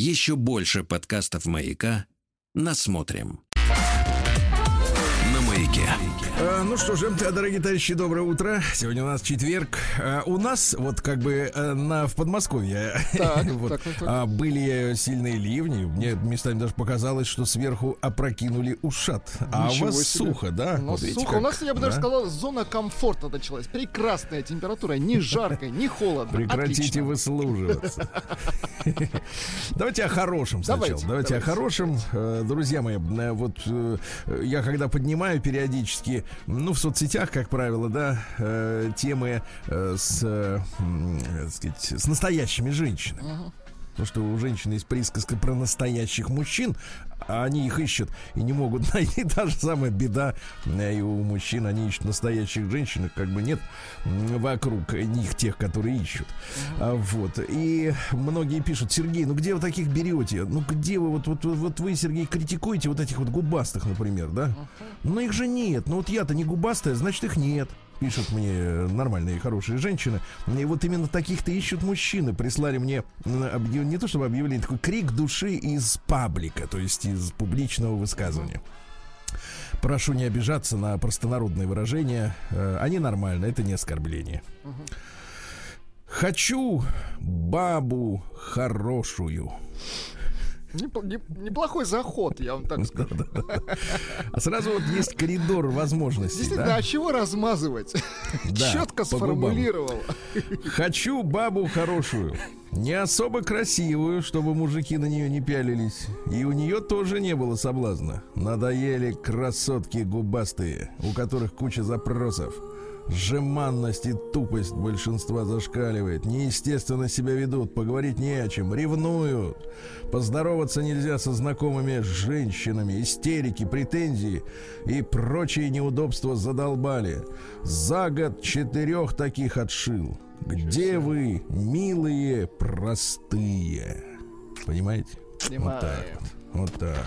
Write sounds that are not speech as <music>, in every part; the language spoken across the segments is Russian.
Еще больше подкастов «Маяка» насмотрим. На «Маяке». А, ну что же, дорогие товарищи, доброе утро. Сегодня у нас четверг. А, у нас, вот как бы э, на, в Подмосковье <laughs> Так, вот, так, так, так. а, были сильные ливни. Мне местами даже показалось, что сверху опрокинули ушат. А у вас себе. сухо, да? У нас Вот сухо. как, У нас, я бы даже да? сказал, зона комфорта началась. Прекрасная температура, не <laughs> жарко, не холодно. Прекратите Отлично. выслуживаться. <laughs> Давайте о хорошем сначала. Давайте, о хорошем. Э, Друзья мои, э, вот э, я когда поднимаю периодически, ну, в соцсетях, как правило, да, э, темы э, с, э, так сказать, с настоящими женщинами. Потому что у женщины есть присказка про настоящих мужчин, а они их ищут и не могут <laughs> найти. Та же самая беда э, и у мужчин. Они ищут настоящих женщин, и как бы нет вокруг них тех, которые ищут. А, Вот. И многие пишут, Сергей, ну где вы таких берете? Ну где вы, вот, вот, вот вы, Сергей, критикуете вот этих вот губастых, например, да? Ну их же нет. Ну вот я-то не губастая, значит их нет. Пишут мне нормальные, хорошие женщины. И вот именно таких-то ищут мужчины. Прислали мне не то чтобы объявление, такой крик души из паблика, то есть из публичного высказывания. Прошу не обижаться на простонародные выражения. Э, Они нормально, это не оскорбление. Хочу бабу хорошую. Непл- не- Неплохой заход, я вам так скажу. А сразу вот есть коридор возможностей. Действительно, да? а чего размазывать? <laughs> Четко сформулировал. Хочу бабу хорошую. Не особо красивую, чтобы мужики на нее не пялились. И у нее тоже не было соблазна. Надоели красотки губастые, у которых куча запросов. Жеманность и тупость большинства зашкаливает. Неестественно себя ведут, поговорить не о чем, ревнуют. Поздороваться нельзя со знакомыми женщинами. Истерики, претензии и прочие неудобства задолбали. За год четырех таких отшил. Где вы, милые, простые? Понимаете? Вот так Понимаю. вот. Вот так.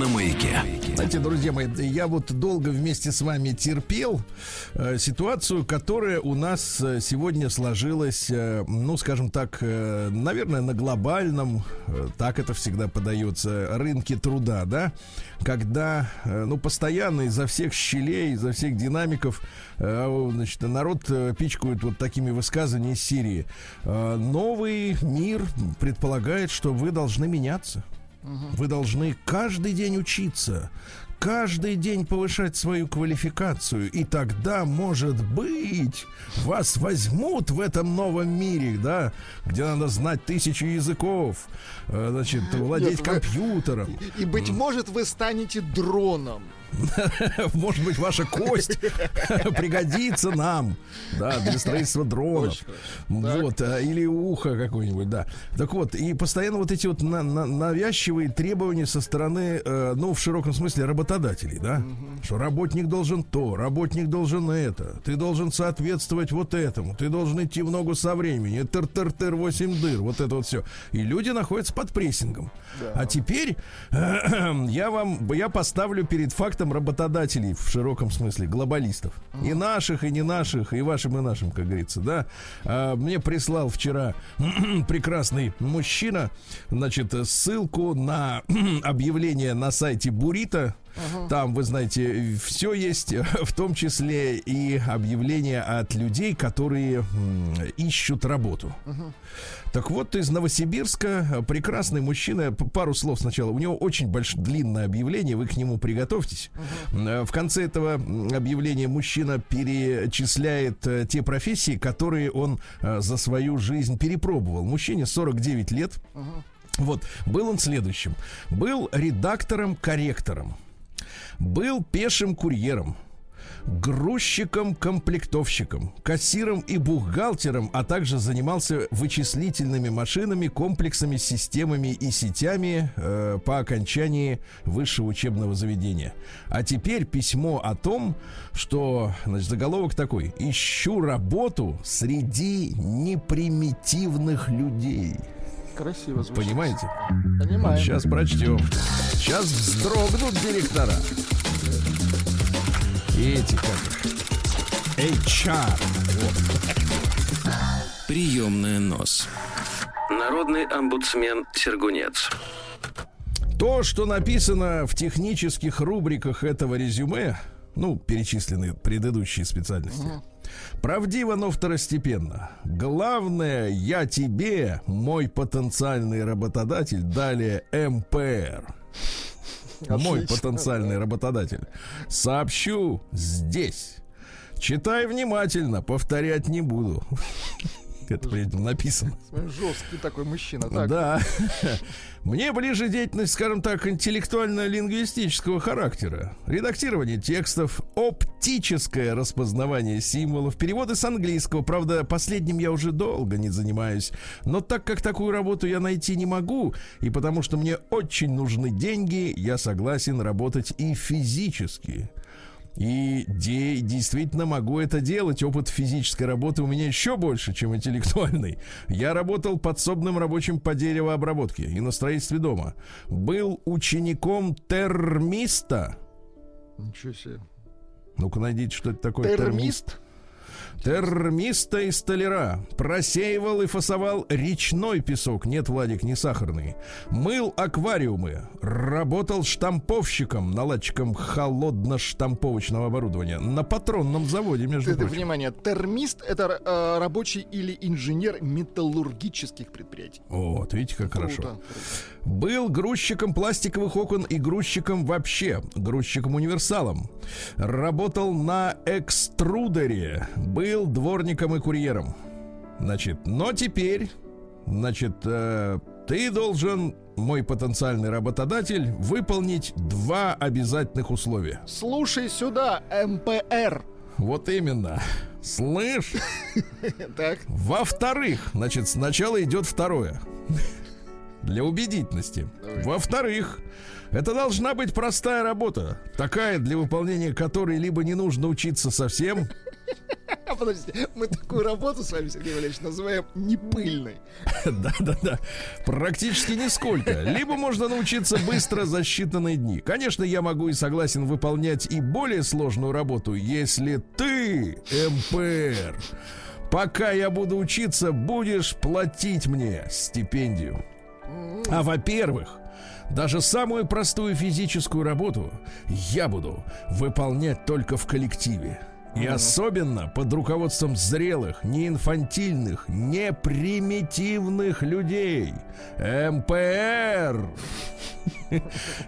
На «Маяке». Знаете, друзья мои, я вот долго вместе с вами терпел э, ситуацию, которая у нас э, сегодня сложилась, э, ну, скажем так, э, наверное, на глобальном, э, так это всегда подается, рынке труда, да, когда, э, ну, постоянно изо всех щелей, изо всех динамиков, э, значит, народ э, пичкают вот такими высказываниями из Сирии. Э, новый мир предполагает, что вы должны меняться. Вы должны каждый день учиться, каждый день повышать свою квалификацию, и тогда, может быть, вас возьмут в этом новом мире, да, где надо знать тысячу языков, э, значит, владеть Нет, вы- компьютером. И, и, быть может, вы станете дроном. <laughs> Может быть, ваша кость <laughs> пригодится нам, да, для строительства дронов. Вот, а, или ухо какое-нибудь, да. Так вот, и постоянно вот эти вот на- на- навязчивые требования со стороны, э, ну, в широком смысле, работодателей, да? Что работник должен то, работник должен это, ты должен соответствовать вот этому, ты должен идти в ногу со временем, тыр-тыр-тыр, 8 дыр, вот это вот все. И люди находятся под прессингом. А теперь <clears throat> я вам, я поставлю перед фактом работодателей в широком смысле, глобалистов. И наших, и не наших, и вашим, и нашим, как говорится, да. А, Мне прислал вчера <clears throat> прекрасный мужчина, значит, ссылку на <clears throat> объявление на сайте Бурита. Там, вы знаете, все есть, <laughs> в том числе и объявления от людей, которые ищут работу. Так вот, из Новосибирска э, прекрасный мужчина, пару слов сначала, у него очень большое, длинное объявление, вы к нему приготовьтесь. Э, В конце этого объявления мужчина перечисляет э, те профессии, которые он за свою жизнь перепробовал. Мужчине 49 лет. Вот, был он следующим. Был редактором-корректором. Был пешим курьером грузчиком-комплектовщиком, кассиром и бухгалтером, а также занимался вычислительными машинами, комплексами, системами и сетями э, по окончании высшего учебного заведения. А теперь письмо о том, что, значит, заголовок такой: ищу работу среди непримитивных людей. Красиво звучит. Понимаете? Понимаем. Сейчас прочтем. Сейчас вздрогнут директора. Эти как? HR. Приемная нос. Народный омбудсмен Сергунец. То, что написано в технических рубриках этого резюме, ну, перечислены предыдущие специальности, правдиво, но второстепенно. Главное, я тебе, мой потенциальный работодатель, далее МПР. Мой Отлично, потенциальный работодатель. Сообщу здесь. Читай внимательно, повторять не буду. Это при этом написано. Жесткий такой мужчина. Так, Да. <laughs> Мне ближе деятельность, скажем так, интеллектуально-лингвистического характера. Редактирование текстов, оптическое распознавание символов, переводы с английского. Правда, последним я уже долго не занимаюсь. Но так как такую работу я найти не могу, и потому что мне очень нужны деньги, я согласен работать и физически. И де- действительно могу это делать. Опыт физической работы у меня еще больше, чем интеллектуальный. Я работал подсобным рабочим по деревообработке и на строительстве дома. Был учеником термиста. Ничего себе. Ну-ка найдите, что это такое Термист? Термиста и столяра. Просеивал и фасовал речной песок. Нет, Владик, не сахарный. Мыл аквариумы. Работал штамповщиком, наладчиком холодно-штамповочного оборудования. На патронном заводе, между Ты, ты, прочим. внимание, термист это э, рабочий или инженер металлургических предприятий. Вот, видите, как хорошо. Был грузчиком пластиковых окон и грузчиком вообще, грузчиком-универсалом. Работал на экструдере, был дворником и курьером. Значит, но теперь, значит, э, ты должен, мой потенциальный работодатель, выполнить два обязательных условия. Слушай сюда, МПР. Вот именно. Слышь? <laughs> Так, Во-вторых, значит, сначала идет второе. Для убедительности. Во-вторых, это должна быть простая работа. Такая, для выполнения которой либо не нужно учиться совсем, <laughs> а подождите, мы такую работу с вами, Сергей Валерьевич, называем непыльной. Да-да-да. <laughs> Практически нисколько. Либо можно научиться быстро за считанные дни. Конечно, я могу и согласен выполнять и более сложную работу, если ты, МПР, пока я буду учиться, будешь платить мне стипендию. А во-первых, даже самую простую физическую работу я буду выполнять только в коллективе. И особенно под руководством зрелых, не инфантильных, не примитивных людей. МПР!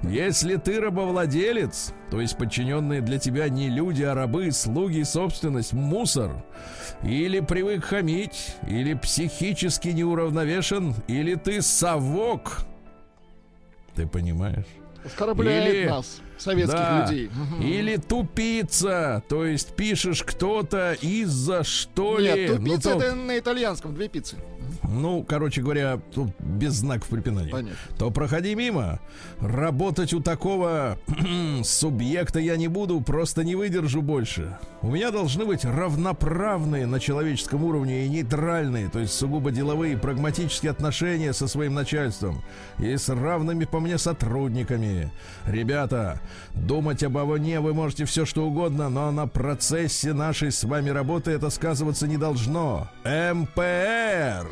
Если ты рабовладелец, то есть подчиненные для тебя не люди, а рабы, слуги, собственность, мусор, или привык хамить, или психически неуравновешен, или ты совок, ты понимаешь? Оскорбляет Или- нас, советских Да. людей. Или тупица, то есть пишешь кто-то из-за что ли. Нет, тупица ну, то- это на итальянском, две пиццы. Ну, короче говоря, тут без знаков препинания. Понятно. То проходи мимо. Работать у такого <clears throat> субъекта я не буду, просто не выдержу больше. У меня должны быть равноправные на человеческом уровне и нейтральные, то есть сугубо деловые, прагматические отношения со своим начальством и с равными по мне сотрудниками. Ребята, думать обо мне вы можете все что угодно, но на процессе нашей с вами работы это сказываться не должно. МПР!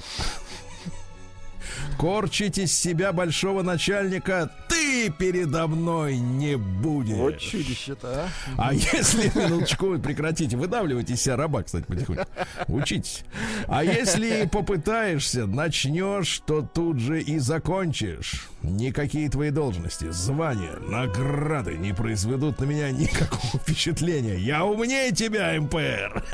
Корчить из себя большого начальника ты передо мной не будешь. Вот чудище-то, а. А если, минуточку, прекратите, выдавливайте из себя раба, кстати, потихоньку. Учитесь. А если попытаешься, начнешь, то тут же и закончишь. Никакие твои должности, звания, награды не произведут на меня никакого впечатления. Я умнее тебя, МПР.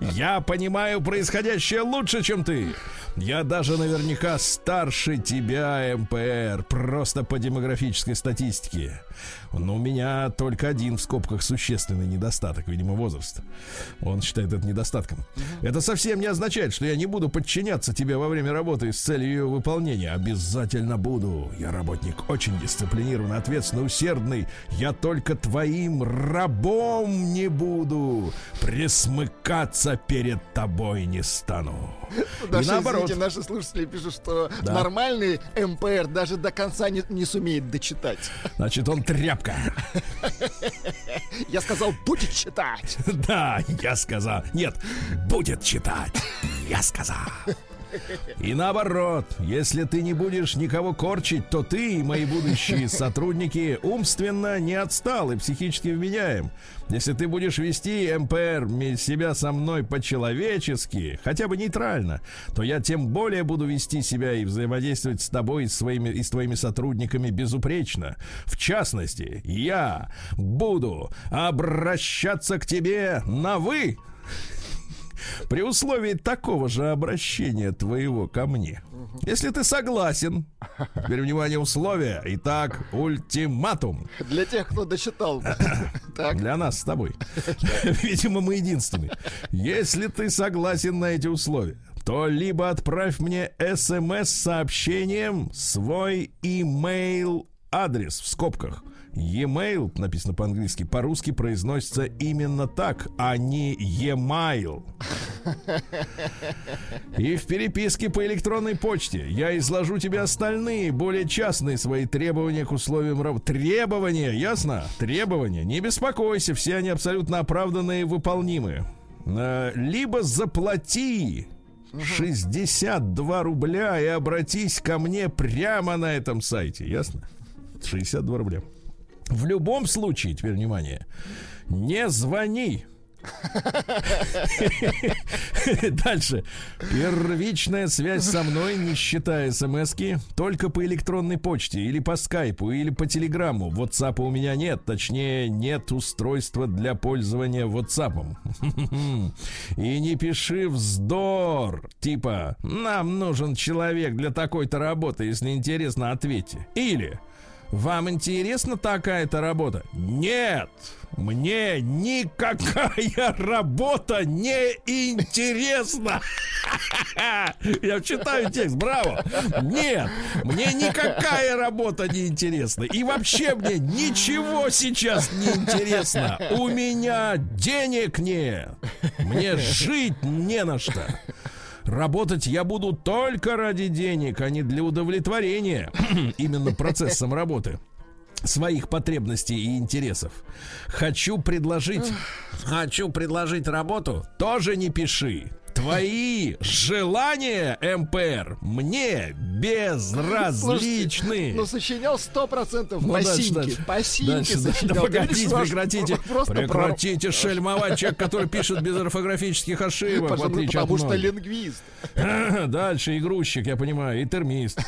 <laughs> Я понимаю происходящее лучше, чем ты. Я даже наверняка старше тебя, МПР. Просто по демографической статистике. Но у меня только один в скобках существенный недостаток, видимо, возраст. Он считает это недостатком. Это совсем не означает, что я не буду подчиняться тебе во время работы с целью ее выполнения. Обязательно буду. Я работник очень дисциплинированный, ответственный, усердный. Я только твоим рабом не буду. Присмыкаться перед тобой не стану. Даже, <laughs> И наоборот. извините, наши слушатели пишут, что Да. нормальный МПР даже до конца не, не сумеет дочитать. Значит, он тряпка. Я сказал, будет читать. <laughs> Да, я сказал. Нет, будет читать. Я сказал. И наоборот, если ты не будешь никого корчить, то ты и мои будущие сотрудники умственно не отстал и психически вменяем. Если ты будешь вести МПР себя со мной по-человечески, хотя бы нейтрально, то я тем более буду вести себя и взаимодействовать с тобой и, своими, и с твоими сотрудниками безупречно. В частности, я буду обращаться к тебе на «вы», при условии такого же обращения твоего ко мне. Если ты согласен, теперь внимание условия. Итак, ультиматум Для тех, кто дочитал. <coughs> Так. для нас с тобой. Видимо, мы единственные. Если ты согласен на эти условия, то либо отправь мне смс сообщением свой email адрес в скобках. E-mail, написано по-английски, по-русски произносится именно так, а не e-mail. И в переписке по электронной почте я изложу тебе остальные, более частные свои требования к условиям работы. Требования, ясно? Требования. Не беспокойся, все они абсолютно оправданные и выполнимы. Э, Либо заплати 62 рубля и обратись ко мне прямо на этом сайте, ясно? 62 рубля. В любом случае, теперь внимание, не звони. <laughs> Дальше. Первичная связь со мной, не считая смс только по электронной почте или по скайпу, или по телеграмму. WhatsApp у меня нет, точнее, нет устройства для пользования WhatsApp. <laughs> И не пиши вздор, типа, нам нужен человек для такой-то работы, если интересно, ответьте. Или вам интересна такая-то работа? Нет! Мне никакая работа не интересна! <laughs> Я читаю текст, браво! Нет! Мне никакая работа не интересна! И вообще мне ничего сейчас не интересно! У меня денег нет! Мне жить не на что! Работать я буду только ради денег, а не для удовлетворения <clears throat> именно процессом работы своих потребностей и интересов. Хочу предложить, хочу предложить работу, тоже не пиши. Твои желания, МПР, мне безразличны. Ну, сочинял 100% Ну, по дальше, сочинял. да, погодите, ваш прекратите, прекратите шельмовать человек, который пишет без орфографических ошибок, в Пожалуйста, отличие от Потому что лингвист. Дальше и грузчик, я понимаю, и термист.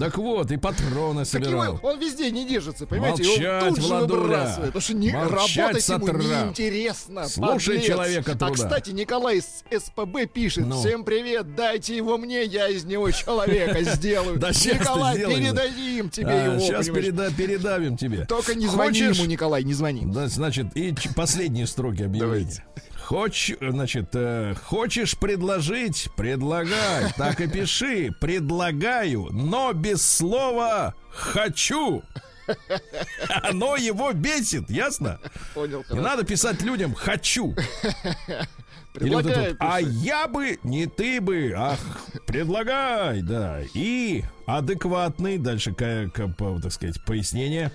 Так вот, и патроны его, собирал. он везде не держится, понимаете? Молчать, он тут же Владуля. выбрасывает. Потому что не, Молчать, работать ему Сатрап. неинтересно. Слушай подлец. человека А, труда. кстати, Николай из СПБ пишет. Ну. Всем привет, дайте его мне, я из него человека сделаю. <laughs> Да Николай, передадим тебе А, его, Сейчас понимаешь? передавим тебе. Только не звони Хочешь- ему, Николай, не звони. Да, значит, и последние строки объявления. Хоч, значит, э, хочешь предложить? Предлагай. Так и пиши. Предлагаю, но без слова хочу. Оно его бесит, ясно? Понял, Не хорошо. надо писать людям «хочу». Или вот а я бы, не ты бы, ах, предлагай, да. И адекватный, дальше, ка- ка- по- так сказать, пояснение.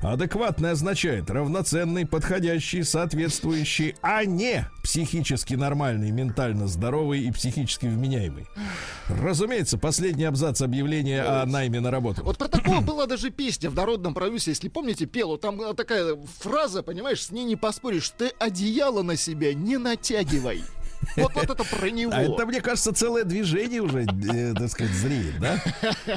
Адекватный означает равноценный, подходящий, соответствующий, а не психически нормальный, ментально здоровый и психически вменяемый. Разумеется, последний абзац объявления о найме на работу. Вот про такое была даже песня в народном правюсе, если помните, пела. Там э, такая фраза, понимаешь, с ней не поспоришь. Ты одеяло на себя не натягивай. Вот, вот это про него. А это, мне кажется, целое движение уже, э, так сказать, зреет, да?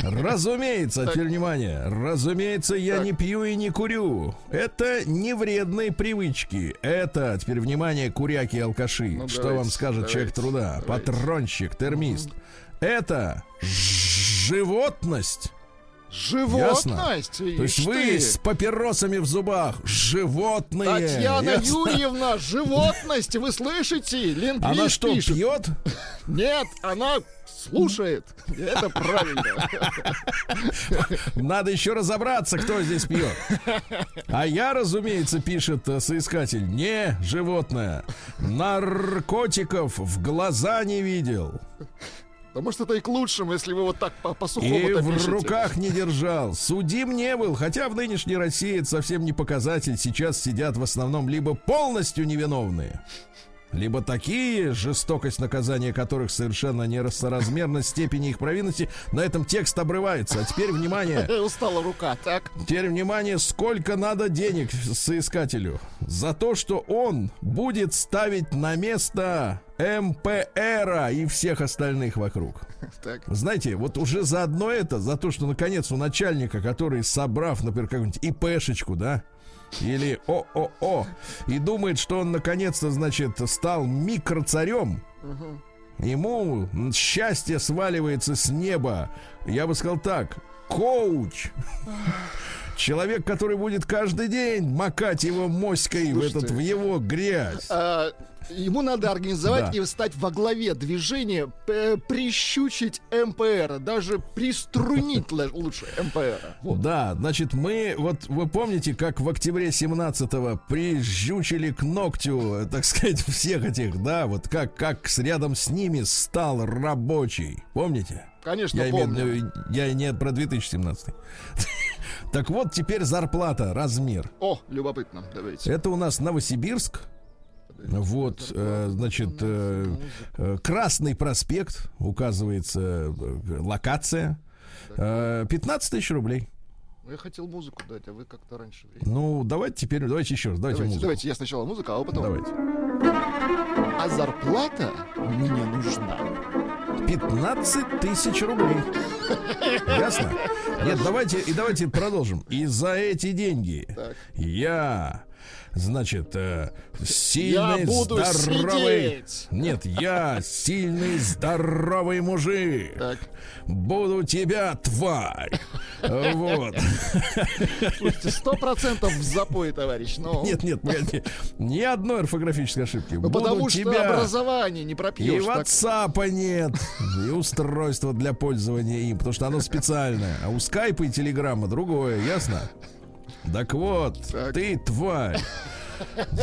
Разумеется, теперь внимание, разумеется, я не пью и не курю. Это не вредные привычки. Это, теперь внимание, куряки и алкаши. Ну, Что давайте, вам скажет человек давайте, труда? давайте. Патронщик, термист. Это животность. Животность! Ясно? То есть вы с папиросами в зубах. Животные. Татьяна Ясно? Юрьевна, животность! Вы слышите? Лингвист Она что, пишет. пьет? Нет, она слушает. Это правильно. Надо еще разобраться, кто здесь пьет. А я, разумеется, пишет э, соискатель, не животное. Наркотиков в глаза не видел. Да может это и к лучшему, если вы вот так по, по сухому И в пишете. руках не держал. Судим не был, хотя в нынешней России это совсем не показатель. Сейчас сидят в основном либо полностью невиновные, либо такие, жестокость наказания которых совершенно несоразмерна степени их провинности. На этом текст обрывается. А теперь внимание. <laughs> Устала рука, так? Теперь внимание, сколько надо денег соискателю за то, что он будет ставить на место МПРа и всех остальных вокруг. <laughs> Так. Знаете, вот уже за одно это, за то, что наконец у начальника, который собрав, например, какую-нибудь ИПшечку, да, или ООО, и думает, что он наконец-то, значит, стал микроцарем, ему счастье сваливается с неба. Я бы сказал так, коуч. Человек, который будет каждый день макать его моськой в, этот, в его грязь. А, Ему надо организовать да. и стать во главе движения, прищучить МПР, даже приструнить лучше МПР. Вот. Да, значит, мы, вот вы помните, как в октябре 17-го прищучили к ногтю, так сказать, всех этих, да, вот как, как рядом с ними стал рабочий. Помните? Конечно, я помню. Имею, я не про 2017. Так вот, теперь зарплата, размер. О, любопытно, давайте. Это у нас Новосибирск, вот, э, значит, э, э, Красный проспект, указывается локация. 15 тысяч рублей. Я хотел музыку дать, а вы как-то раньше времени. Ну, давайте теперь, давайте еще раз, давайте, давайте музыку. Давайте, я сначала музыку, а потом... Давайте. А зарплата мне нужна. 15 тысяч рублей. Ясно? Нет, давайте, и давайте продолжим. И за эти деньги так. я Значит, э, сильный, я буду здоровый... Сидеть. Нет, я сильный, здоровый мужик. Так. Буду тебя, тварь. Вот. Сто процентов в запой, товарищ. Но... Нет, нет, нет, ни одной орфографической ошибки. Ну, потому что тебя... образование не пропьешь. И ватсапа нет, и устройство для пользования им, потому что оно специальное. А у скайпа и телеграмма другое, ясно? Так вот, так. ты, тварь,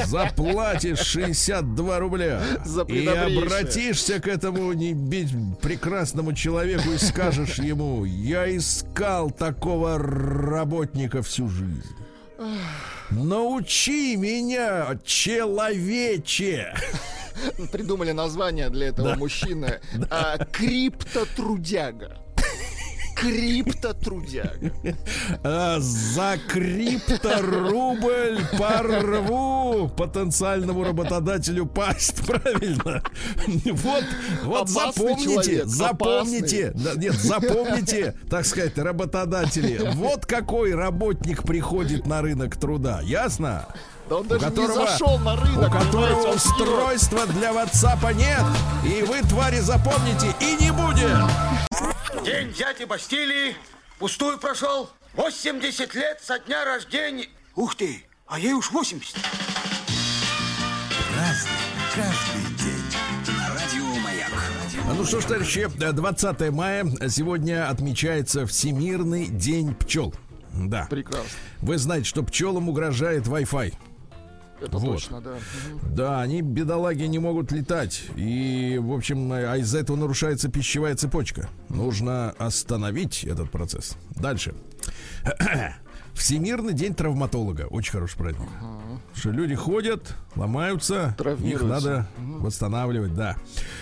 заплатишь 62 рубля За и обратишься к этому не прекрасному человеку и скажешь ему, я искал такого работника всю жизнь. Научи меня, человече! Придумали название для этого да. мужчины. <laughs> Да. А, криптотрудяга крипто-трудяга. А, за крипторубль порву потенциальному работодателю пасть, правильно? Вот, вот запомните, запомните, нет, запомните, так сказать, работодатели, вот какой работник приходит на рынок труда, ясно? Да он даже которого, не зашел на рынок. У которого устройства для WhatsApp нет. И вы, твари, запомните, и не будет. День дяди Бастилии пустую прошел. 80 лет со дня рождения. Ух ты, а ей уж 80. Разный, каждый день. Радио Маяк. А ну что ж, товарищи, 20 мая сегодня отмечается Всемирный день пчел. Да. Прекрасно. Вы знаете, что пчелам угрожает Wi-Fi. Это вот. точно, да. Да, они, бедолаги, не могут летать. И, в общем, а из-за этого нарушается пищевая цепочка. Нужно остановить этот процесс. Дальше. <clears throat> Всемирный день травматолога. Очень хороший праздник. Ага. Что люди ходят, ломаются, их надо восстанавливать, да.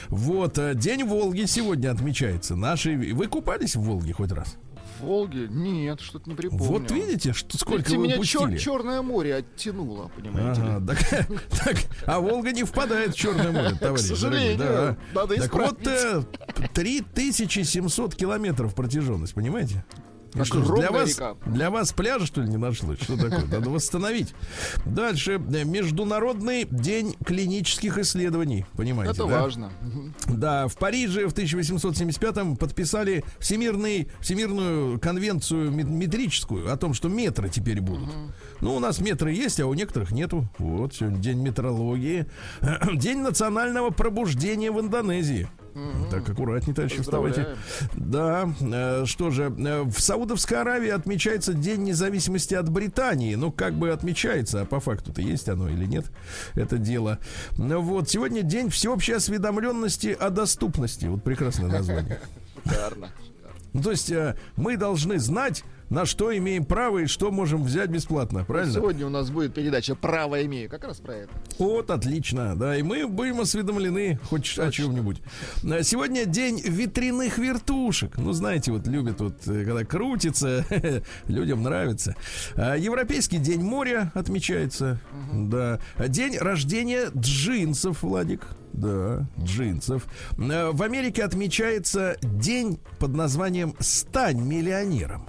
Вот, э, День Волги сегодня отмечается. Наши... Вы купались в Волге хоть раз? Волге? Нет, что-то не припомню. Вот видите, что сколько Ведь вы меня упустили. Чер- Черное море оттянуло, понимаете ага? Так, <laughs> так, а Волга не впадает в Черное море, товарищ. <laughs> К сожалению, да. надо Так вот, 3700 э, километров протяженность, понимаете? И что ж, для вас, река. для вас пляжа, что ли, не нашлось? Что такое? Надо восстановить. Дальше. Международный день клинических исследований. Понимаете, Это да? важно. Да, в Париже в 1875-м подписали всемирный, Всемирную конвенцию мет- метрическую о том, что метры теперь будут. Ну, у нас метры есть, а у некоторых нету. Вот, сегодня день метрологии. <clears throat> День национального пробуждения в Индонезии. Так, аккуратнее, товарищи, вставайте. Да, э, что же, э, в Саудовской Аравии отмечается День независимости от Британии. Ну, как бы отмечается, а по факту-то есть оно или нет, это дело. Вот, сегодня день всеобщей осведомленности о доступности. Вот прекрасное название. Шикарно. Ну, то есть э, мы должны знать, на что имеем право и что можем взять бесплатно, правильно? Сегодня у нас будет передача «Право имею». Как раз про это. Вот, отлично, да, и мы будем осведомлены хоть о чем-нибудь. А Сегодня день ветряных вертушек. Ну, знаете, вот любят вот, э, когда крутится, <laughs> людям нравится. А Европейский день моря отмечается, да. А День рождения джинсов, Владик. Да, джинсов. А В Америке отмечается день под названием «Стань миллионером».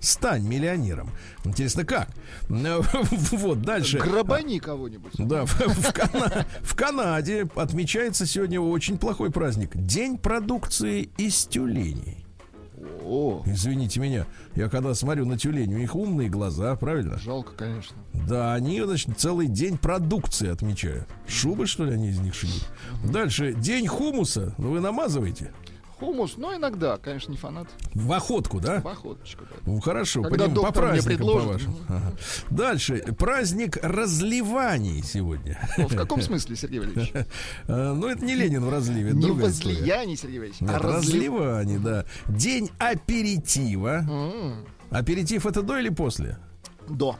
Стань миллионером. Интересно, как? <laughs> Вот, дальше. Грабани кого-нибудь. Да, в, в Кана- в Канаде отмечается сегодня очень плохой праздник. День продукции из тюленей. О, Извините меня, я когда смотрю на тюлень, у них умные глаза, правильно? жалко, конечно. Да, они, значит, целый день продукции отмечают. Шубы, что ли, они из них шьют? Дальше, день хумуса. Ну, вы намазываете? Хумус, но иногда, конечно, не фанат. В охотку, да? Походочку, да. Ну, хорошо, Когда по, ним- по мне праздникам, по предложит. Ага. Дальше, праздник разливаний сегодня. Ну, в каком смысле, Сергей Валерьевич? <laughs> Э, Ну, это не Ленин в разливе, Не возлияние, Сергей Валерьевич, а разлив. разливание, да. День аперитива. Аперитив это до или после? До.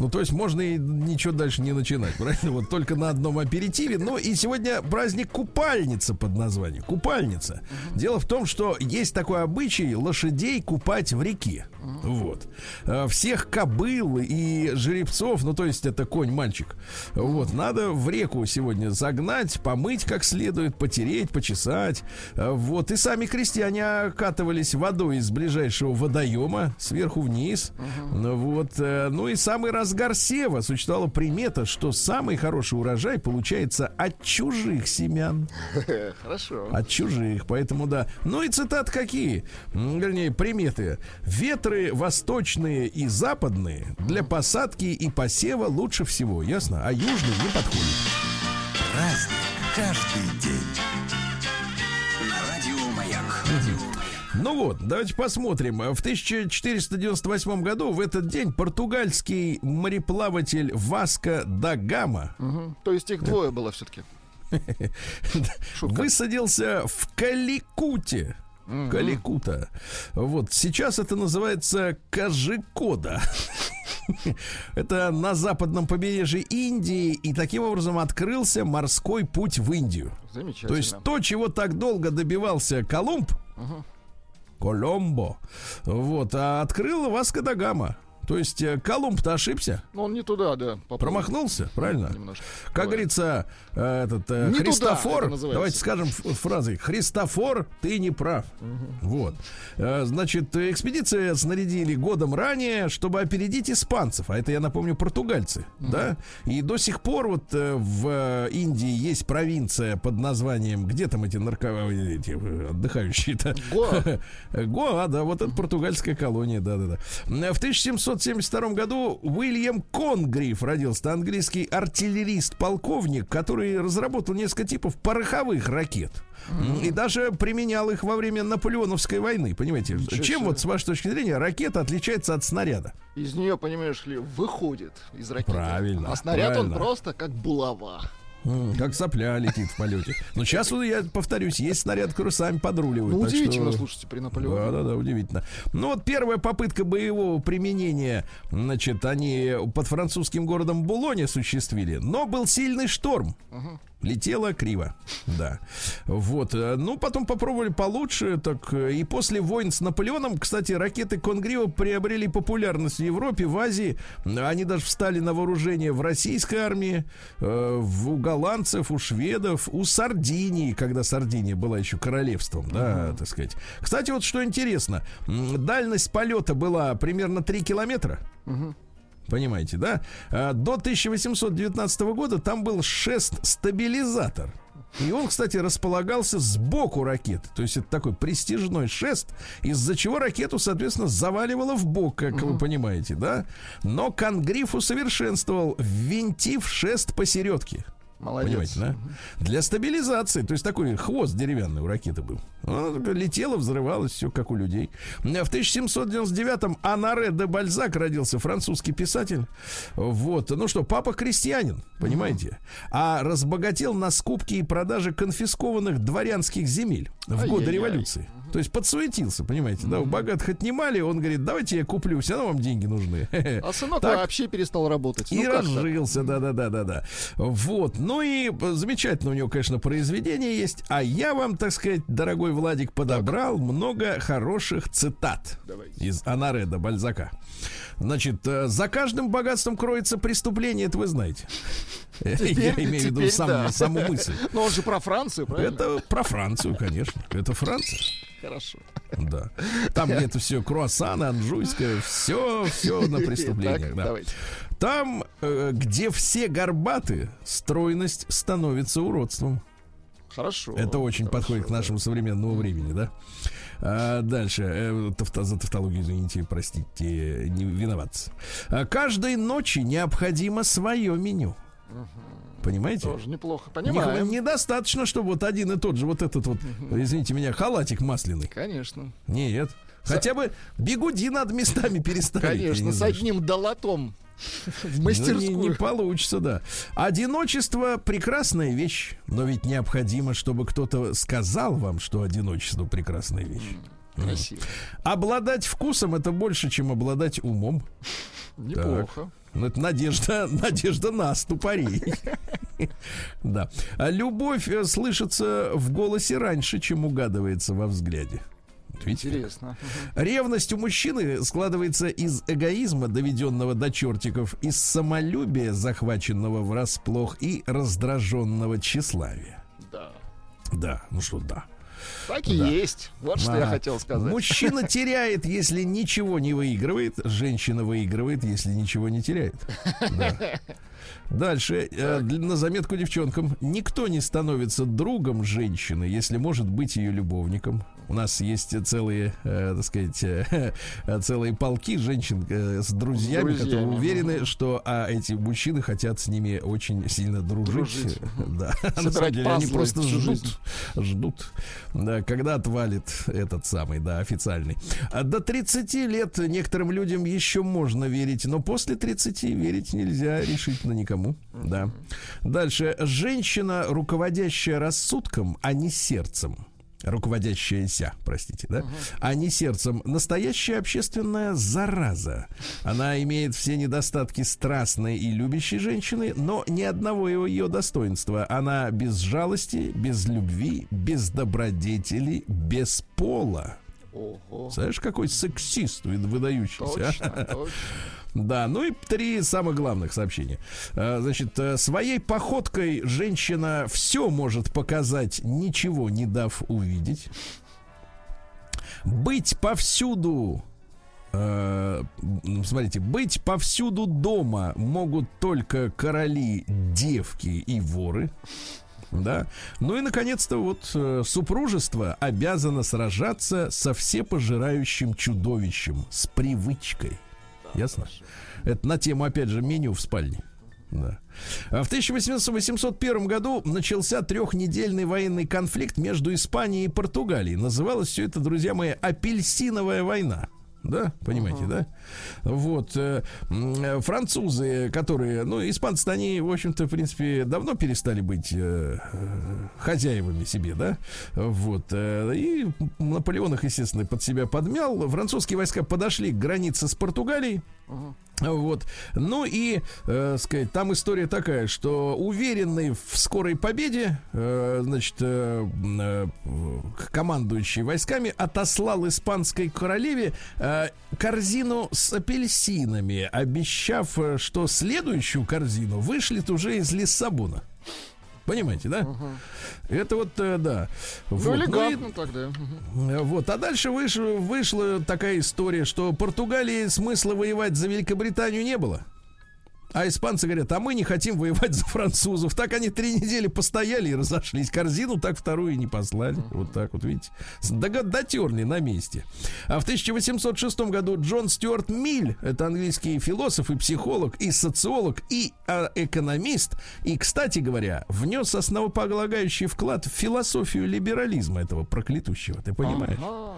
Ну, то есть можно и ничего дальше не начинать, правильно? Вот только на одном аперитиве. Ну, и сегодня праздник купальница под названием. Купальница. Дело в том, что есть такой обычай лошадей купать в реке. Вот. Э, Всех кобыл и жеребцов, ну, то есть это конь-мальчик, вот, надо в реку сегодня загнать, помыть как следует, потереть, почесать. Э, Вот. И сами крестьяне окатывались водой из ближайшего водоема сверху вниз. Вот. э, Ну и самый разгар сева существовала примета, что самый хороший урожай получается от чужих семян. <laughs> Хорошо. От чужих, поэтому да. Ну и цитат какие? Вернее, приметы. Ветры восточные и западные для посадки и посева лучше всего, ясно? А южные не подходят. Праздник каждый день. Ну вот, давайте посмотрим. В 1498 году в этот день португальский мореплаватель Васко да Гама Мгм. То есть их двое было все-таки. Высадился в Каликуте. Каликута. Вот сейчас это называется Кажикода. Это на западном побережье Индии, и таким образом открылся морской путь в Индию. Замечательно. То есть то, чего так долго добивался Колумб, Коломбо, вот, а открыл Васко да Гама. То есть э, Колумб-то ошибся, Ну, он не туда, да. попал. промахнулся, правильно? Немножко. Как Бывает. говорится, э, этот э, Не туда Христофор, называется. давайте скажем фразой, Христофор, ты не прав. Вот. Э, Значит, э, экспедиции снарядили годом ранее, чтобы опередить испанцев, а это, я напомню, португальцы, да? И до сих пор вот в Индии есть провинция под названием, где там эти нарковые, эти отдыхающие-то? Гоа. <laughs> Гоа, да, вот это португальская колония, да-да-да. В 1772 году Уильям Конгриф родился, английский артиллерист-полковник, который разработал несколько типов пороховых ракет. И даже применял их во время Наполеоновской войны, понимаете? Ничего Чем вот, с вашей точки зрения, ракета отличается от снаряда? Из нее, понимаешь ли, выходит из ракеты. Правильно, А снаряд он правильно. просто как булава. Как сопля летит в полете. Но сейчас, вот я повторюсь, есть снаряд, который сами подруливают. Ну, так что- удивительно, слушайте, при Наполеоне. Да, да, да, удивительно. Ну вот первая попытка боевого применения, значит, они под французским городом Булоне осуществили, но был сильный шторм. Летела криво, да. Вот. э, Ну, потом попробовали получше. Так, э, и после войн с Наполеоном, кстати, ракеты Конгрио приобрели популярность в Европе, в Азии. Они даже встали на вооружение в российской армии, э, у голландцев, у шведов, у Сардинии, когда Сардиния была еще королевством, да, так сказать. Кстати, вот что интересно. Дальность полета была примерно 3 километра. Понимаете, да? А, До 1819 года там был шест-стабилизатор. И он, кстати, располагался сбоку ракеты. То есть это такой престижной шест, из-за чего ракету, соответственно, заваливало в бок, как вы понимаете, да? Но Конгриф усовершенствовал, ввинтив шест посередке. Молодец. Понимаете, да? Для стабилизации. То есть такой хвост деревянный у ракеты был. Она летела, взрывалась, все как у людей. В 1799-м Анаре де Бальзак родился, французский писатель. Вот. Ну что, папа крестьянин, понимаете? А разбогател на скупке и продаже конфискованных дворянских земель в годы революции. То есть подсуетился, понимаете, да? У богатых отнимали, он говорит, давайте я куплю, все равно вам деньги нужны. <laughs> А сынок Так. вообще перестал работать. И Ну, так? разжился, да-да-да-да-да. Вот. Ну и замечательно у него, конечно, произведение есть. А я вам, так сказать, дорогой Владик, подобрал много хороших цитат Давайте. из Анареда Бальзака. Значит, э, за каждым богатством кроется преступление, это вы знаете. <laughs> Я Теперь- имею в виду сам- да. саму мысль. <laughs> Но он же про Францию, правильно? Это про Францию, конечно. Это Франция. Хорошо. Да. Там где-то все круассаны, анжуйское, все, все на <laughs> преступлениях. Так, да. давайте. Там, э, где все горбаты, стройность становится уродством. Хорошо. Это очень хорошо, подходит к да. нашему современному времени, да? А, дальше. э, за тавтологию, извините, простите, не виноват. А, Каждой ночи необходимо свое меню. Понимаете? Тоже неплохо. Не- Понимаем. Недостаточно, чтобы вот один и тот же, вот этот вот, извините меня, халатик масляный. Конечно. Нет. Хотя бы бегуди над местами переставить. Конечно, не с одним долотом в Ну, мастерскую. не, не получится, да. Одиночество прекрасная вещь, но ведь необходимо, чтобы кто-то сказал вам, что одиночество прекрасная вещь. Красиво. Обладать вкусом это больше, чем обладать умом. Неплохо. Ну, это надежда, <laughs> надежда на ступорей. <laughs> Да. Любовь э, слышится в голосе раньше, чем угадывается во взгляде. Вот Видите? как? Интересно. Ревность у мужчины складывается из эгоизма, доведенного до чертиков, из самолюбия, захваченного врасплох, и раздраженного тщеславия. Да. Да, ну что, да. Так и Да. есть. Вот что я хотел сказать. Мужчина теряет, если ничего не выигрывает. Женщина выигрывает, если ничего не теряет. Да. Дальше, э, на заметку девчонкам. Никто не становится другом женщины, если может быть ее любовником. У нас есть целые, э, так сказать, э, <laughs> целые полки женщин э, с друзьями, друзьями, которые уверены, что а, эти мужчины хотят с ними очень сильно дружить. Дружить, <laughs> Да. На самом Собирать деле они просто ждут, ждут, да, когда отвалит этот самый, да, официальный. А До 30 лет некоторым людям еще можно верить, но после 30 верить нельзя решительно никому. Да. Дальше. Женщина, руководящая рассудком, а не сердцем. Руководящаяся, простите, да? А не сердцем. Настоящая общественная зараза. Она имеет все недостатки страстной и любящей женщины, но ни одного его ее достоинства. Она без жалости, без любви, без добродетели, без пола. Ого. Знаешь, какой сексист вы- выдающийся. а? Точно, <laughs> точно. Да, ну и три самых главных сообщения. А, Значит, э, своей походкой женщина все может показать, ничего не дав увидеть. Быть повсюду э, смотрите, быть повсюду дома могут только короли, девки и воры. Да. Ну и наконец-то вот э, супружество обязано сражаться со всепожирающим чудовищем, с привычкой. Ясно? Это на тему, опять же, меню в спальне. Да. А В 1801 году начался трехнедельный военный конфликт между Испанией и Португалией. Называлось все это, друзья мои, апельсиновая война. Да, понимаете, да? Вот э, французы, которые, ну, испанцы, они, в общем-то, в принципе, давно перестали быть э, э, хозяевами себе, да? Вот э, и Наполеон их, естественно, под себя подмял. Французские войска подошли к границе с Португалией. Вот. Ну и, э, сказать, там история такая, что уверенный в скорой победе, э, значит, э, э, командующий войсками отослал испанской королеве э, корзину с апельсинами, обещав, э, что следующую корзину вышлет уже из Лиссабона. Понимаете, да? Это вот, э, да. Ну, Вот. Ну и- элегантно тогда. Э, Вот, а дальше выш- вышла такая история, что Португалии смысла воевать за Великобританию не было. А испанцы говорят, а мы не хотим воевать за французов. Так они три недели постояли и разошлись. Корзину так вторую и не послали. Вот так вот, видите. Дотерли на месте. А в 1806 году Джон Стюарт Миль, это английский философ и психолог, и социолог, и а, экономист, и, кстати говоря, внес основополагающий вклад в философию либерализма этого проклятущего. Ты понимаешь? Ага.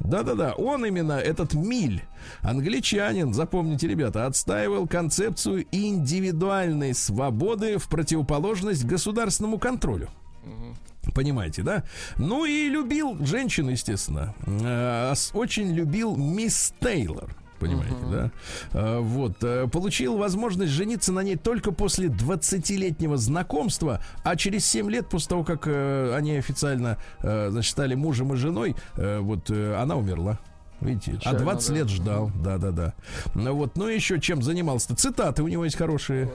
Да-да-да, он именно, этот Миль, англичанин, запомните, ребята, отстаивал концепцию индивидуальной свободы в противоположность государственному контролю. Понимаете, да? Ну и любил женщин, естественно. Э, Очень любил мисс Тейлор. Понимаете, да? Э, Вот. э, Получил возможность жениться на ней только после 20-летнего знакомства, а через 7 лет после того, как э, они официально, э, значит, стали мужем и женой, э, вот она умерла. Видите, а Печально, 20 да. лет ждал, да-да-да. Ну вот, ну еще чем занимался-то? Цитаты у него есть хорошие.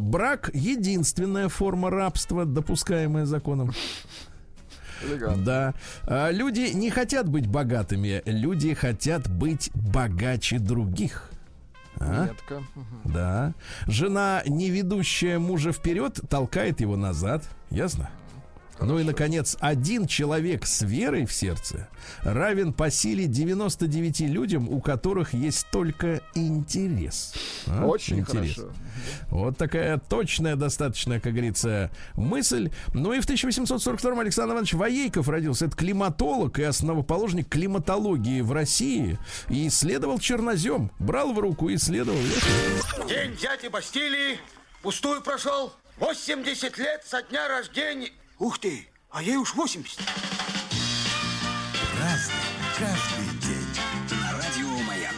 Брак — единственная форма рабства, допускаемая законом. Да. А, люди не хотят быть богатыми, люди хотят быть богаче других. А? Метко. Да. Жена, не ведущая мужа вперед, толкает его назад. Ясно? Ну и, наконец, один человек с верой в сердце равен по силе 99 людям, у которых есть только интерес. А? Очень Интерес. хорошо. Вот такая точная достаточно, как говорится, мысль. Ну и в 1842-м Александр Иванович Воейков родился. Это климатолог и основоположник климатологии в России. И исследовал чернозем. Брал в руку и исследовал. День дяди Бастилии пустую прошел. 80 лет со дня рождения. Ух ты, а ей уж 80. Разный, каждый день. Радио Маяк.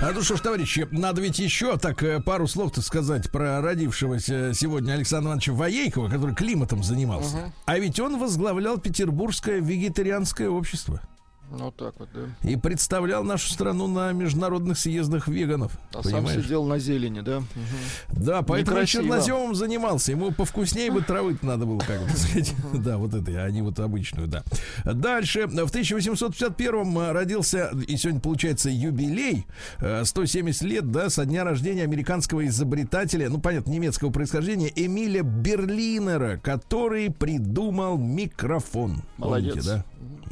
А ну что ж, товарищи, надо ведь еще так э, пару слов-то сказать про родившегося сегодня Александра Ивановича Воейкова, который климатом занимался. А ведь он возглавлял Петербургское вегетарианское общество. Ну так вот, да. И представлял нашу страну на международных съездах веганов. А сам понимаешь? сидел на зелени, да? Мгм. Да, поэтому черноземом занимался. Ему повкуснее бы травы надо было, как бы сказать. Да, вот это, а не вот обычную, да. Дальше. В 1851-м родился, и сегодня получается юбилей, э, 170 лет, да, со дня рождения американского изобретателя, ну, понятно, немецкого происхождения, Эмиля Берлинера, который придумал микрофон. Молодец. Помните, да?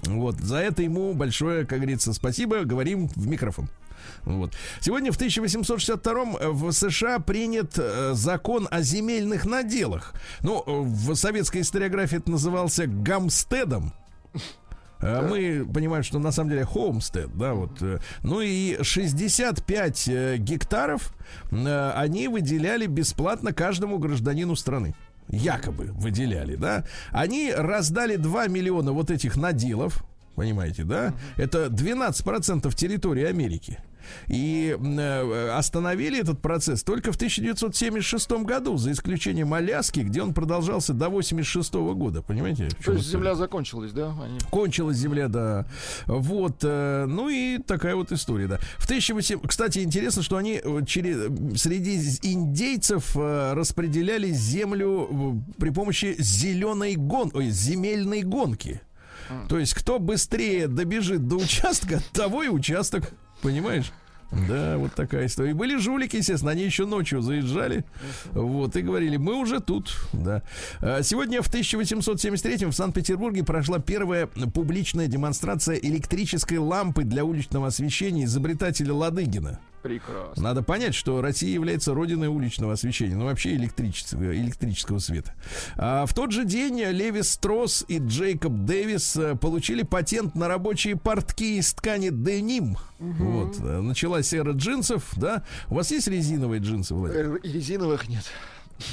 Вот, за это ему большое, как говорится, спасибо, говорим в микрофон. Вот. Сегодня в 1862 в США принят э, закон о земельных наделах. Ну, э, в советской историографии это назывался гамстедом. Э, Мы понимаем, что на самом деле хоумстед, да, вот. э, Ну и 65 э, гектаров э, они выделяли бесплатно каждому гражданину страны. Якобы выделяли, да. Они раздали 2 миллиона вот этих наделов, понимаете, да? Это 12% территории Америки. И м, э, остановили этот процесс только в 1976 году, за исключением Аляски, где он продолжался до 86 года, понимаете? То есть земля закончилась, да? Они... Кончилась земля, да. Вот. э, Ну и такая вот история, да. В 1800... Кстати, интересно, что они э, через... среди индейцев э, распределяли землю э, при помощи зеленой гон... Ой, земельной гонки. То есть, кто быстрее добежит до участка, <laughs> того и участок. Понимаешь? Да, вот такая история. И были жулики, естественно, они еще ночью заезжали, вот, и говорили, мы уже тут, да. А Сегодня в 1873 в Санкт-Петербурге прошла первая публичная демонстрация электрической лампы для уличного освещения изобретателя Ладыгина. Прекрасно. Надо понять, что Россия является родиной уличного освещения, ну вообще электрического, электрического света. А в тот же день Леви Стросс и Джейкоб Дэвис э, получили патент на рабочие портки из ткани деним. Вот. э, Началась эра джинсов, да. У вас есть резиновые джинсы, Владимир? Э, Резиновых нет.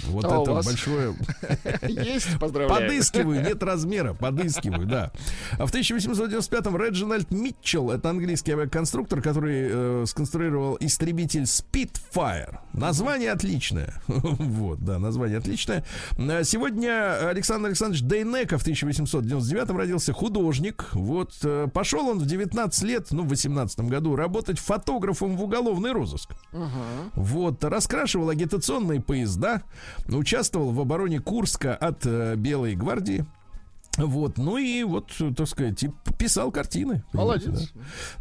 Вот А это большое <laughs> Есть, поздравляю. Подыскиваю, нет <laughs> размера, подыскиваю, да. А в 1895-м Реджинальд Митчелл, это английский авиаконструктор, который э, сконструировал истребитель Spitfire. Название отличное. <laughs> Вот, да, название отличное. А Сегодня Александр Александрович Дейнека в 1899 родился художник. Вот, э, пошел он в 19 лет, ну, в 18 году, работать фотографом в уголовный розыск. Вот, раскрашивал агитационные поезда, участвовал в обороне Курска от э, Белой гвардии. Вот, ну и вот, так сказать, писал картины. Молодец.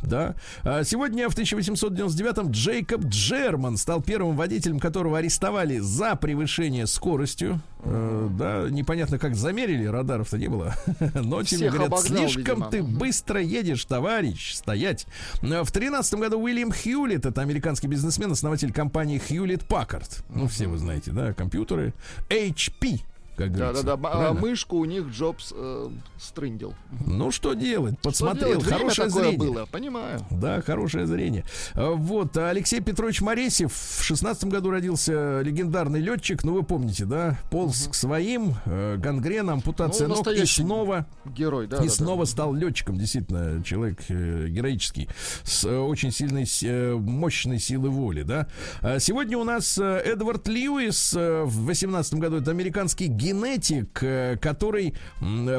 Да. Да. А Сегодня в 1899-м Джейкоб Джерман стал первым водителем, которого арестовали за превышение скоростью. Э, да, непонятно, как замерили, радаров-то не было. <laughs> Но тебе говорят, обогнал, слишком видимо. ты быстро едешь, товарищ, стоять. Э, В 13 году Уильям Хьюлит, это американский бизнесмен, основатель компании Хьюлит Паккард. Ну, все вы знаете, да, компьютеры. HP, как говорится. Да-да-да, а Правильно? мышку у них Джобс э, стрындил. Ну, что делать? Что Подсмотрел, делать? Время хорошее зрение. было, понимаю. Да, хорошее зрение. А, Вот, а Алексей Петрович Моресев в шестнадцатом году родился легендарный летчик, ну вы помните, да, полз к своим, э, гангрена, ампутация Ну, ног и снова, Герой, да. и да, снова стал летчиком, действительно, человек э, героический, с э, очень сильной, э, мощной силой воли, да. А Сегодня у нас э, Эдвард Льюис э, в восемнадцатом году, это американский генетик, э, который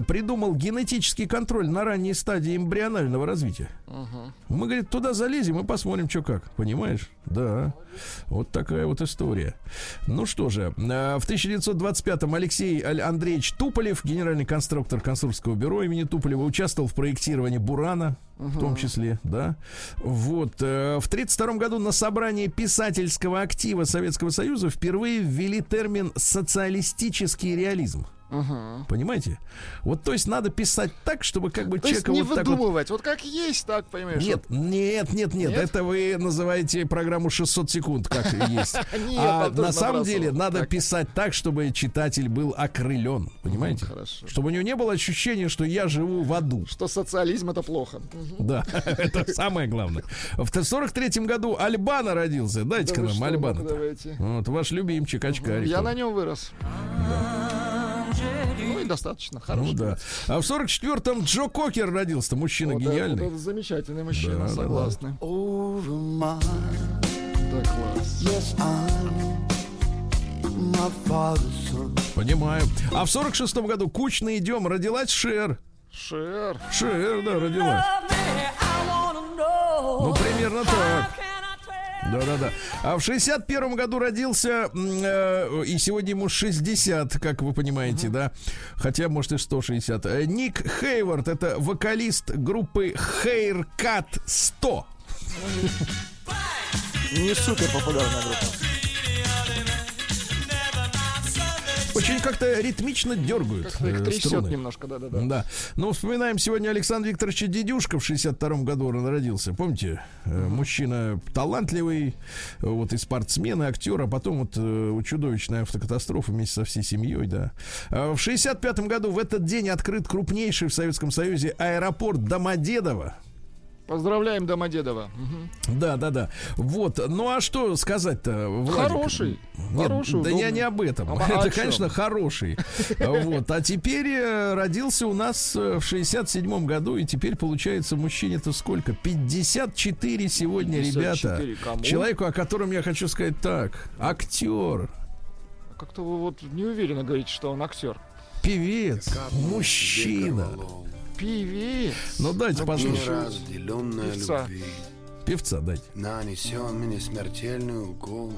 придумал генетический контроль на ранней стадии эмбрионального развития. Мы, говорит, туда залезем и посмотрим, что как. Понимаешь? Да. Вот такая вот история. Ну что же, э, в 1925-м Алексей Андреевич Туполев, генеральный конструктор конструкторского бюро имени Туполева, участвовал в проектировании Бурана, в том числе, да. Вот. э, В 1932 году на собрании писательского актива Советского Союза впервые ввели термин «социалистический реализм». Понимаете? Вот, то есть надо писать так, чтобы как бы То есть человека не вот так вот выдумывать. Вот как есть, так, понимаешь. нет, нет, нет, нет, Нет? Это вы называете программу 600 секунд, как есть. <laughs> А на самом деле надо писать так, чтобы читатель был окрылен. Понимаете? Хорошо. Чтобы у него не было ощущения, что я живу в аду. Что социализм это плохо. Да, <laughs> это самое главное. В 43-м году Альбана родился. Дайте-ка нам Альбана. Вот ваш любимчик, очкарик. Я на нем вырос. Ну и достаточно. Ну Хорошо. да. А в 44-м Джо Кокер родился. Мужчина гениальный. это замечательный мужчина, Да, да, да. согласны. Over my, Да, класс. yes, I'm my father's son. Понимаю. А в 46-м году Кучно идем родилась Шер. Шер. Шер, да, родилась. Ну, примерно так. Да-да-да. А в 61 году родился, э, и сегодня ему 60, как вы понимаете, да? Хотя, может, и 160. Э, Ник Хейвард, это вокалист группы Haircut 100. Не супер популярная группа. Очень как-то ритмично дергают Как-то их э, трясет струны. немножко, да-да-да. Да. Ну, вспоминаем сегодня Александра Викторовича Дедюшка в 62 году он родился. Помните? Э, Мужчина талантливый, вот и спортсмен, и актер, а потом вот э, чудовищная автокатастрофа вместе со всей семьей, да. А В 65 году в этот день открыт крупнейший в Советском Союзе аэропорт Домодедово. Поздравляем Домодедова. Мгм. Да, да, да. Вот. Ну а что сказать-то? Владик? Хороший. Нет, Хороший, да я не об этом. А- а Это, чем? конечно, хороший. Вот. А теперь э, родился у нас э, в 67 году, и теперь получается мужчине-то сколько? 54 сегодня, 54. ребята. Кому? Человеку, о котором я хочу сказать так. Актер, Как-то вы вот не уверенно говорите, что он актер. певец, мужчина. Певец. Ну дайте послушать. Неразделенная Певца. любви Певца дайте. Нанесен мне смертельный укол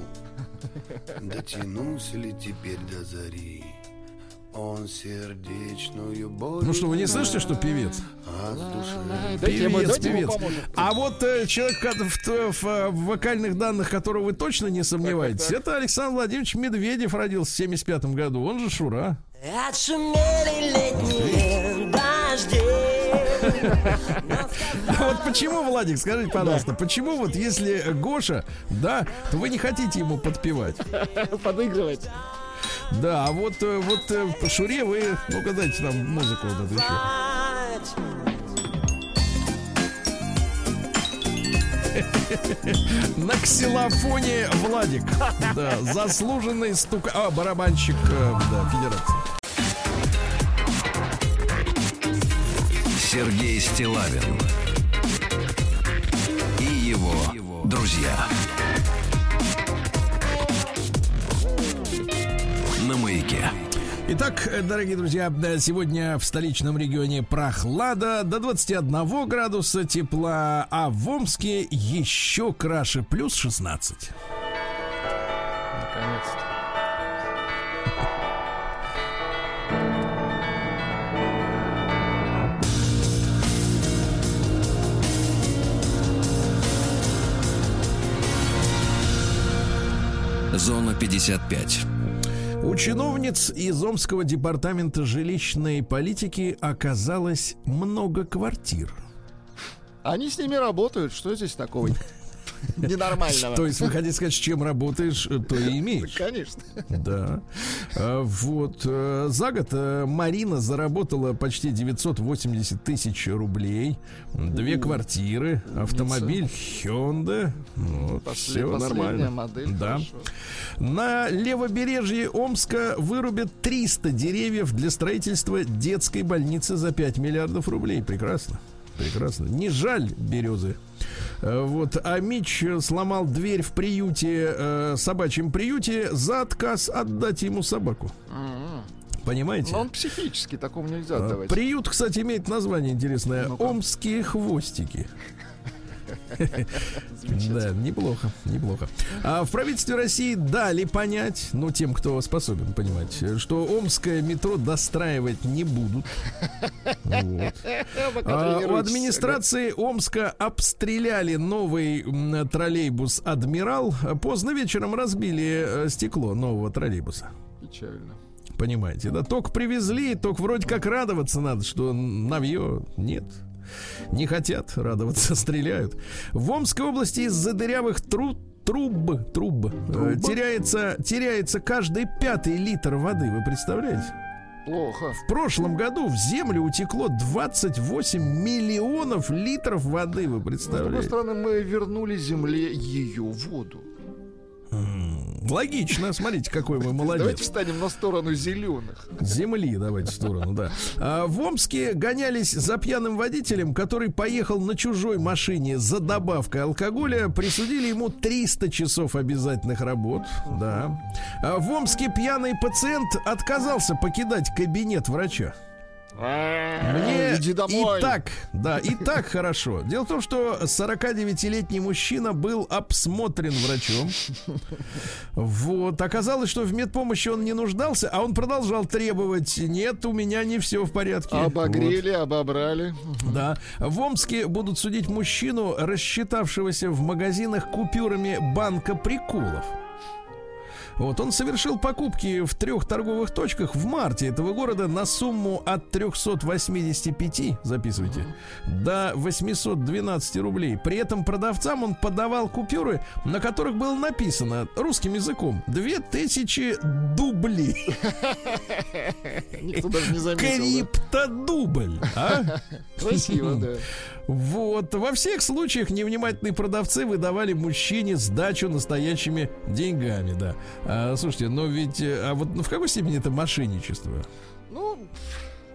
Дотянулся ли теперь до зари Он сердечную боль Ну что, вы не слышите, что певец? Ему- Певец, певец. А вот э, человек, в, в, э, в вокальных данных, которого вы точно не сомневаетесь, это Александр Владимирович Медведев родился в 75 году. Он же Шура. Отшумели летние. <laughs> Вот почему, Владик, скажите, пожалуйста, почему вот если Гоша, да, то вы не хотите ему подпевать? Подыгрывать. Да, а вот, э, вот э, по Шуре вы, ну-ка дайте нам музыку вот эту еще. <laughs> На ксилофоне Владик. <laughs> Да, заслуженный стук... А, барабанщик, э, да, федерации. Сергей Стилавин и его друзья. На маяке. Итак, э, дорогие друзья, да, сегодня в столичном регионе прохлада до 21 градуса тепла, а в Омске еще краше, плюс 16. Зона 55. У чиновниц из Омского департамента жилищной политики оказалось много квартир. Они с ними работают. Что здесь такого <laughs> ненормального? То есть, вы хотите сказать, с чем работаешь, э, то и имеешь. Конечно. Да. А, Вот. э, За год э, Марина заработала почти 980 тысяч рублей. Две квартиры, автомобиль Hyundai. Вот, После- все нормально. модель, Да. хорошо. На левобережье Омска вырубят 300 деревьев для строительства детской больницы за 5 миллиардов рублей. Прекрасно. Прекрасно. Не жаль березы. Э, Вот, а Мич сломал дверь в приюте, э, собачьем приюте, за отказ отдать ему собаку. Понимаете? Но он психически, такому нельзя А, отдавать. Приют, кстати, имеет название интересное. Ну-ка. Омские хвостики. Да, неплохо, неплохо. А в правительстве России дали понять, ну, тем, кто способен понимать, что омское метро достраивать не будут. Вот. А, у администрации Омска обстреляли новый троллейбус «Адмирал». Поздно вечером разбили э, стекло нового троллейбуса. Печально. Понимаете, да? Только привезли, только вроде как радоваться надо, что навье нет. Не хотят радоваться, <laughs> стреляют. В Омской области из-за дырявых труб труб, труб, э, теряется, теряется каждый пятый литр воды, вы представляете? Плохо. В прошлом году в землю утекло 28 миллионов литров воды, вы С другой представляете? стороны, мы вернули земле ее воду. Логично, смотрите, какой вы молодец. Давайте встанем на сторону зеленых. Земли давайте в сторону, да. А, в Омске гонялись за пьяным водителем, который поехал на чужой машине за добавкой алкоголя. Присудили ему 300 часов обязательных работ. Да. А в Омске пьяный пациент отказался покидать кабинет врача. Мне Иди домой. и так, да, и так хорошо. Дело в том, что 49-летний мужчина был обсмотрен врачом. Вот. Оказалось, что в медпомощи он не нуждался, а он продолжал требовать. Нет, у меня не все в порядке. Обогрели, обобрали. Вот. Да. В Омске будут судить мужчину, рассчитавшегося в магазинах купюрами банка приколов. Вот он совершил покупки в трех торговых точках в марте этого города на сумму от 385, записывайте, до 812 рублей. При этом продавцам он подавал купюры, на которых было написано русским языком 2000 дублей. <laughs> Никто даже не заметил. Криптодубль. А? <laughs> Красиво, да. Вот. Во всех случаях невнимательные продавцы выдавали мужчине сдачу настоящими деньгами, да. А, слушайте, но ведь... А вот ну, в какой степени это мошенничество? Ну,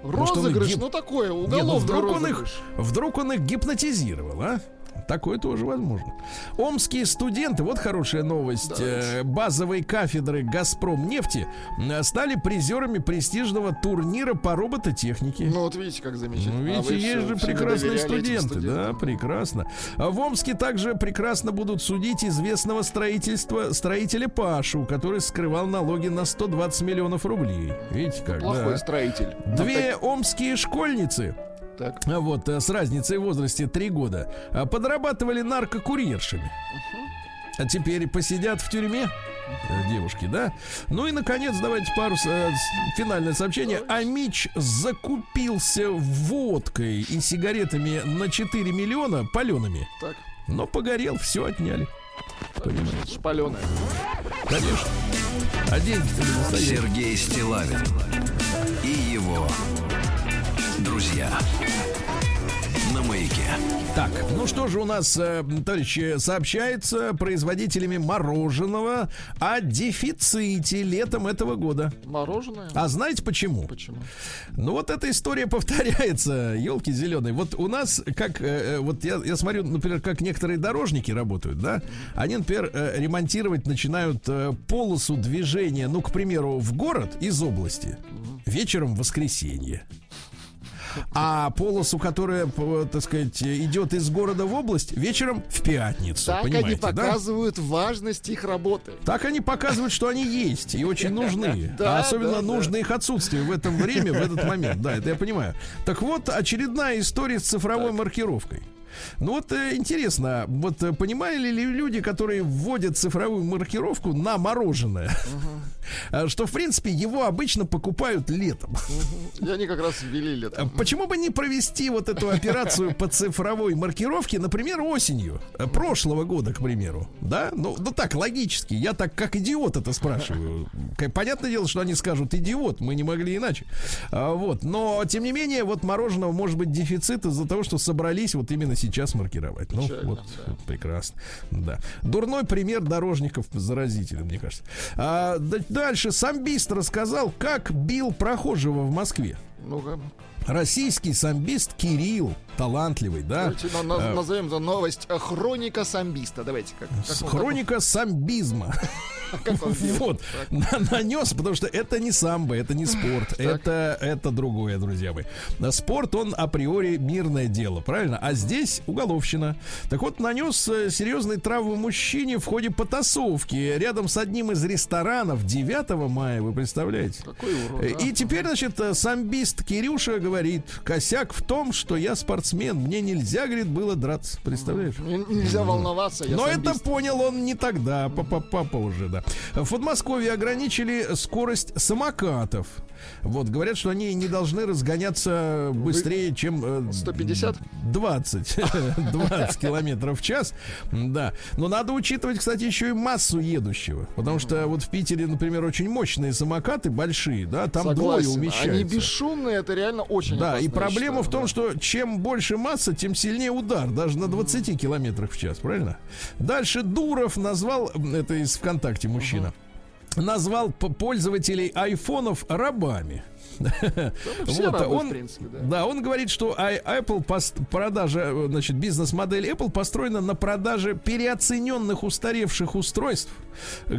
Может, розыгрыш, гип- ну такое, ну уголовный вдруг он, их, розыгрыш. вдруг он их гипнотизировал, а? Такое тоже возможно. Омские студенты, вот хорошая новость, э, базовой кафедры Газпром нефти э, стали призерами престижного турнира по робототехнике. Ну вот видите, как замечательно. Ну, А видите, вы есть же прекрасные студенты, да, прекрасно. А в Омске также прекрасно будут судить известного строительства строителя Пашу, который скрывал налоги на 120 миллионов рублей. Видите как? Плохой да. строитель. Две омские школьницы, Так. а вот э, с разницей в возрасте 3 года, а, подрабатывали наркокурьершами. А теперь посидят в тюрьме э, девушки, да? Ну и, наконец, давайте пару э, финальное сообщение. Амич закупился водкой и сигаретами на 4 миллиона палеными, Так. но погорел, все отняли. Понимаете? Шпаленая. Конечно. А настоящие. Сергей Стилавин и его друзья. на маяке. Так, ну что же у нас, э, товарищи, сообщается производителями мороженого о дефиците летом этого года. Мороженое? А знаете почему? Почему? Ну вот эта история <laughs> повторяется, елки зеленые. Вот у нас, как, э, э, вот я, я смотрю, например, как некоторые дорожники работают, да, они, например, ремонтировать начинают полосу движения, ну, к примеру, в город из области вечером в воскресенье. А полосу, которая, так сказать, идет из города в область, вечером в пятницу. Так они понимаете, да? показывают важность их работы. Так они показывают, что они есть и очень нужны. <laughs> Да, а особенно да, да. нужно их отсутствие в этом время, в этот момент. Да, это я понимаю. Так вот, очередная история с цифровой маркировкой. Ну вот э, интересно, вот э, понимали ли люди, которые вводят цифровую маркировку на мороженое, э, что в принципе его обычно покупают летом. И они как раз ввели летом. Почему бы не провести вот эту операцию по цифровой маркировке, например, осенью прошлого года, к примеру, да? Ну, ну так логически. Я так как идиот это спрашиваю. Понятное дело, что они скажут идиот, мы не могли иначе. А, вот, но тем не менее, вот мороженого может быть дефицит из-за того, что собрались вот именно сейчас маркировать. Ну, Печально, вот, да. прекрасно. Да. Дурной пример дорожников заразителен, мне кажется. А, да- дальше самбист рассказал, как бил прохожего в Москве. Ну-ка, Российский самбист Кирилл, талантливый, да? давайте на- Э, назовем за новость э, «Хроника самбиста». Давайте, как, как Хроника самбизма. <laughs> он бил? Вот, <laughs> на- нанес, потому что это не самбо, это не спорт, это, это другое, друзья мои. Спорт, он априори мирное дело, правильно? А здесь уголовщина. Так вот, нанес э, серьезные травмы мужчине в ходе потасовки рядом с одним из ресторанов 9 мая, вы представляете? Какой урод, а? И теперь, значит, самбист Кирюша говорит, косяк в том, что я спортсмен, мне нельзя, говорит, было драться, представляешь? Нельзя волноваться, я Но это понял он не тогда, папа, папа уже, да. В Подмосковье ограничили скорость самокатов. Вот, говорят, что они не должны разгоняться быстрее, чем... э, 150? 20. 20 километров в час. Да. Но надо учитывать, кстати, еще и массу едущего. Потому что вот в Питере, например, очень мощные самокаты, большие, да, там Согласен. двое умещаются. Они бесшумные, это реально очень Да, и проблема считаю, в том, да. что чем больше масса, тем сильнее удар, даже на 20 километрах в час, правильно? Дальше Дуров назвал, это из ВКонтакте мужчина, назвал пользователей айфонов рабами. все Вот, рабы, он, в принципе, да. да, он говорит, что Apple пост- продажа, э, значит, бизнес-модель Apple построена на продаже переоцененных устаревших устройств,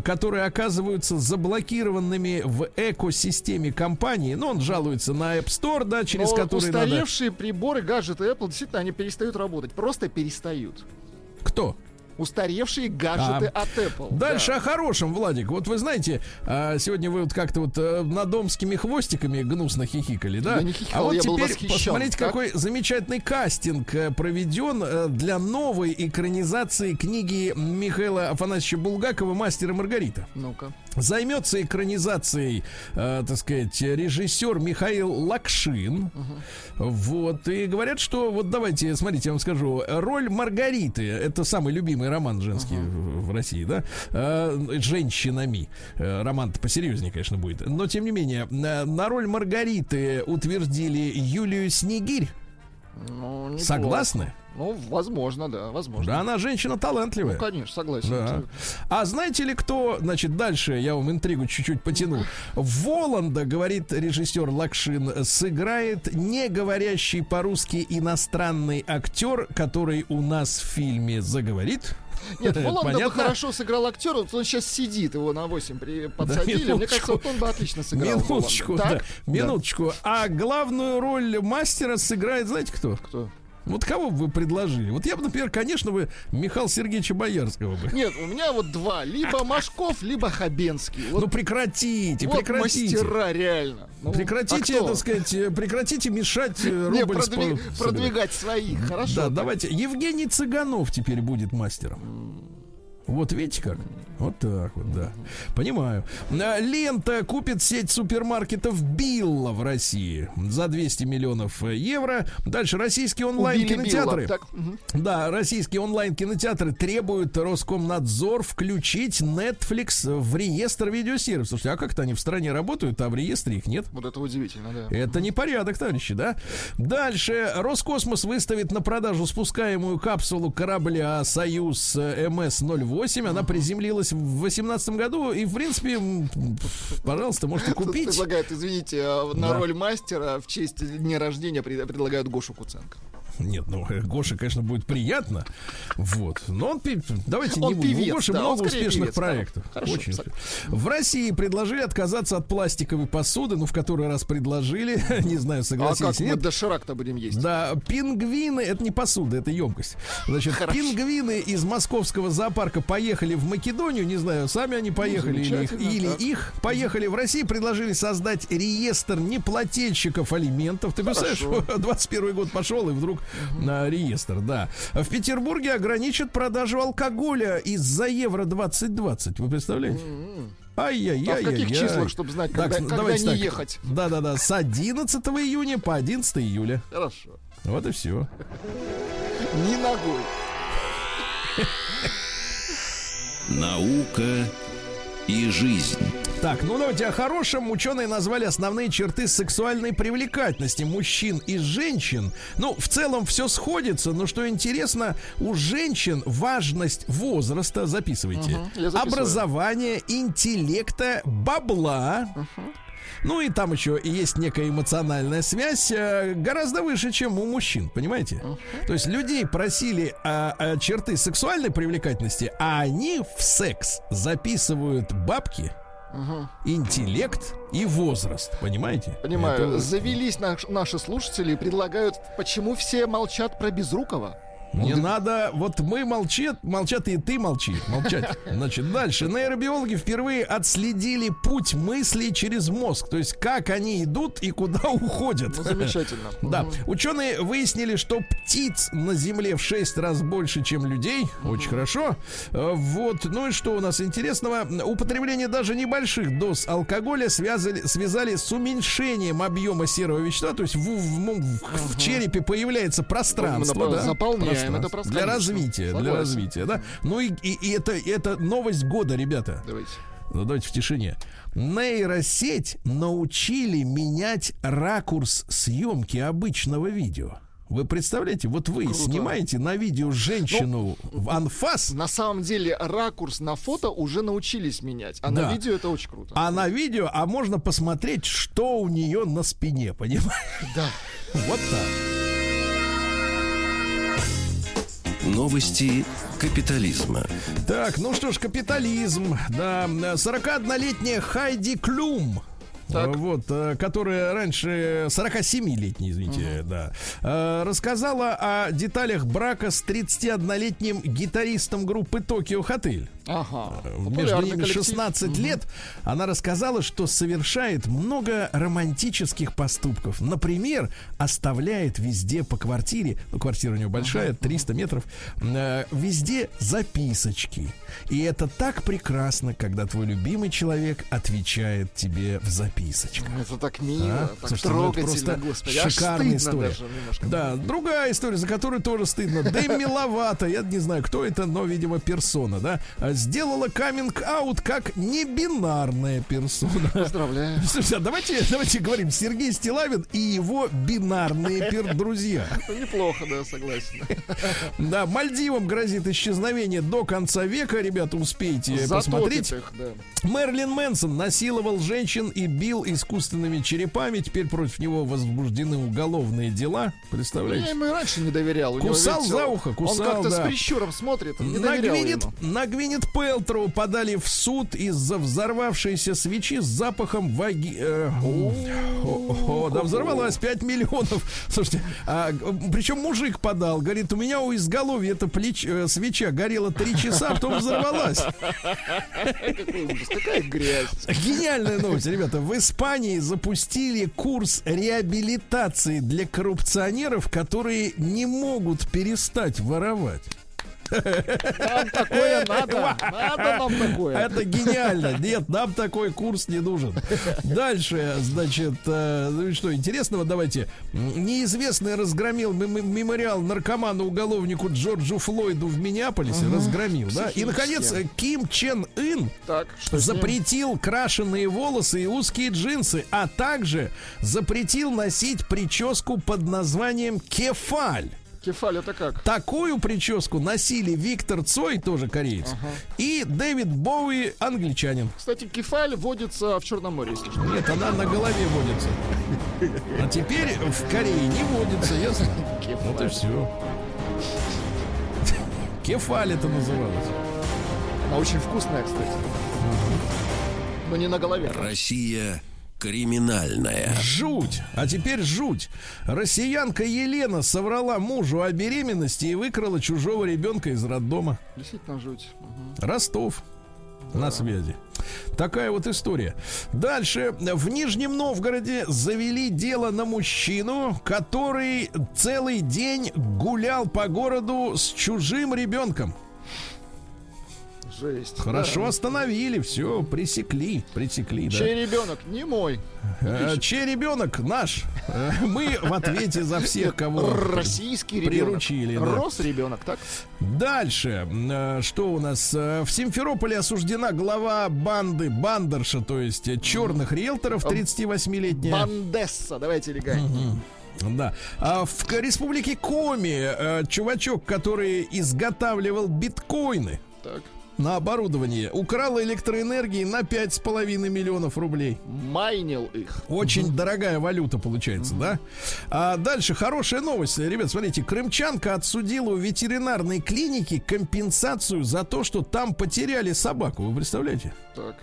которые оказываются заблокированными в экосистеме компании. Ну, он жалуется на App Store, да, через Но который надо... устаревшие приборы, гаджеты Apple, действительно, они перестают работать. Просто перестают. Кто? Устаревшие гаджеты А, от Apple. Дальше да. о хорошем, Владик. Вот вы знаете, а, сегодня вы вот как-то вот э, над домскими хвостиками гнусно хихикали, да? Я не хихикал, а вот я был теперь восхищен. посмотрите, Так? какой замечательный кастинг э, проведен э, для новой экранизации книги Михаила Афанасьевича Булгакова «Мастер и Маргарита». Ну-ка. Займется экранизацией, э, так сказать, режиссер Михаил Лакшин. Вот. И говорят, что вот давайте, смотрите, я вам скажу, роль Маргариты, это самый любимый роман женский в, в России, да, э, женщинами. Э, роман-то посерьезнее, конечно, будет. Но, тем не менее, на, на роль Маргариты утвердили Юлию Снегирь. Ну, неплохо. Согласны? Ну, возможно, да, возможно. Да, она женщина талантливая. Ну, конечно, согласен. Да. А знаете ли кто, значит, дальше я вам интригу чуть-чуть потяну. Воланда, говорит режиссер Лакшин, сыграет не говорящий по-русски иностранный актер, который у нас в фильме заговорит. Нет, Воланда бы хорошо сыграл актера, вот он сейчас сидит, его на 8 при... подсадили. Мне минуточку. кажется, вот он бы отлично сыграл. Минуточку, да, минуточку. А главную роль мастера сыграет, знаете кто? Кто? Вот кого бы вы предложили? Вот я бы, например, конечно, бы Михаила Сергеевича Боярского бы. Нет, у меня вот два. Либо Машков, либо Хабенский. Вот, Ну прекратите, вот прекратите. мастера реально. Ну, Прекратите, а так сказать, э, прекратите мешать э, Не, рубль с продви- по- продвигать своих, хорошо. Да, давайте. Евгений Цыганов теперь будет мастером. Вот видите как? Вот так вот, да. Понимаю. А, Лента купит сеть супермаркетов Билла в России за 200 миллионов евро. Дальше российские онлайн-кинотеатры. Да, российские онлайн-кинотеатры требуют Роскомнадзор включить Netflix в реестр видеосервисов. Слушайте, а как-то они в стране работают, а в реестре их нет? Вот это удивительно, да. Это непорядок, товарищи, да? Дальше. Роскосмос выставит на продажу спускаемую капсулу корабля «Союз э, МС-08». Она приземлилась в 2018 году. И, в принципе, пожалуйста, можете <laughs> купить. предлагают, извините, а, на Да. роль мастера в честь дня рождения пред- предлагают Гошу Куценко. Нет, ну, э, Гоше, конечно, будет приятно. Вот. Но он, давайте Он не певец, У Гоши да, много успешных певец, да. проектов. Хорошо, Очень. В России предложили отказаться от пластиковой посуды. Ну, в который раз предложили. <laughs> Не знаю, А как согласились. мы нет. доширак-то будем есть? Да, пингвины, это не посуда, это емкость. Значит, пингвины из московского зоопарка поехали в Македонию, не знаю, сами они поехали или, их, или так. их поехали в Россию, предложили создать реестр неплательщиков алиментов. Ты представляешь, <laughs> 21 год пошел и вдруг на реестр, да. В Петербурге ограничат продажу алкоголя из-за Евро 2020. Вы представляете? Ай-яй-яй. А в каких числах, чтобы знать, когда- когда не ехать? Да-да-да, с 11 июня по 11 июля. Хорошо. Вот и все. Не ногой. Наука и жизнь. Так, ну давайте о хорошем. Ученые назвали основные черты сексуальной привлекательности мужчин и женщин. Ну, в целом все сходится, но что интересно, у женщин важность возраста, записывайте, записываю. образования, интеллекта, бабла. Ну и там еще и есть некая эмоциональная связь э, гораздо выше, чем у мужчин, понимаете? То есть людей просили а, а, черты сексуальной привлекательности, а они в секс записывают бабки, интеллект и возраст, понимаете? Понимаю. Это- Завелись наш- наши слушатели и предлагают, почему все молчат про Безрукова? Не надо, вот мы молчат, молчат и ты молчи, молчать. Значит, дальше. Нейробиологи впервые отследили путь мысли через мозг, то есть как они идут и куда уходят. Ну, замечательно. <laughs> Да, ученые выяснили, что птиц на Земле в 6 раз больше, чем людей. Очень хорошо. Э, Вот, ну и что у нас интересного? Употребление даже небольших доз алкоголя связали, связали с уменьшением объема серого вещества, то есть в, в- в- в черепе появляется пространство. Мы да? Заполняем это пространство. Для развития, для Согласен. развития, да. Ну и, и- и это, это новость года, ребята. Давайте. Ну, давайте в тишине. Нейросеть научили менять ракурс съемки обычного видео. Вы представляете, вот вы Круто. снимаете на видео женщину в анфас, На самом деле ракурс на фото уже научились менять, а Да. на видео это очень круто. а на видео, а можно посмотреть, что у нее на спине, понимаешь? Да. <laughs> Вот так. Новости капитализма. Так, ну что ж, капитализм. Да, 41-летняя Хайди Клюм. Так. э, Вот, э, которая раньше 47-летняя, извините, да, э, рассказала о деталях брака с 31-летним гитаристом группы Токио Хотель. Ага. Между ними коллектив. 16 лет. Она рассказала, что совершает много романтических поступков. Например, оставляет везде по квартире, ну, квартира у нее большая, 300 метров, везде записочки. И это так прекрасно, когда твой любимый человек отвечает тебе в записочках. Это так мило, А? так Слушайте, ну это трогательно, просто господи. Аж шикарная история. даже немножко. Да, другая история, за которую тоже стыдно. Дэми Ловато, я не знаю, кто это, но, видимо, персона, да, а, сделала каминг-аут как небинарная персона. Поздравляю. <laughs> Слушайте, а давайте, давайте говорим, Сергей Стилавин и его бинарные пер друзья. Ну, неплохо, да, согласен. Да, Мальдивам грозит исчезновение до конца века, ребята, успейте Затопит посмотреть. их, да. Мерлин Мэнсон насиловал женщин и бил искусственными черепами. Теперь против него возбуждены уголовные дела. Я Представляете? ему и раньше не доверял. У него Кусал ведь, за ухо, кусал, Он как-то да. с прищуром смотрит. Не На Гвинет, на Гвинет Пелтроу подали в суд из-за взорвавшейся свечи с запахом ваги... э, о, о, да, взорвалась 5 миллионов. <laughs> Слушайте, а, причем мужик подал, говорит, у меня у изголовья эта плеч- э, свеча горела 3 часа, а потом взорвалась. <laughs> Какая грязь. Гениальная новость, ребята. В Испании запустили курс реабилитации для коррупционеров, которые не могут перестать воровать. Нам такое надо. Надо нам такое. Это гениально. Нет, нам такой курс не нужен. Дальше, значит, э, ну что интересного, давайте. Неизвестный разгромил мем- мем- мемориал наркоману-уголовнику Джорджу Флойду в Миннеаполисе. Разгромил, да? И, наконец, Ким Чен Ын запретил крашеные волосы и узкие джинсы, а также запретил носить прическу под названием кефаль. Кефаль это как? Такую прическу носили Виктор Цой, тоже кореец, и Дэвид Боуи, англичанин. Кстати, кефаль водится в Черном море, если что. Нет, она на голове водится. А теперь в Корее не водится, ясно? Вот и все. Кефаль это называлось. Она очень вкусная, кстати. Но не на голове. Россия криминальная. Жуть. А теперь жуть. Россиянка Елена соврала мужу о беременности и выкрала чужого ребенка из роддома. Действительно жуть. Мгм. Ростов. На связи. Такая вот история. Дальше. В Нижнем Новгороде завели дело на мужчину, который целый день гулял по городу с чужим ребенком. Жесть. Хорошо Да. остановили, все, пресекли, пресекли, да. Чей ребенок? Не мой. Э, Чей ребенок? Наш. Э, Мы в ответе за всех, <laughs> кого Российский ребенок. приручили. да. Рос ребенок, так? Дальше. Э, Что у нас? В Симферополе осуждена глава банды, бандерша, то есть черных риэлторов, 38-летняя. Бандесса. Давайте легальнее. Да. А в республике Коми э, чувачок, который изготавливал биткоины Так. На оборудование, украл электроэнергии на 5,5 миллионов рублей. Майнил их. Очень дорогая валюта получается, да? А дальше хорошая новость. Ребят, смотрите, крымчанка отсудила у ветеринарной клиники компенсацию за то, что там потеряли собаку. Вы представляете? Так.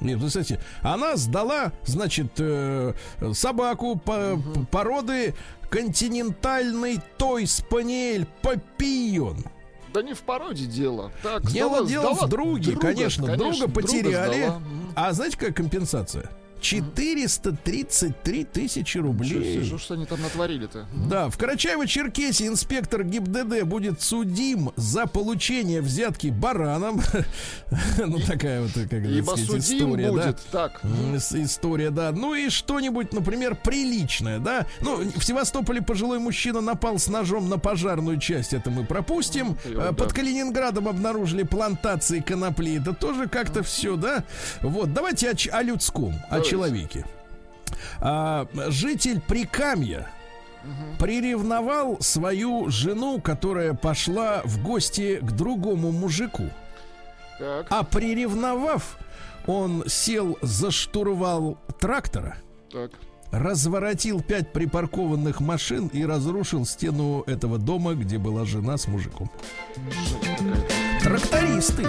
Нет, вы кстати, она сдала, значит, э, собаку по- породы континентальный той спаниель Папион. Да не в породе дело. Так, Дело сдала- дело сдала в друге, друга, конечно, конечно, друга потеряли. сдала. Мгм. а знаете, какая компенсация? 433 тысячи рублей. Что ж они там натворили-то? Да, в Карачаево-Черкесии инспектор ГИБДД будет судим за получение взятки бараном. <laughs> Ну, такая вот, как Ибо сказать, история, да. будет. Так. История, да. Ну и что-нибудь, например, приличное, да. Ну, в Севастополе пожилой мужчина напал с ножом на пожарную часть, это мы пропустим. А, Под да. Калининградом обнаружили плантации конопли, это тоже как-то все, да. Вот, давайте о, людском, о. Человеке. А, житель Прикамья приревновал свою жену, которая пошла в гости к другому мужику. Так. А приревновав, он сел за штурвал трактора, Так. разворотил пять припаркованных машин и разрушил стену этого дома, где была жена с мужиком. Трактористы.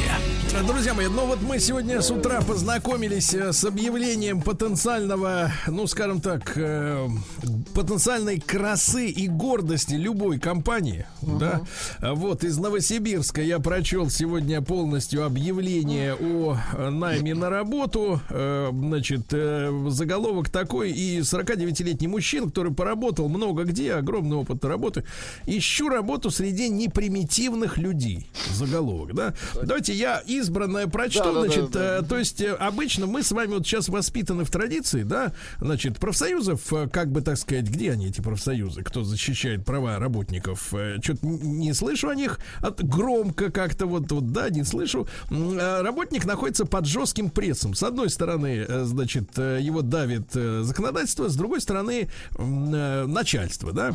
Друзья мои, ну вот мы сегодня с утра познакомились э, с объявлением потенциального, ну скажем так, э, потенциальной красы и гордости любой компании, да. А Вот из Новосибирска я прочел сегодня полностью объявление о э, найме на работу. Э, Значит, э, заголовок такой и 49-летний мужчина, который поработал много где, огромный опыт работы. Ищу работу среди непримитивных людей. Заголовок, да. Давайте я избранное прочту. Да, да, да, значит, да. э, то есть э, обычно мы с вами вот сейчас воспитаны в традиции, да, значит, профсоюзов, э, как бы так сказать, где они эти профсоюзы, кто защищает права работников, что-то не слышу о них, от, громко как-то вот, вот, да, не слышу. Э, Работник находится под жестким прессом. С одной стороны, э, значит, э, его давит э, законодательство, с другой стороны, э, начальство, да. Э,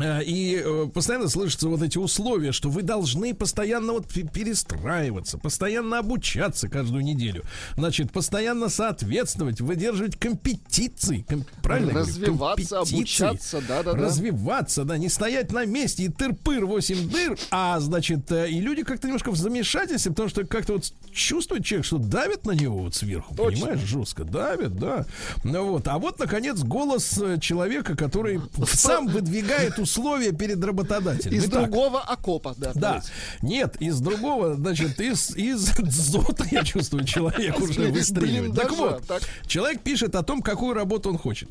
И э, постоянно слышатся вот эти условия, что вы должны постоянно вот пе- перестраиваться, постоянно обучаться каждую неделю. Значит, постоянно соответствовать, выдерживать компетиции. ком- правильно? Развиваться, Компетиции. обучаться, да-да-да. Развиваться, да, не стоять на месте и тыр-пыр 8 дыр, а, значит, э, и люди как-то немножко в замешательстве, потому что как-то вот чувствует человек, что давят на него вот сверху, Точно. понимаешь, жестко давят, да. Ну вот, а вот, наконец, голос э, человека, который <laughs> сам выдвигает условия перед работодателем. Из Итак, другого окопа, да. Да. давайте. Нет, из другого, значит, из, из дзота, я чувствую, человек уже выстреливает. Так вот, так. человек пишет о том, какую работу он хочет.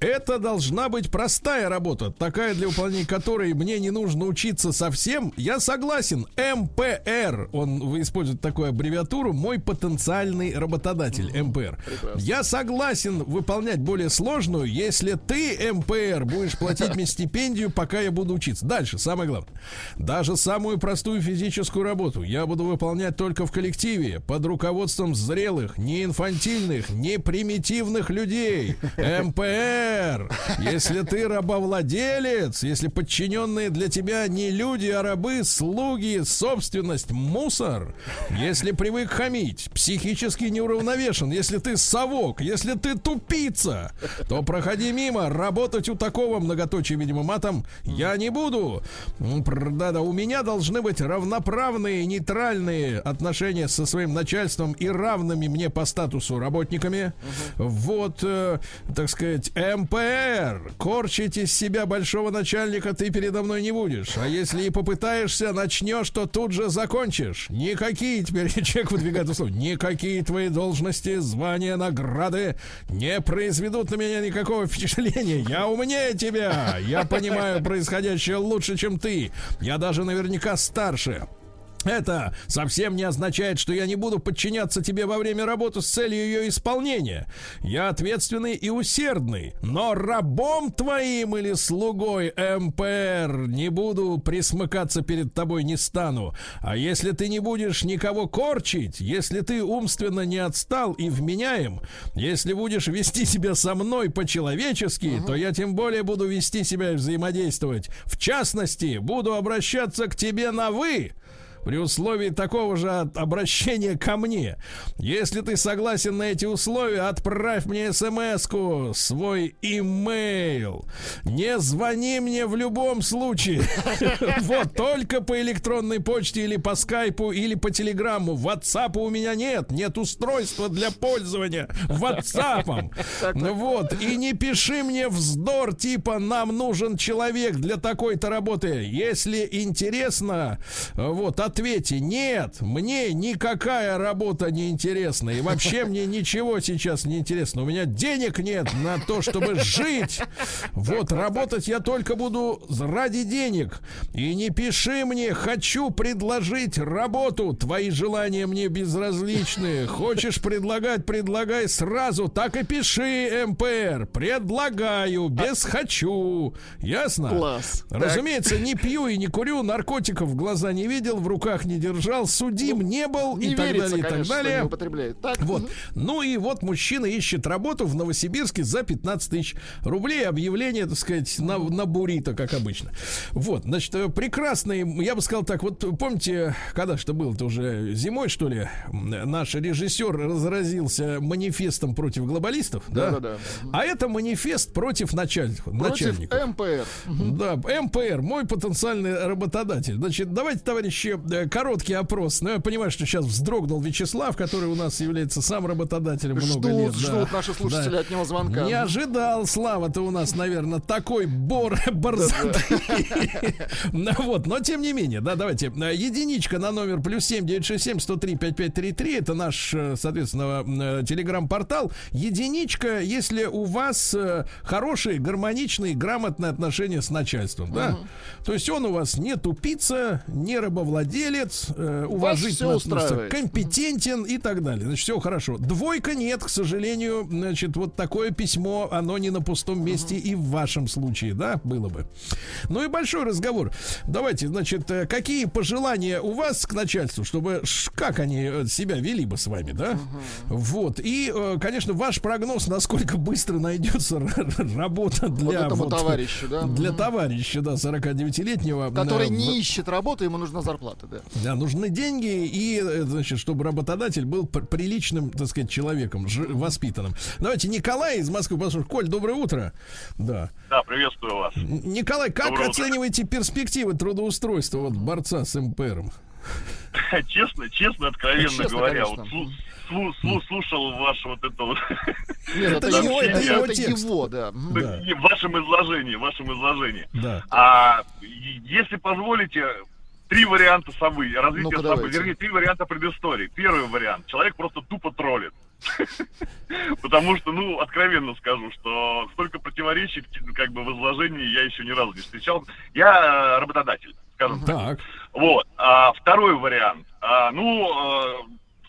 Это должна быть простая работа, такая, для выполнения которой мне не нужно учиться совсем. Я согласен. МПР, он использует такую аббревиатуру, мой потенциальный работодатель, МПР. Я согласен выполнять более сложную, если ты, МПР, будешь платить мне стипендию, пока я буду учиться. Дальше, самое главное. Даже самую простую физическую работу я буду выполнять только в коллективе, под руководством зрелых, не инфантильных, не примитивных людей. МПР! Если ты рабовладелец, если подчиненные для тебя не люди, а рабы, слуги, собственность, мусор, если привык хамить, психически неуравновешен, если ты совок, если ты тупица, то проходи мимо, работать у такого многоточия, видимо, матом я не буду. Да-да, у меня должны быть равноправные, нейтральные отношения со своим начальством и равными мне по статусу работниками. Вот, э, так сказать, МПР. Корчить из себя большого начальника ты передо мной не будешь. А если и попытаешься, начнешь, то тут же закончишь. Никакие теперь <laughs> человек выдвигает условия. Никакие твои должности, звания, награды не произведут на меня никакого впечатления. Я умнее тебя. Я понимаю происходящее лучше, чем ты. Я даже наверняка старше. Это совсем не означает, что я не буду подчиняться тебе во время работы с целью ее исполнения. Я ответственный и усердный, но рабом твоим или слугой МПР не буду присмыкаться перед тобой не стану. А если ты не будешь никого корчить, если ты умственно не отстал и вменяем, если будешь вести себя со мной по-человечески, то я тем более буду вести себя и взаимодействовать. В частности, буду обращаться к тебе на «вы», при условии такого же обращения ко мне. Если ты согласен на эти условия, отправь мне смс-ку, свой имейл. Не звони мне в любом случае. <laughs> Вот, только по электронной почте или по скайпу, или по телеграмму. WhatsApp у меня нет. Нет устройства для пользования WhatsApp. Вот. И не пиши мне вздор типа «нам нужен человек для такой-то работы». Если интересно, вот, ответьте «нет, мне никакая работа не интересна. И вообще мне ничего сейчас не интересно. У меня денег нет на то, чтобы жить. Вот, работать я только буду ради денег. И не пиши мне «хочу предложить работу». Твои желания мне безразличны. Хочешь предлагать, предлагай сразу. Так и пиши, МПР. Предлагаю, без «хочу». Ясно? Класс. Разумеется, не пью и не курю, наркотиков в глаза не видел, в руках не держал, судим не был Не и так верится, далее, и так далее. Так, Вот. Ну и вот мужчина ищет работу в Новосибирске за 15 тысяч рублей. Объявление, так сказать, на, на буррито, как обычно. Вот, значит, э, прекрасный, я бы сказал так, вот помните, когда что было-то уже зимой, что ли, наш режиссер разразился манифестом против глобалистов, да? Да-да-да. А это манифест против начальников. против начальников. МПР. Да, МПР, мой потенциальный работодатель. Значит, давайте, товарищи, короткий опрос. Ну, я понимаю, что сейчас вздрогнул Вячеслав, который у нас является сам работодателем много Ждут, лет. да. ждут наши слушатели Да. от него звонка. Не ожидал, Слава-то у нас, наверное, такой бор <laughs> борзоты. <laughs> Ну вот, но тем не менее, да, давайте. Э, Единичка на номер плюс семь девять шесть семь сто три пять пять три три. Это наш, э, соответственно, э, телеграм-портал. Единичка, если у вас э, хорошие, гармоничные, грамотные отношения с начальством, да. То есть он у вас не тупица, не рабовладелец, э, уважительно относится, компетентен и так далее. Значит, все хорошо. Двойка нет, к сожалению. Значит, вот такое письмо, оно не на пустом месте и в вашем случае, да, было бы. Ну и большой разговор. Давайте, значит, э, какие пожелания у вас к начальству, чтобы как они э, себя вели бы с вами, да? Вот. И, э, конечно, ваш прогноз, насколько быстро найдется работа для этому вот, товарищу, да? Для товарища, да, 49-летнего. Который не ищет работу, ему нужна зарплата, да. да, нужны деньги и, э, значит, чтобы работодатель был пр- приличным, так сказать, человеком, ж- воспитанным. Давайте Николай из Москвы послушаем. Коль, доброе утро. Да. Да, приветствую вас. Николай, как Доброе утро. оцениваете перспективы трудоустройства вот борца с МПРом? <laughs> честно, честно, откровенно Честно, говоря, конечно. вот слу- слу- слу- слушал ваше вот это вот Нет, Это это, его- это его это текст. его, да. Да. в вашем изложении, в вашем изложении. Да. А если позволите, три варианта развития Ну-ка, событий, давайте. вернее, три варианта предыстории. Первый вариант. Человек просто тупо троллит. <laughs> Потому что, ну, откровенно скажу, что столько противоречий как бы в изложении я еще ни разу не встречал. Я э, работодатель, скажем так. Так. Вот. А, второй вариант. А, ну, э,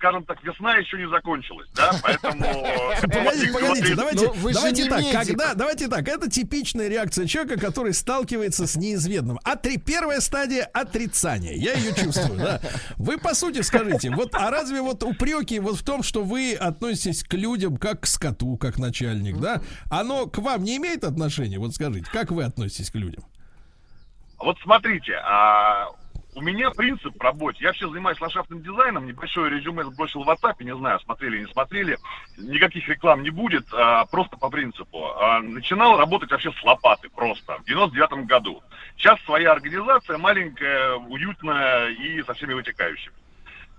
скажем так, весна еще не закончилась, да, поэтому... <laughs> Погодите, погодите, давайте, Ну, давайте так, медик. когда, давайте так, это типичная реакция человека, который сталкивается с неизведанным. А три, первая стадия отрицания, я ее чувствую, да. Вы по сути скажите, вот, а разве вот упреки вот в том, что вы относитесь к людям как к скоту, как начальник, да, оно к вам не имеет отношения? Вот скажите, как вы относитесь к людям? Вот смотрите, а, у меня принцип в работе. Я вообще занимаюсь ландшафтным дизайном. Небольшое резюме сбросил в WhatsApp. Не знаю, смотрели, не смотрели. Никаких реклам не будет. а, просто по принципу. А, начинал работать вообще с лопаты просто. В 99 году. Сейчас своя организация маленькая, уютная и со всеми вытекающими.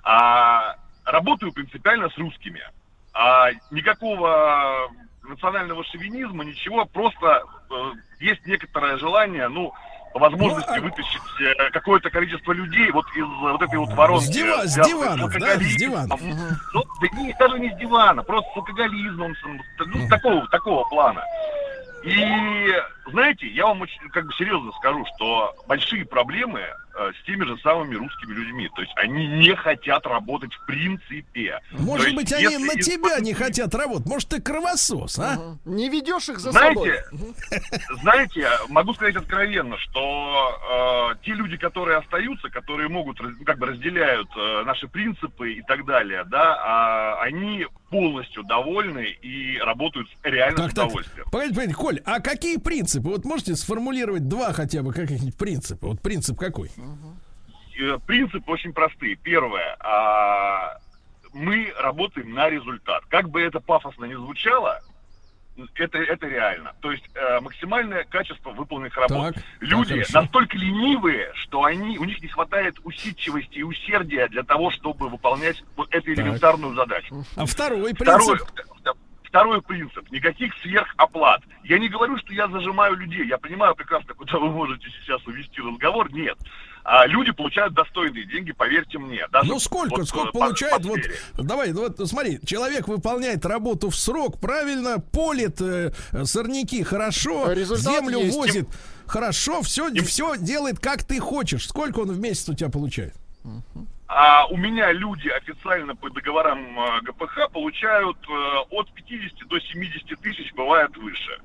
А, работаю принципиально с русскими. А, никакого национального шовинизма, ничего. Просто э, есть некоторое желание, ну, возможности Ну, а- вытащить э, какое-то количество людей вот из э, вот этой вот воронки. С дива- с диванов, да, с диванов. Ну, да не, даже не с дивана, просто с алкоголизмом, с- ну, такого, такого плана. И, знаете, я вам очень, как бы серьезно скажу, что большие проблемы с теми же самыми русскими людьми. То есть они не хотят работать в принципе. То Может есть быть, они на тебя не хотят работать? Может, ты кровосос, а? Мгм. Не ведешь их за собой. Знаете, <laughs> знаете, могу сказать откровенно, что э, те люди, которые остаются, которые могут, ну, как бы разделяют э, наши принципы и так далее, да, а, они полностью довольны и работают с реальным Так, так. удовольствием. Погодите, погодите, Коль, а какие принципы? Вот можете сформулировать два хотя бы каких-нибудь принципа? Вот принцип какой? Э, Принципы очень простые. Первое. а, мы работаем на результат. Как бы это пафосно не звучало, это, это реально. То есть э, максимальное качество выполненных работ. Так, Люди так, хорошо. настолько ленивые, что они, у них не хватает усидчивости и усердия для того, чтобы выполнять вот эту элементарную задачу. А второй Второй, принцип? т- второй принцип. Никаких сверхоплат. Я не говорю, что я зажимаю людей. Я понимаю прекрасно, куда вы можете сейчас увести разговор. Нет. А люди получают достойные деньги, поверьте мне. Даже Ну сколько, вот, сколько э, по- получает? по Вот, давай, ну вот смотри, человек выполняет работу в срок, правильно, полит э, сорняки хорошо, А результат землю есть. возит хорошо, все, все делает как ты хочешь. Сколько он в месяц у тебя получает? А у меня люди официально по договорам э, ГПХ получают э, от 50 до 70 тысяч, бывает выше.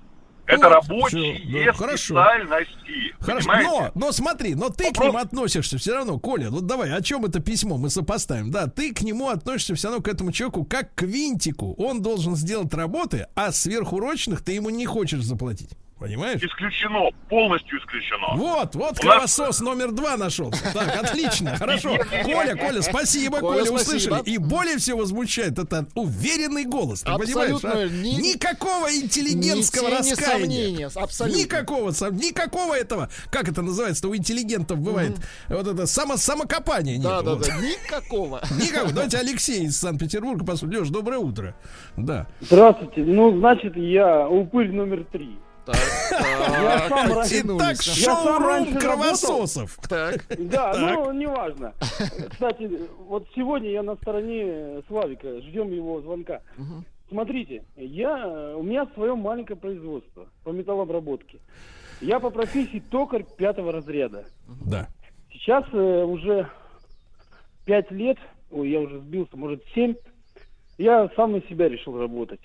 Это Вот, рабочие хорошо. специальности. Хорошо, понимаете? но, но смотри, но ты к Вопрос- ним относишься все равно, Коля, вот давай, о чем это письмо мы сопоставим? Да, ты к нему относишься все равно к этому человеку как к винтику. Он должен сделать работы, а сверхурочных ты ему не хочешь заплатить. Понимаешь? Исключено, полностью исключено. Вот, вот кровосос номер два нашелся. Так, отлично, <laughs> хорошо. Коля. Коля, спасибо, Коля, Коля, спасибо. услышали. И более всего возмущает это уверенный голос. Ты Абсолютно понимаешь? а? ни- Никакого интеллигентского ни раскаяния. сомнения. Никакого, никакого этого, как это называется, у интеллигентов бывает, вот это само, самокопание нет. Да, да, да, никакого. <laughs> Никакого. Давайте Алексей из Санкт-Петербурга послушаем. Леш, доброе утро. Да. Здравствуйте. Ну, значит, я упырь номер три. Так, Я так, Итак, шоурум раньше кровососов. Так, Да, ну, неважно. Кстати, вот сегодня я на стороне Славика. Ждем его звонка. Смотрите, я, у меня свое маленькое производство по металлообработке. Я по профессии токарь пятого разряда. Да. Сейчас э, уже пять лет, ой, я уже сбился, может семь, я сам на себя решил работать.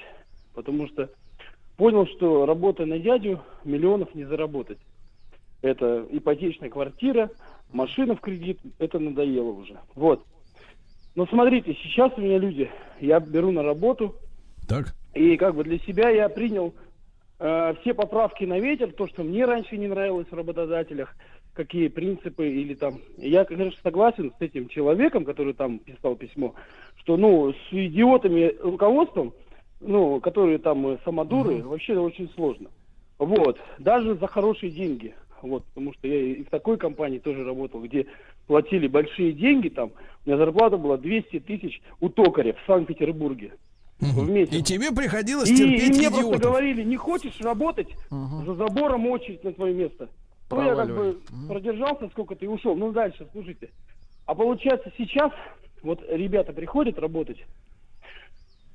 Потому что понял, что работая на дядю, миллионов не заработать. Это ипотечная квартира, машина в кредит, это надоело уже. Вот. Но смотрите, сейчас у меня люди, я беру на работу, Так. и как бы для себя я принял э, все поправки на ветер, то, что мне раньше не нравилось в работодателях, какие принципы или там. Я, конечно, согласен с этим человеком, который там писал письмо, что, ну, с идиотами руководством, ну, которые там э, самодуры, вообще очень сложно. Вот. Даже за хорошие деньги. Вот, потому что я и в такой компании тоже работал, где платили большие деньги там. У меня зарплата была 200 тысяч у токаря в Санкт-Петербурге. В месяц. И тебе приходилось И, и терпеть мне просто идиотов. говорили, не хочешь работать, за забором очередь на твое место. Ну, я как бы продержался сколько-то и ушел. Ну, дальше, слушайте. А получается, сейчас вот ребята приходят работать,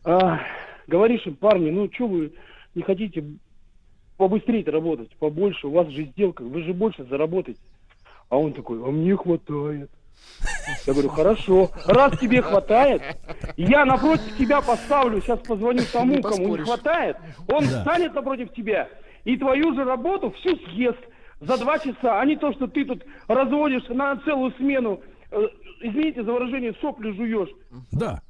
а, говоришь им, парни, ну, что вы не хотите побыстрее работать, побольше, у вас же сделка, вы же больше заработаете. А он такой, а мне хватает. Я говорю, хорошо, раз тебе хватает, я напротив тебя поставлю, сейчас позвоню <laughs> тому, Не кому не хватает, он Да. встанет напротив тебя и твою же работу всю съест за два часа, а не то, что ты тут разводишь на целую смену, э, извините за выражение, сопли жуешь. Да.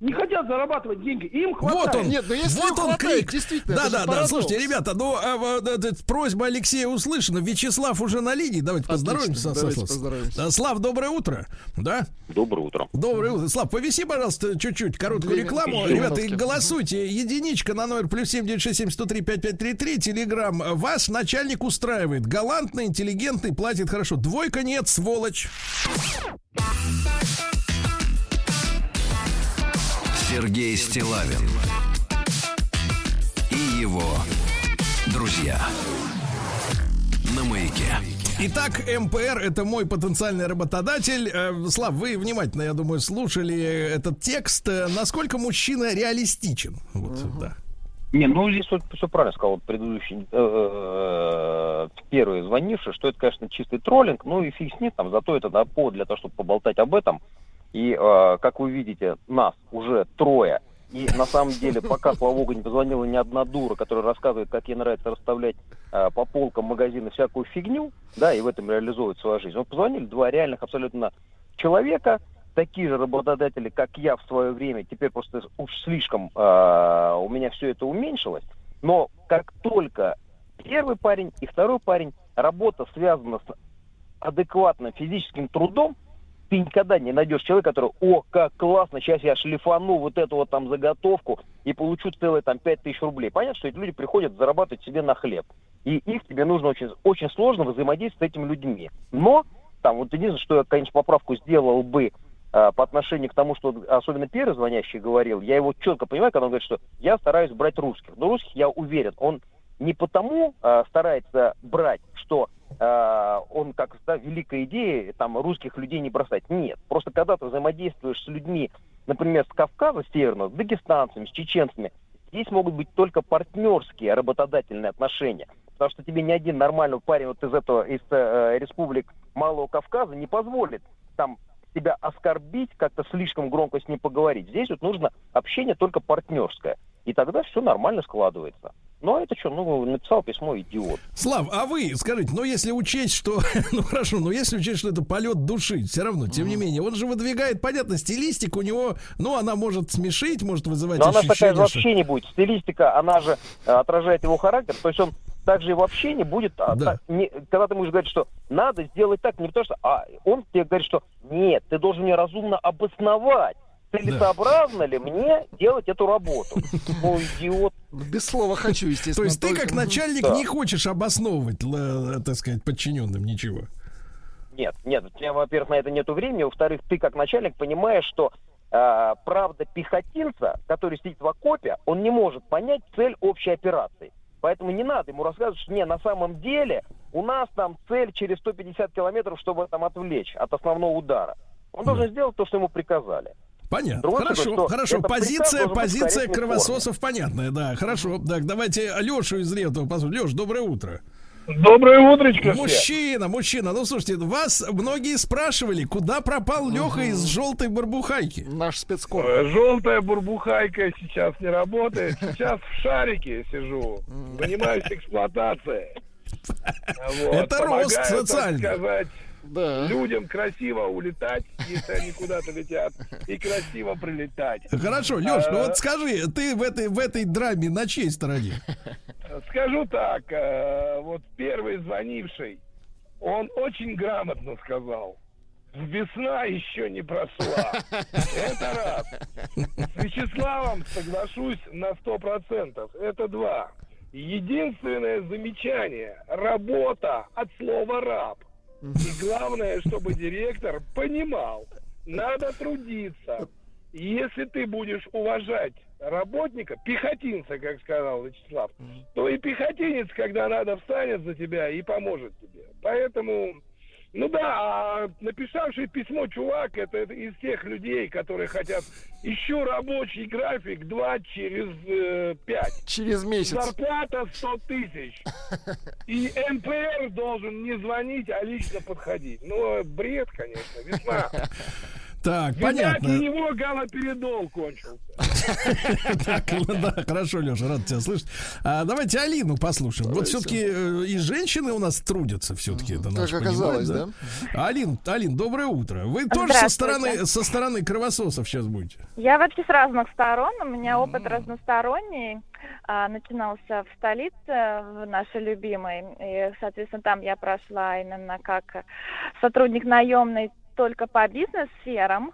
Не хотят зарабатывать деньги, им хватает. Вот он. Нет, ну если вот он хватает, крик. действительно, Да, да, да. Слушайте, ребята, ну а, вот эта просьба Алексея услышана. Вячеслав уже на линии. Давайте Отлично, поздороваемся. со- давайте со- со- поздороваемся. Да, Слав, доброе утро. Да? Доброе утро. Доброе утро. Слав, повиси, пожалуйста, чуть-чуть короткую Для рекламу. Ленинки. Ребята, и Ленинки. голосуйте. Единичка на номер плюс семь девять шесть семь сто три пять пять три три. Телеграмм. Вас начальник устраивает. Галантный, интеллигентный, платит хорошо. Двойка нет, сволочь. Сергей Стилавин и его друзья на маяке. Итак, МПР это мой потенциальный работодатель. Э, Слав, вы внимательно, я думаю, слушали этот текст. Э, Насколько мужчина реалистичен? Вот, да. Не, ну здесь вот все правильно сказал вот предыдущий э, первый звонивший, что это, конечно, чистый троллинг, ну и фиг с ним, там, зато это да, повод для того, чтобы поболтать об этом. И, э, как вы видите, нас уже трое. И на самом деле, пока, слава богу, не позвонила ни одна дура, которая рассказывает, как ей нравится расставлять э, по полкам магазина всякую фигню, да, и в этом реализовывать свою жизнь. Вот позвонили два реальных абсолютно человека, такие же работодатели, как я в свое время, теперь просто уж слишком э, у меня все это уменьшилось. Но как только первый парень и второй парень, работа связана с адекватным физическим трудом, ты никогда не найдешь человека, который, о, как классно, сейчас я шлифану вот эту вот там заготовку и получу целые там 5 тысяч рублей. Понятно, что эти люди приходят зарабатывать себе на хлеб. И их тебе нужно очень, очень сложно взаимодействовать с этими людьми. Но, там, вот единственное, что я, конечно, поправку сделал бы э, по отношению к тому, что особенно первый звонящий говорил, я его четко понимаю, когда он говорит, что я стараюсь брать русских. Но русских, я уверен, он не потому э, старается брать, что он как да, великая идея там русских людей не бросать. Нет. Просто когда ты взаимодействуешь с людьми, например, с Кавказа северного, с дагестанцами, с чеченцами, здесь могут быть только партнерские работодательные отношения. Потому что тебе ни один нормальный парень вот из этого, из э, республик Малого Кавказа не позволит там себя оскорбить, как-то слишком громко с ним поговорить. Здесь вот нужно общение только партнерское. И тогда все нормально складывается. Ну, а это что, ну, написал письмо идиот. Слав, а вы скажите, ну если учесть, что, <laughs> ну хорошо, но если учесть, что это полет души, все равно, тем не менее, он же выдвигает, понятно, стилистику у него, ну она может смешить, может вызывать Но она такая что- вообще не будет. Стилистика, она же э, отражает его характер. То есть он также и в общении будет, а, Да. та- не- когда ты будешь говорить, что надо сделать так, не потому что, а он тебе говорит, что нет, ты должен мне разумно обосновать, целесообразно ли мне делать эту работу. <laughs> Ну, идиот. Без слова хочу, естественно. То есть ты как начальник Да. не хочешь обосновывать, л- так сказать, подчиненным ничего. Нет, нет, у тебя, во-первых, на это нету времени, во-вторых, ты как начальник понимаешь, что э, правда пехотинца, который сидит в окопе, он не может понять цель общей операции. Поэтому не надо ему рассказывать, что не, на самом деле у нас там цель через 150 километров, чтобы там отвлечь от основного удара. Он должен сделать то, что ему приказали. Понятно. Другое хорошо, хорошо. это приказ Позиция, позиция кровососов понятная, да. Хорошо. Так, давайте Лешу из Ревного послушаем. Леш, доброе утро. Доброе утречко. Мужчина, мужчина, ну слушайте, вас многие спрашивали, куда пропал Леха из желтой барбухайки. Наш спецкор. Э, Желтая бурбухайка сейчас не работает. Сейчас в шарике сижу. Занимаюсь эксплуатацией. <laughs> Вот, Это рост социальный. сказать, Да. людям красиво улетать, если они куда-то летят, и красиво прилетать. Хорошо, Леш, ну А. вот скажи, ты в этой, в этой драме на чьей стороне? Скажу так, э, вот первый звонивший, он очень грамотно сказал. Весна еще не прошла. Это раз. С Вячеславом соглашусь на сто процентов. Это два. Единственное замечание. Работа от слова раб. И главное, чтобы директор понимал, надо трудиться. Если ты будешь уважать работника, пехотинца, как сказал Вячеслав, то и пехотинец, когда надо, встанет за тебя и поможет тебе. Поэтому, ну да, а написавший письмо чувак, это, это из тех людей, которые хотят ищу рабочий график 2 через э, 5. Через месяц. Зарплата 100 тысяч. И МПР должен не звонить, а лично подходить. Ну, бред, конечно, весна. Так, Видать, понятно. у него галоперидол кончился. <laughs> Так, ну да, хорошо, Леша, рад тебя слышать. А, давайте Алину послушаем. Вот все-таки и женщины у нас трудятся, все-таки это Как оказалось, понимать, Алин, Алин, доброе утро. Вы тоже со стороны, со стороны кровососов сейчас будете? Я вообще с разных сторон, у меня опыт разносторонний. А, начинался в столице, в нашей любимой, и, соответственно, там я прошла именно как сотрудник наемный только по бизнес-сферам,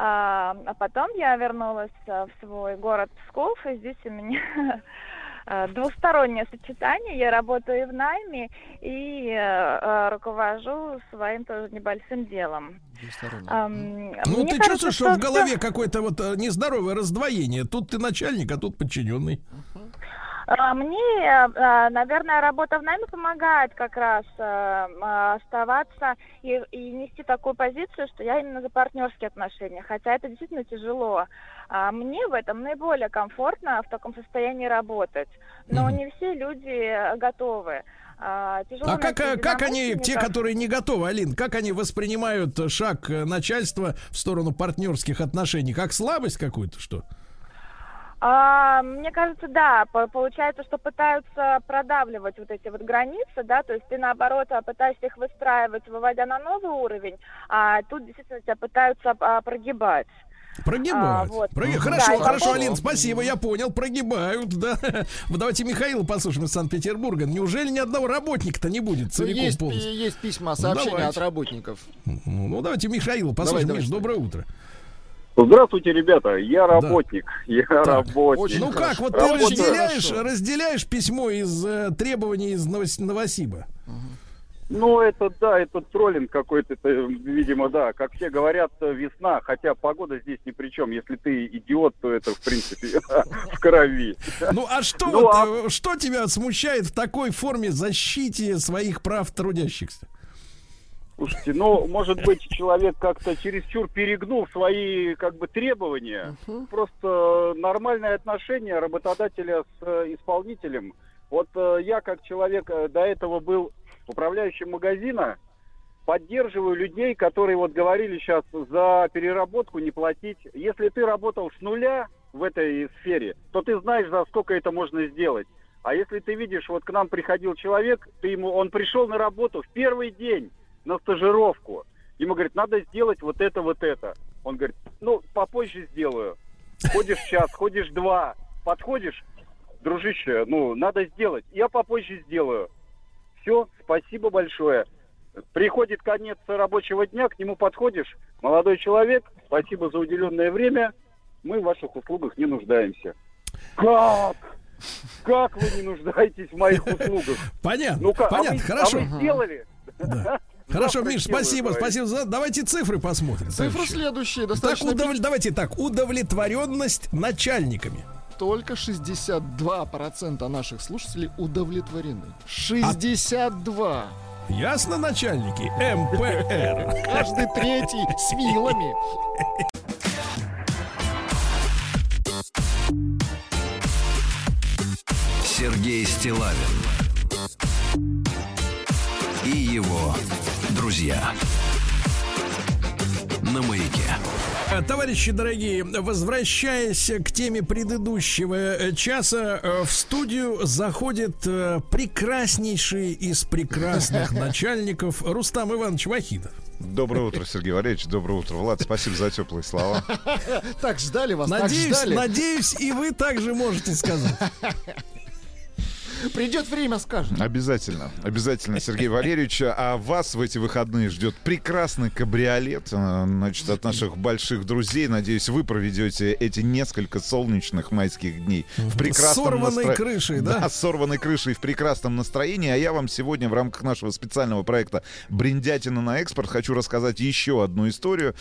а, а потом я вернулась а, в свой город Псков, и здесь у меня а, <laughs> двустороннее сочетание. Я работаю и в найме, и э, э, руковожу своим тоже небольшим делом. Ам, Ну, ты кажется, чувствуешь, что в всё- голове какое-то вот э, нездоровое раздвоение. Тут ты начальник, а тут подчиненный. А, Мне, э, наверное, работа в найме помогает как раз э, э, оставаться и, и нести такую позицию, что я именно за партнерские отношения, хотя это действительно тяжело. А Мне в этом наиболее комфортно в таком состоянии работать, но не все люди готовы. А, тяжело А как, э, как они, те, которые не готовы, Алин, как они воспринимают э, шаг начальства в сторону партнерских отношений? Как слабость какую-то, что? А, мне кажется, да, по- получается, что пытаются продавливать вот эти вот границы, да, то есть ты наоборот а, пытаешься их выстраивать, выводя на новый уровень, а тут действительно тебя пытаются а, прогибать. Прогибают. А, вот. Проги- Мгм. Хорошо, Да, хорошо, поводу- Алин, спасибо, я понял, прогибают, да. <laughs> Вот Давайте Михаила послушаем из Санкт-Петербурга. Неужели ни одного работника-то не будет Ну, целиком есть, полностью? есть письма, Ну, сообщения давайте. от работников. Ну, ну, давайте Михаила послушаем. давай, Миш, давай. доброе утро. Здравствуйте, ребята. Я работник. Я работник. ну как, вот ты Работаю. разделяешь, разделяешь письмо из э, требований из Новос- Новосиба? Ну, это да, это троллинг какой-то, это, видимо, да. Как все говорят, весна, хотя погода здесь ни при чем. Если ты идиот, то это, в принципе, <laughs> в крови. Ну а что, Ну, вот, а- э, что тебя смущает в такой форме защите своих прав трудящихся? Слушайте, ну, может быть, человек как-то чересчур перегнул свои, как бы, требования. Просто нормальное отношение работодателя с э, исполнителем. Вот э, я, как человек, э, до этого был управляющим магазина, поддерживаю людей, которые вот говорили сейчас за переработку не платить. Если ты работал с нуля в этой сфере, то ты знаешь, за сколько это можно сделать. А если ты видишь, вот к нам приходил человек, ты ему, он пришел на работу в первый день на стажировку. Ему говорит, надо сделать вот это, вот это. Он говорит, ну, попозже сделаю. Ходишь час, ходишь два, подходишь, дружище, ну, надо сделать. Я попозже сделаю. Все, спасибо большое. Приходит конец рабочего дня, к нему подходишь, молодой человек, спасибо за уделенное время, мы в ваших услугах не нуждаемся. Как? Как вы не нуждаетесь в моих <laughs> услугах? Понятно, Ну как, понятно, а вы, хорошо. А вы сделали? <laughs> Хорошо, Миш, спасибо, спасибо за. Давайте цифры посмотрим. Цифры следующие, Так, достаточно удовле- давайте так, удовлетворенность начальниками. Только 62% наших слушателей удовлетворены. 62. Ясно, начальники? МПР. Каждый третий с вилами. Сергей Стилавин и его друзья на маяке. Э, Товарищи дорогие, возвращаясь к теме предыдущего э, часа, э, в студию заходит э, прекраснейший из прекрасных <laughs> начальников Рустам Иванович Вахидов. Доброе утро, Сергей Валерьевич. Доброе утро, Влад. Спасибо за теплые слова. <laughs> Так ждали вас, так Надеюсь, ждали. надеюсь, и вы также можете сказать. <laughs> Придет время, скажет. Обязательно, обязательно, Сергей Валерьевич. А вас в эти выходные ждет прекрасный кабриолет, э, значит, от наших больших друзей. Надеюсь, вы проведете эти несколько солнечных майских дней в прекрасном сорванной настро- крышей, да? Да, с сорванной крышей в прекрасном настроении. А я вам сегодня в рамках нашего специального проекта «Бриндятина на экспорт» хочу рассказать еще одну историю,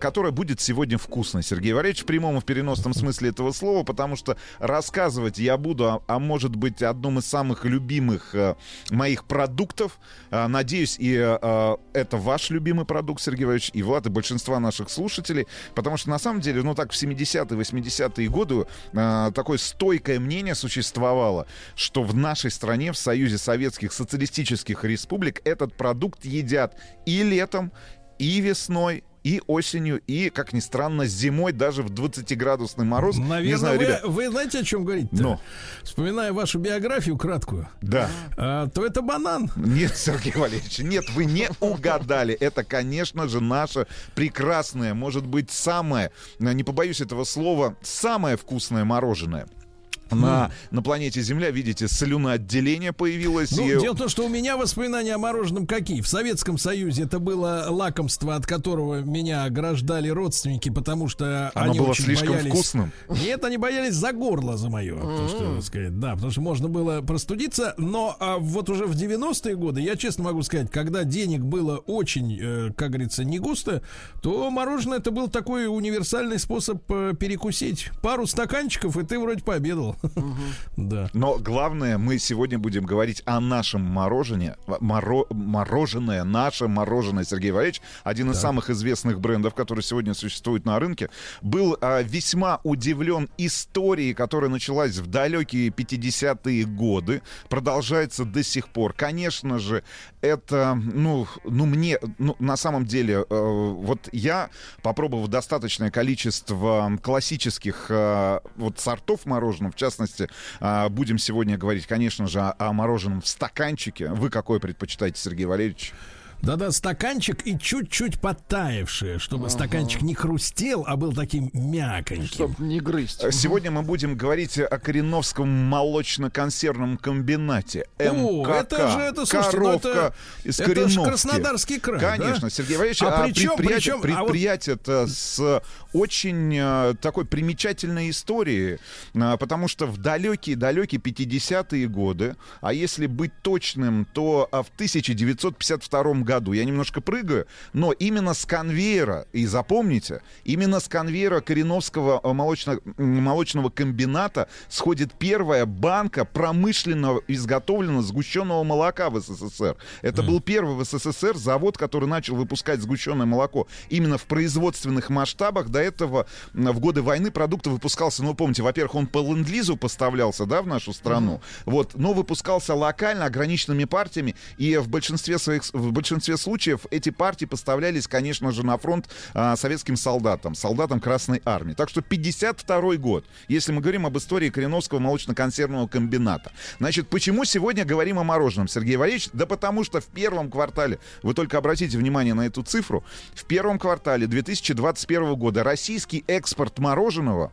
которая будет сегодня вкусной, Сергей Валерьевич, в прямом и в переносном смысле этого слова, потому что рассказывать я буду, а, а может быть, одном из самых любимых э, моих продуктов. А, надеюсь, и э, это ваш любимый продукт, Сергей Валерьевич, и Влад, и большинства наших слушателей, потому что на самом деле, ну так, в 70-е, 80-е годы э, такое стойкое мнение существовало, что в нашей стране, в Союзе Советских Социалистических Республик, этот продукт едят и летом, и весной, и осенью, и, как ни странно, зимой даже в 20-градусный мороз. Наверное, не знаю, вы, ребят. вы знаете, о чем говорить? Ну. Вспоминая вашу биографию краткую, Да. а, то это банан. Нет, Сергей Валерьевич, нет, вы не угадали. Это, конечно же, наше прекрасное, может быть, самое, э, не побоюсь этого слова, самое вкусное мороженое. На, на планете Земля, видите, слюноотделение появилось. Ну, и- дело в том, что у меня воспоминания о мороженом какие. В Советском Союзе это было лакомство, от которого меня ограждали родственники, потому что Оно они было очень слишком боялись... вкусным. Нет, они боялись за горло за мое. Потому что, так сказать, да, потому что можно было простудиться. Но а, вот уже в 90-е годы, я честно могу сказать, когда денег было очень, э, как говорится, не густо, то мороженое это был такой универсальный способ э, перекусить. Пару стаканчиков, и ты вроде пообедал. Да. Но главное, мы сегодня будем говорить о нашем морожене. Моро- мороженое, наше мороженое, Сергей Валерьевич, один из самых известных брендов, который сегодня существует на рынке, был а, весьма удивлен историей, которая началась в далекие 50-е годы, продолжается до сих пор. Конечно же, это, ну, ну мне, ну, на самом деле, э, вот я, попробовав достаточное количество классических э, вот сортов мороженого, в частности, э, будем сегодня говорить, конечно же, о мороженом в стаканчике. Вы какой предпочитаете, Сергей Валерьевич? Да-да, стаканчик и чуть-чуть подтаявшее, чтобы стаканчик не хрустел, а был таким мяконьким. Чтоб не грызть. Э, Сегодня мы будем говорить о Кореновском молочно-консервном комбинате. О, МКК. это же, это, слушайте, ну Коровка это- из это Кореновки. Краснодарский край, Конечно, да? Сергей Валерьевич, А а, причем- предприятие, причем- а вот- с очень э, такой примечательной историей, а, потому что в далекие-далекие 50-е годы, а если быть точным, то а, в 1952 году, я немножко прыгаю, но именно с конвейера, и запомните, именно с конвейера Кореновского э, молочно- молочного комбината сходит первая банка промышленного изготовленного сгущенного молока в СССР. Это был первый в СССР завод, который начал выпускать сгущенное молоко именно в производственных масштабах. До этого в годы войны продукт выпускался, ну, помните, во-первых, он по ленд-лизу поставлялся, да, в нашу страну, вот, но выпускался локально, ограниченными партиями, и в большинстве своих, в большинстве случаев эти партии поставлялись, конечно же, на фронт а, советским солдатам, солдатам Красной Армии. Так что 52 год, если мы говорим об истории Кореновского молочно-консервного комбината. Значит, почему сегодня говорим о мороженом, Сергей Валерьевич? Да потому что в первом квартале, вы только обратите внимание на эту цифру, в первом квартале 2021 года российский экспорт мороженого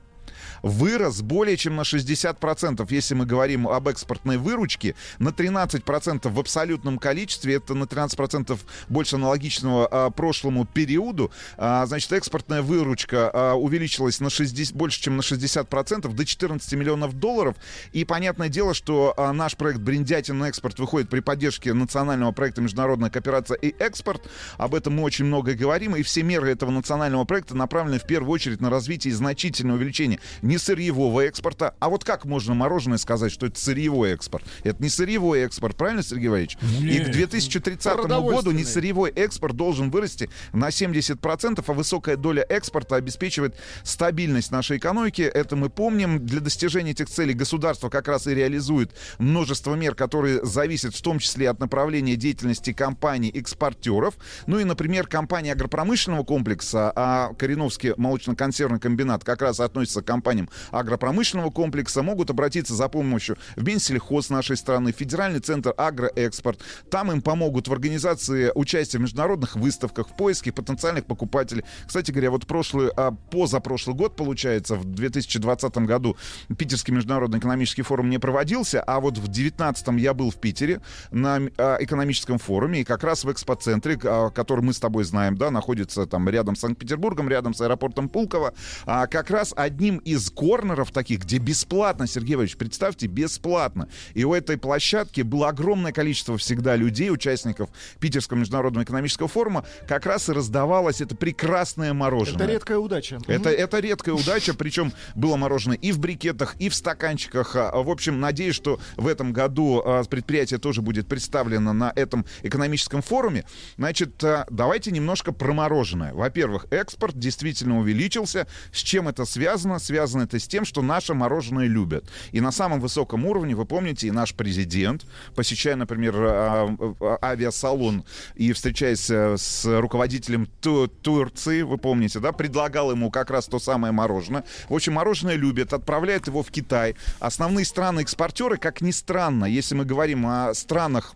вырос более чем на 60%, если мы говорим об экспортной выручке, на 13% в абсолютном количестве, это на 13% больше аналогичного а, прошлому периоду, А, значит, экспортная выручка а, увеличилась на 60, больше, чем на 60%, до 14 миллионов долларов, и понятное дело, что а, наш проект «Бриндятин экспорт» выходит при поддержке национального проекта «Международная кооперация и экспорт», об этом мы очень много говорим, и все меры этого национального проекта направлены в первую очередь на развитие и значительное увеличение не сырьевого экспорта. А вот как можно мороженое сказать, что это сырьевой экспорт? Это не сырьевой экспорт, правильно, Сергей Валерьевич? И к 2030 году не сырьевой экспорт должен вырасти на 70%, а высокая доля экспорта обеспечивает стабильность нашей экономики. Это мы помним. Для достижения этих целей государство как раз и реализует множество мер, которые зависят в том числе от направления деятельности компаний-экспортеров. Ну и, например, компания агропромышленного комплекса, а Кореновский молочно-консервный комбинат как раз относится к компании созданием агропромышленного комплекса, могут обратиться за помощью в Минсельхоз нашей страны, Федеральный центр агроэкспорт. Там им помогут в организации участия в международных выставках, в поиске потенциальных покупателей. Кстати говоря, вот прошлый, а, позапрошлый год, получается, в 2020 году Питерский международный экономический форум не проводился, а вот в 2019 я был в Питере на а, экономическом форуме, и как раз в экспоцентре, а, который мы с тобой знаем, да, находится там рядом с Санкт-Петербургом, рядом с аэропортом Пулково, а, как раз одним из корнеров таких, где бесплатно, Сергей Иванович, представьте, бесплатно. И у этой площадки было огромное количество всегда людей, участников Питерского международного экономического форума, как раз и раздавалось это прекрасное мороженое. Это редкая удача. Это, это редкая удача, причем было мороженое и в брикетах, и в стаканчиках. А, В общем, надеюсь, что в этом году а, предприятие тоже будет представлено на этом экономическом форуме. Значит, а, давайте немножко про мороженое. Во-первых, экспорт действительно увеличился. С чем это связано? Связано это с тем, что наше мороженое любят. И на самом высоком уровне, вы помните, и наш президент, посещая, например, а, а, авиасалон и встречаясь э, с руководителем Ту- Турции, вы помните, да, предлагал ему как раз то самое мороженое. В общем, мороженое любят, отправляют его в Китай. Основные страны-экспортеры, как ни странно, если мы говорим о странах,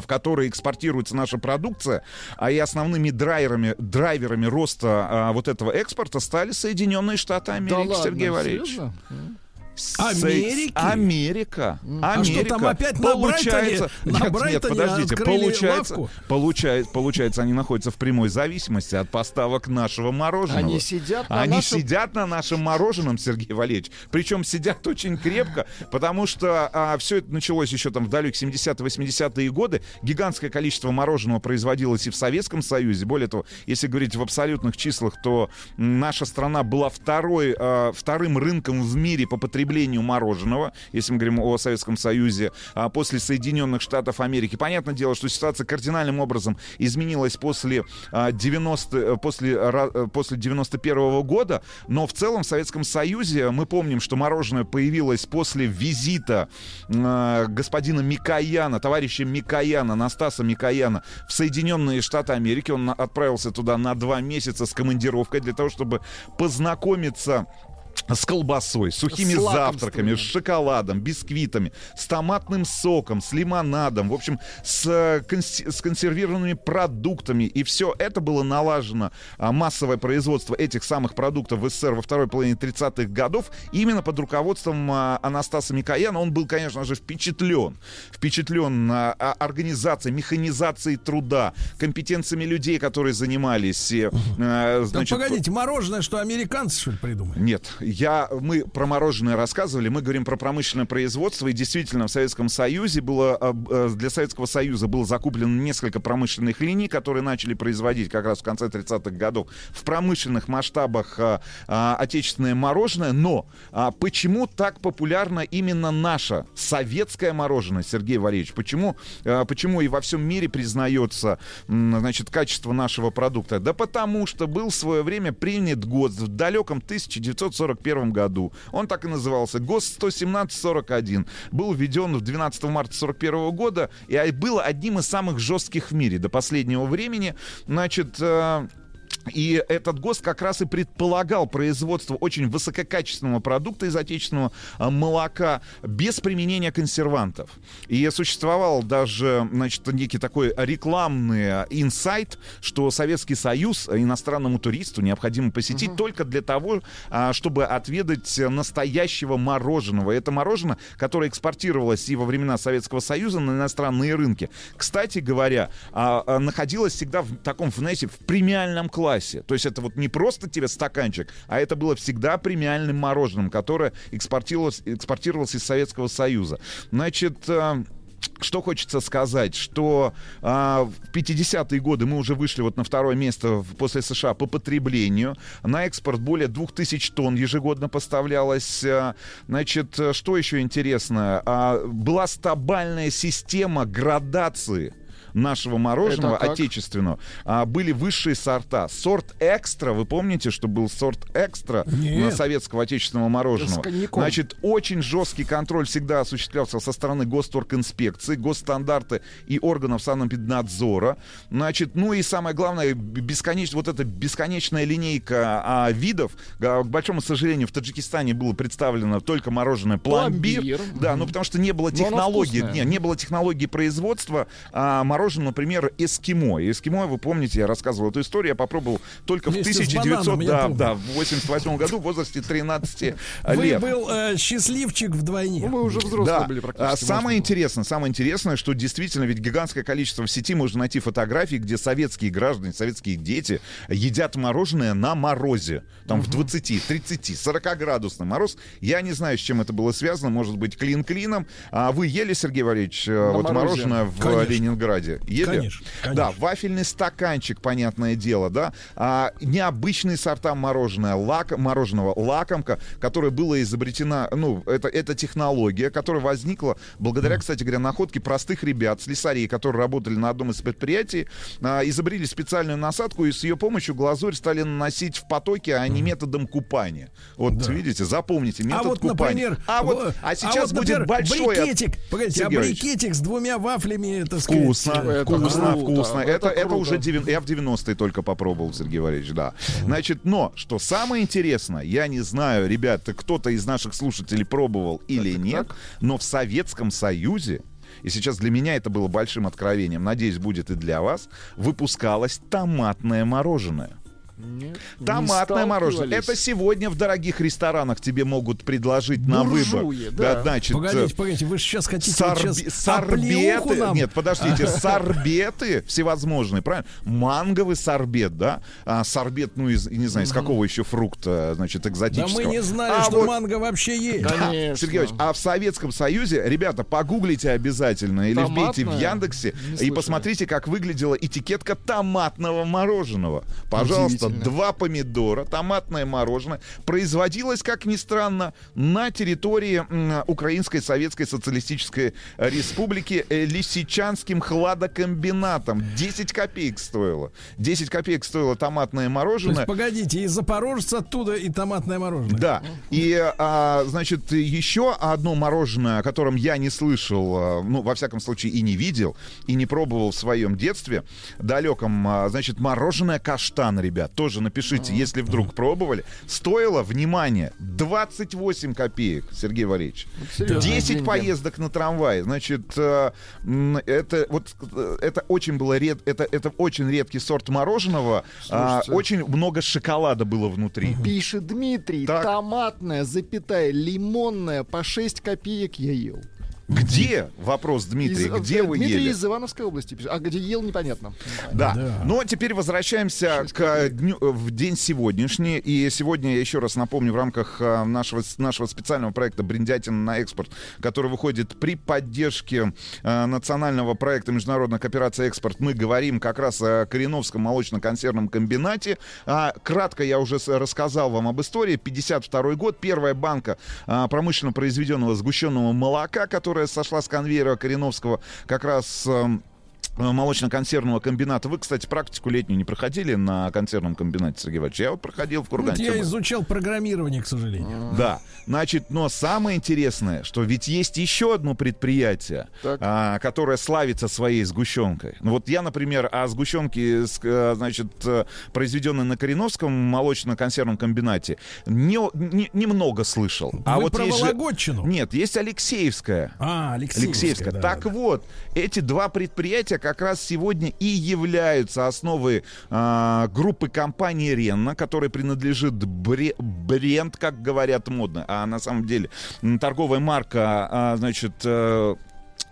в которые экспортируется наша продукция, а и основными драйверами, драйверами роста а, вот этого экспорта стали Соединенные Штаты Америки, Да ладно, Сергей Валерьевич. серьезно? Америки? Америка. А Америка. что там опять на получается... Брайтоне- <laughs> на Нет, нет, Брайтоне подождите. открыли Получается, лавку? получается, получается, они находятся в прямой зависимости от поставок нашего мороженого. Они сидят на Они нашем- сидят на нашем мороженом, Сергей Валерьевич. Причем сидят очень крепко, потому что все это началось еще там в далекие 70-80-е годы. Гигантское количество мороженого производилось и в Советском Союзе. Более того, если говорить в абсолютных числах, то наша страна была второй, а, вторым рынком в мире по потреблению мороженого, если мы говорим о Советском Союзе, а, после Соединенных Штатов Америки. Понятное дело, что ситуация кардинальным образом изменилась после а, 90, э, после, э, после 91 года, но в целом в Советском Союзе мы помним, что мороженое появилось после визита э, господина Микояна, товарища Микояна, Настаса Микояна в Соединенные Штаты Америки. Он отправился туда на два месяца с командировкой для того, чтобы познакомиться с колбасой, сухими С завтраками, с шоколадом, бисквитами, с томатным соком, с лимонадом, в общем, с, э, конс- с консервированными продуктами. И все это было налажено, а, массовое производство этих самых продуктов в СССР во второй половине 30-х годов именно под руководством а, Анастаса Микояна. Он был, конечно же, впечатлен. Впечатлен а, а, организацией, механизацией труда, компетенциями людей, которые занимались. а, Да значит, погодите, мороженое, что американцы, что ли, придумали? нет, я, мы про мороженое рассказывали, мы говорим про промышленное производство, и действительно в Советском Союзе было, э, э, для Советского Союза было закуплено несколько промышленных линий, которые начали производить как раз в конце 30-х годов в промышленных масштабах а, отечественное мороженое, но а, почему так популярно именно наше советское мороженое, Сергей Валерьевич? Почему, почему и во всем мире признается значит, качество нашего продукта? Да потому что был в свое время принят год в далеком 1941 году. Он так и назывался. ГОСТ 11741. Был введен в 12 марта 41 года и был одним из самых жестких в мире до последнего времени. Значит, э, и этот ГОСТ как раз и предполагал производство очень высококачественного продукта из отечественного а, молока без применения консервантов. И существовал даже, значит, некий такой рекламный а, инсайт, что Советский Союз иностранному туристу необходимо посетить только для того, а, чтобы отведать настоящего мороженого. Это мороженое, которое экспортировалось и во времена Советского Союза на иностранные рынки. Кстати говоря, находилось всегда в таком, знаете, в премиальном классе. То есть это вот не просто тебе стаканчик, а это было всегда премиальным мороженым, которое экспортировалось, экспортировалось из Советского Союза. Значит, а, что хочется сказать, что а, в 50-е годы мы уже вышли вот на второе место после США по потреблению. На экспорт более 2000 тонн ежегодно поставлялось. А, Значит, э, что еще интересно? А, была стабильная система градации нашего мороженого отечественного а, были высшие сорта. Сорт экстра, вы помните, что был сорт экстра Нет. на советского отечественного мороженого? Значит, очень жесткий контроль всегда осуществлялся со стороны госторгинспекции, госстандарты и органов санэпиднадзора. Значит, ну и самое главное, бесконечно, вот эта бесконечная линейка а, видов. А, К большому сожалению, в Таджикистане было представлено только мороженое пломбир. Пломбир. Да, ну потому что не было технологии, не, не было технологии производства а, мороженого, например, эскимо. И Эскимо, вы помните, я рассказывал эту историю, я попробовал только в Вместе с 1900, бананом, я да, помню. да, в 88 году в возрасте 13 Вы лет. был э, счастливчик вдвойне. Ну, мы уже взрослые Да. были А практически. самое можно интересное, самое интересное, что действительно ведь гигантское количество в сети можно найти фотографии, где советские граждане, советские дети едят мороженое на морозе. Там в 20, 30, 40 градусный мороз. Я не знаю, с чем это было связано. Может быть, клин клином. А вы ели, Сергей Валерьевич, э, вот морозе. мороженое в Конечно. Ленинграде? Ели? Конечно, конечно. Да, вафельный стаканчик, понятное дело, да. А, необычные сорта мороженое, лак, мороженого лакомка, которое было изобретена, ну, это, это технология, которая возникла благодаря, кстати говоря, находке простых ребят, слесарей, которые работали на одном из предприятий, а, изобрели специальную насадку, и с ее помощью глазурь стали наносить в потоки, а не методом купания. Вот, видите, запомните, метод а вот, купания. например, а, вот, во- а сейчас вот, будет например, большой... от- брикетик. Погодите, Сергей а брикетик с двумя вафлями, так сказать. Вкусно, Это вкусно, круто, вкусно. это Это, это, уже девя- я в 90-е только попробовал, Сергей Валерьевич, да. Значит, но, что самое интересное, я не знаю, ребята, кто-то из наших слушателей пробовал или нет, но в Советском Союзе и сейчас для меня это было большим откровением, надеюсь, будет и для вас, выпускалось томатное мороженое. Нет, не Томатное мороженое. сталкивались. Это сегодня в дорогих ресторанах тебе могут предложить на Буржуи, выбор. да. значит, Погодите, э, погодите, вы же сейчас хотите вот Сорби- сейчас оплеуху сорбеты, нам? нет, подождите, сорбеты всевозможные, правильно? Манговый сорбет, да? А, сорбет, ну, из, не знаю, из какого еще фрукта, значит, Да экзотического. мы не знали, А что вот- манго вообще есть. Да, Конечно. Иванович, а в Советском Союзе, ребята, погуглите обязательно или вбейте в Томатное? Яндексе Не и слышали. посмотрите, как выглядела этикетка томатного мороженого. Пожалуйста. Два помидора, томатное мороженое производилось, как ни странно, на территории Украинской Советской Социалистической Республики э, Лисичанским хладокомбинатом. 10 копеек стоило. 10 копеек стоило томатное То мороженое. есть, погодите, из Запорожца оттуда и томатное мороженое. Да. И, а, значит, еще одно мороженое, о котором я не слышал, а, ну, во всяком случае, и не видел, и не пробовал в своем детстве, далеком, а, значит, мороженое каштан, ребят. Тоже напишите, если вдруг пробовали. Стоило, внимание, 28 копеек, Сергей Валерьевич. серьезные 10 деньги. поездок на трамвае. Значит, э, это вот э, это очень было ред, это, это очень редкий сорт мороженого. А, Слушайте. очень много шоколада было внутри. Пишет Дмитрий, Так. томатная, запятая, лимонная, по 6 копеек я ел. Где? Вопрос, Дмитрий, Из- где э, вы Дмитрий ели? из Ивановской области пишет. А где ел, непонятно. Да. Да. Но теперь возвращаемся к дню, в день сегодняшний. И сегодня, я еще раз напомню, в рамках а, нашего, нашего специального проекта «Бриндятина на экспорт», который выходит при поддержке а, национального проекта «Международная кооперация экспорт», мы говорим как раз о Кореновском молочно-консервном комбинате. А, кратко я уже рассказал вам об истории. 52 год, первая банка а, промышленно произведенного сгущенного молока, которая сошла с конвейера Кореновского, как раз... э, молочно-консервного комбината. Вы, кстати, практику летнюю не проходили на консервном комбинате, Сергей Иванович? Я вот проходил в Кургане. я изучал программирование, к сожалению. Да, значит, но самое интересное, что ведь есть еще одно предприятие, а, которое славится своей сгущенкой. Ну вот я, например, о сгущенке, э, значит, э, произведенной на Кореновском молочно-консервном комбинате, не, не- немного слышал. А Вы вот про есть же- Вологодчину? Нет, есть Алексеевская. А, Алексеевская. Алексеевская. да, так да. вот, эти два предприятия как раз сегодня и являются основой а, группы компании Ренна, которой принадлежит бре- бренд, как говорят модно, а на самом деле торговая марка, а, значит, э,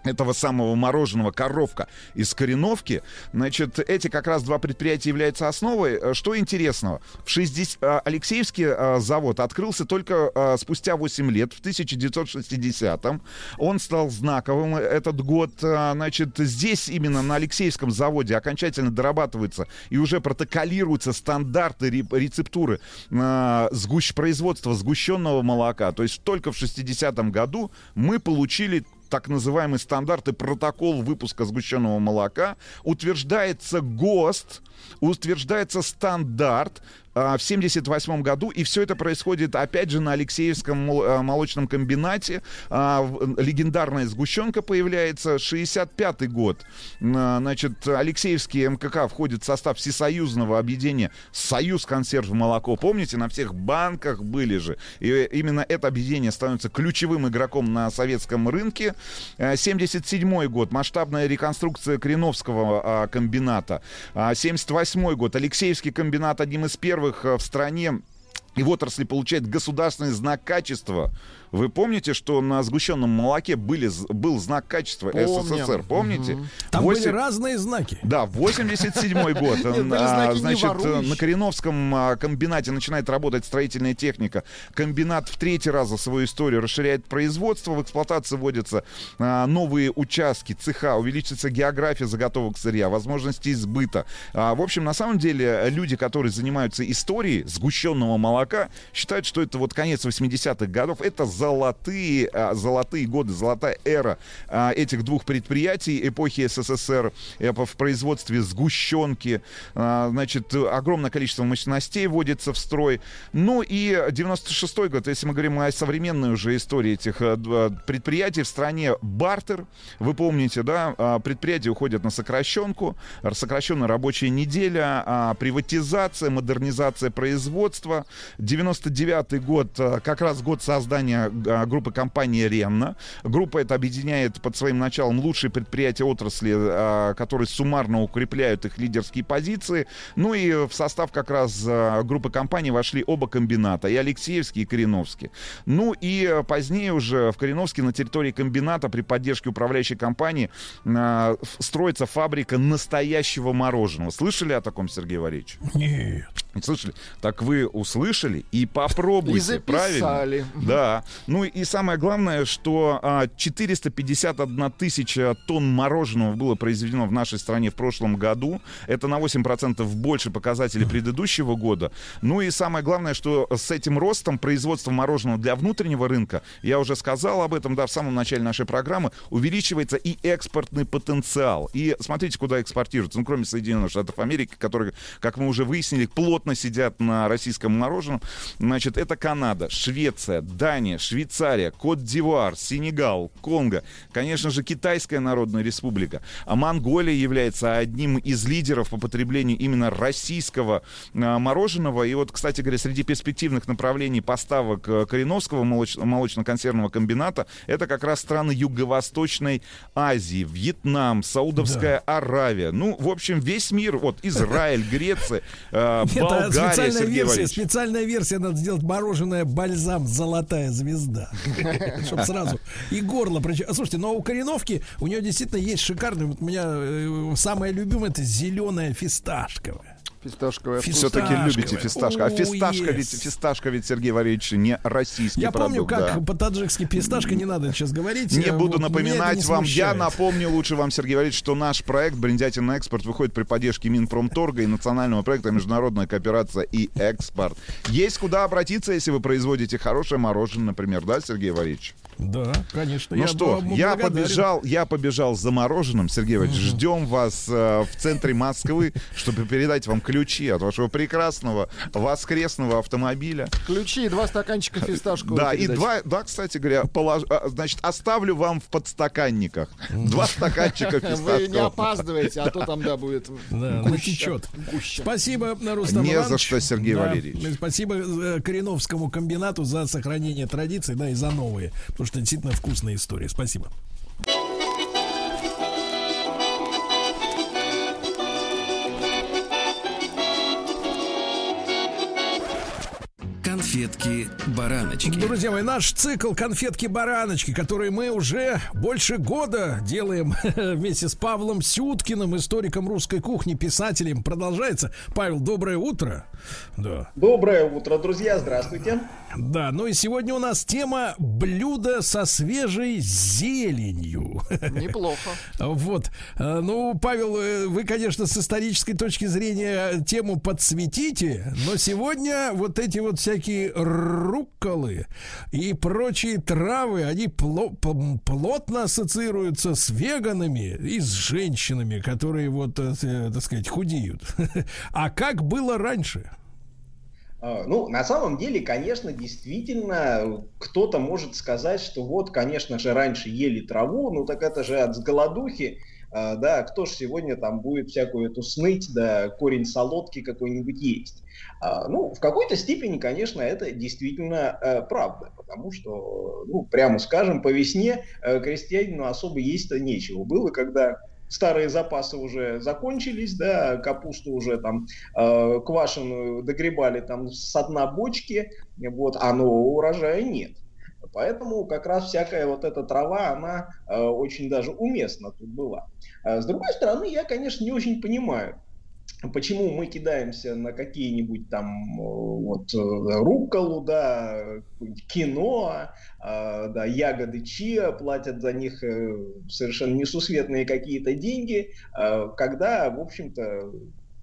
этого самого мороженого коровка из Кореновки. Значит, эти как раз два предприятия являются основой. Э, Что интересного? В 60... а, Алексеевский а, завод открылся только спустя 8 лет, в 1960-м. Он стал знаковым этот год. Значит, здесь именно на Алексеевском заводе окончательно дорабатываются и уже протоколируются стандарты ре- рецептуры сгущ... производства сгущенного молока. То есть только в 60-м году мы получили так называемый стандарт и протокол выпуска сгущенного молока, утверждается ГОСТ, утверждается стандарт, в 78 году, и все это происходит, опять же, на Алексеевском а, молочном комбинате. А, Легендарная сгущенка появляется, 65 год. А, Значит, Алексеевский МКК входит в состав всесоюзного объединения «Союз консерв молоко». Помните, на всех банках были же. И именно это объединение становится ключевым игроком на советском рынке. А, 77 год. Масштабная реконструкция Креновского а, комбината. А, 78 год. Алексеевский комбинат одним из первых а, в стране и в отрасли получает государственный знак качества. Вы помните, что на сгущенном молоке были, был знак качества Помним. СССР? Помните? Там были Восемь- разные знаки. да, 87 год. <laughs> Были А, знаки «не Значит, воруй». на Кореновском а, комбинате начинает работать строительная техника. Комбинат в третий раз за свою историю расширяет производство. В эксплуатацию вводятся а, новые участки, цеха, увеличится география заготовок сырья, возможности сбыта. А, В общем, на самом деле, люди, которые занимаются историей сгущенного молока, считают, что это вот конец 80-х годов. Это золотые, а, золотые годы, золотая эра а, этих двух предприятий эпохи СССР э, в производстве сгущенки. А, Значит, огромное количество мощностей вводится в строй. Ну и 96-й год, если мы говорим о современной уже истории этих э, д- предприятий в стране, бартер, вы помните, да, предприятия уходят на сокращенку, сокращенная рабочая неделя, приватизация, модернизация производства. 99-й год, как раз год создания группы компании «Ренна». Группа эта объединяет под своим началом лучшие предприятия отрасли, а, которые суммарно укрепляют их лидерские позиции. Ну и в состав как раз а, группы компаний вошли оба комбината, и Алексеевский, и Кореновский. Ну и а, позднее уже в Кореновске на территории комбината при поддержке управляющей компании а, строится фабрика настоящего мороженого. Слышали о таком, Сергей Валерьевич? Нет. Не слышали? Так вы услышали и попробуйте, И записали. правильно? Да. Ну и самое главное, что а, 451 тысяча тонн мороженого было произведено в нашей стране в прошлом году. Это на 8% больше показателей предыдущего года. Ну и самое главное, что с этим ростом производства мороженого для внутреннего рынка, я уже сказал об этом, да, в самом начале нашей программы, увеличивается и экспортный потенциал. И смотрите, куда экспортируется. Ну, кроме Соединенных Штатов Америки, которые, как мы уже выяснили, плотно сидят на российском мороженом. Значит, это Канада, Швеция, Дания, Швейцария, Кот-Дивуар, Сенегал, Конго, конечно же, Китайская Народная Республика. А Монголия является одним из лидеров по потреблению именно российского а, мороженого. И вот, кстати говоря, среди перспективных направлений поставок э, Кореновского молоч- молочно-консервного комбината это как раз страны Юго-Восточной Азии, Вьетнам, Саудовская Аравия. Ну, в общем, весь мир, вот Израиль, Греция, э, <laughs> Болгария, специальная Сергей версия, специальная версия, надо сделать мороженое бальзам «Золотая звезда». <laughs> Чтобы сразу и горло А, Слушайте, но у Кореновки, у нее действительно есть шикарный, вот у меня э, самое любимое, это зеленая фисташковая. Фисташковая. Все-таки любите фисташка. А фисташка yes. ведь, фисташка ведь, Сергей Валерьевич, не российский Я помню, продукт. как да. по-таджикски фисташка, не надо сейчас говорить. Не э, буду вот, напоминать не вам. Я смущает. напомню лучше вам, Сергей Валерьевич, что наш проект «Бриндятин на экспорт» выходит при поддержке Минпромторга и национального проекта «Международная кооперация и экспорт». Есть куда обратиться, если вы производите хорошее мороженое, например, да, Сергей Валерьевич? Да, конечно. Ну я что, я благодарен. побежал, я побежал за мороженым, Сергей Валерьевич. Ждем вас э, в центре Москвы, чтобы передать вам ключи от вашего прекрасного воскресного автомобиля. Ключи и два стаканчика фисташкового. Да, и два, да, кстати говоря, полож- а, значит, оставлю вам в подстаканниках. Два стаканчика Вы не опаздываете, а то там, да, будет. Гуща. Спасибо, Рустам Не за Иванович. что, Сергей. Валерьевич. Спасибо э, Кореновскому комбинату за сохранение традиций, да, и за новые. Потому что действительно вкусная история. Спасибо. Конфетки-бараночки. Друзья мои, наш цикл конфетки-бараночки, который мы уже больше года делаем <laughs> вместе с Павлом Сюткиным, историком русской кухни, писателем, продолжается. Павел, доброе утро. Да. Доброе утро, друзья, здравствуйте. Да, ну и сегодня у нас тема блюдо со свежей зеленью. Неплохо. <laughs> Вот. Э, Ну, Павел, э, вы, конечно, с исторической точки зрения тему подсветите, но сегодня вот эти вот всякие эти рукколы и прочие травы, они плотно ассоциируются с веганами и с женщинами, которые вот, э, э, так сказать, худеют. <laughs> А как было раньше? А, Ну, на самом деле, конечно, действительно, кто-то может сказать, что вот, конечно же, раньше ели траву, ну так это же от голодухи, да, кто же сегодня там будет всякую эту сныть, да, корень солодки какой-нибудь есть. А, Ну, в какой-то степени, конечно, это действительно э, правда, потому что, ну, прямо скажем, по весне э, крестьянину особо есть-то нечего. Было, когда старые запасы уже закончились, да, капусту уже там э, квашеную догребали там с дна бочки, вот, а нового урожая нет. Поэтому как раз всякая вот эта трава, она э, очень даже уместна тут была. А с другой стороны, я, конечно, не очень понимаю, почему мы кидаемся на какие-нибудь там э, вот э, рукколу, да, кино, э, да, ягоды чиа, платят за них э, совершенно несусветные какие-то деньги, э, когда, в общем-то,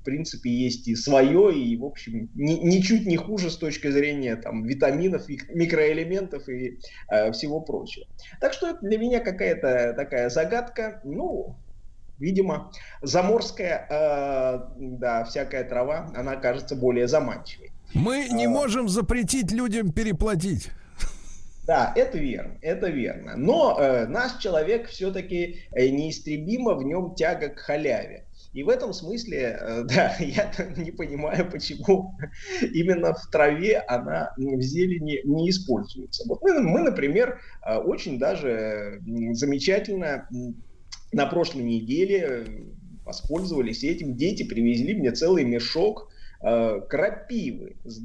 принципе, есть и свое, и, в общем, ни- ничуть не хуже с точки зрения там, витаминов, мик- микроэлементов и э, всего прочего. Так что это для меня какая-то такая загадка. Ну, видимо, заморская, э, да, всякая трава, она кажется более заманчивой. Мы не можем запретить людям переплатить. Да, это верно, это верно. Но э, наш человек все-таки э, неистребимо в нем тяга к халяве. И в этом смысле, э, <laughs> да, я <laughs> не понимаю, почему <laughs> именно в траве она в зелени не используется. Вот мы, мы, например, э, очень даже замечательно на прошлой неделе э, воспользовались этим. Дети привезли мне целый мешок крапивы с.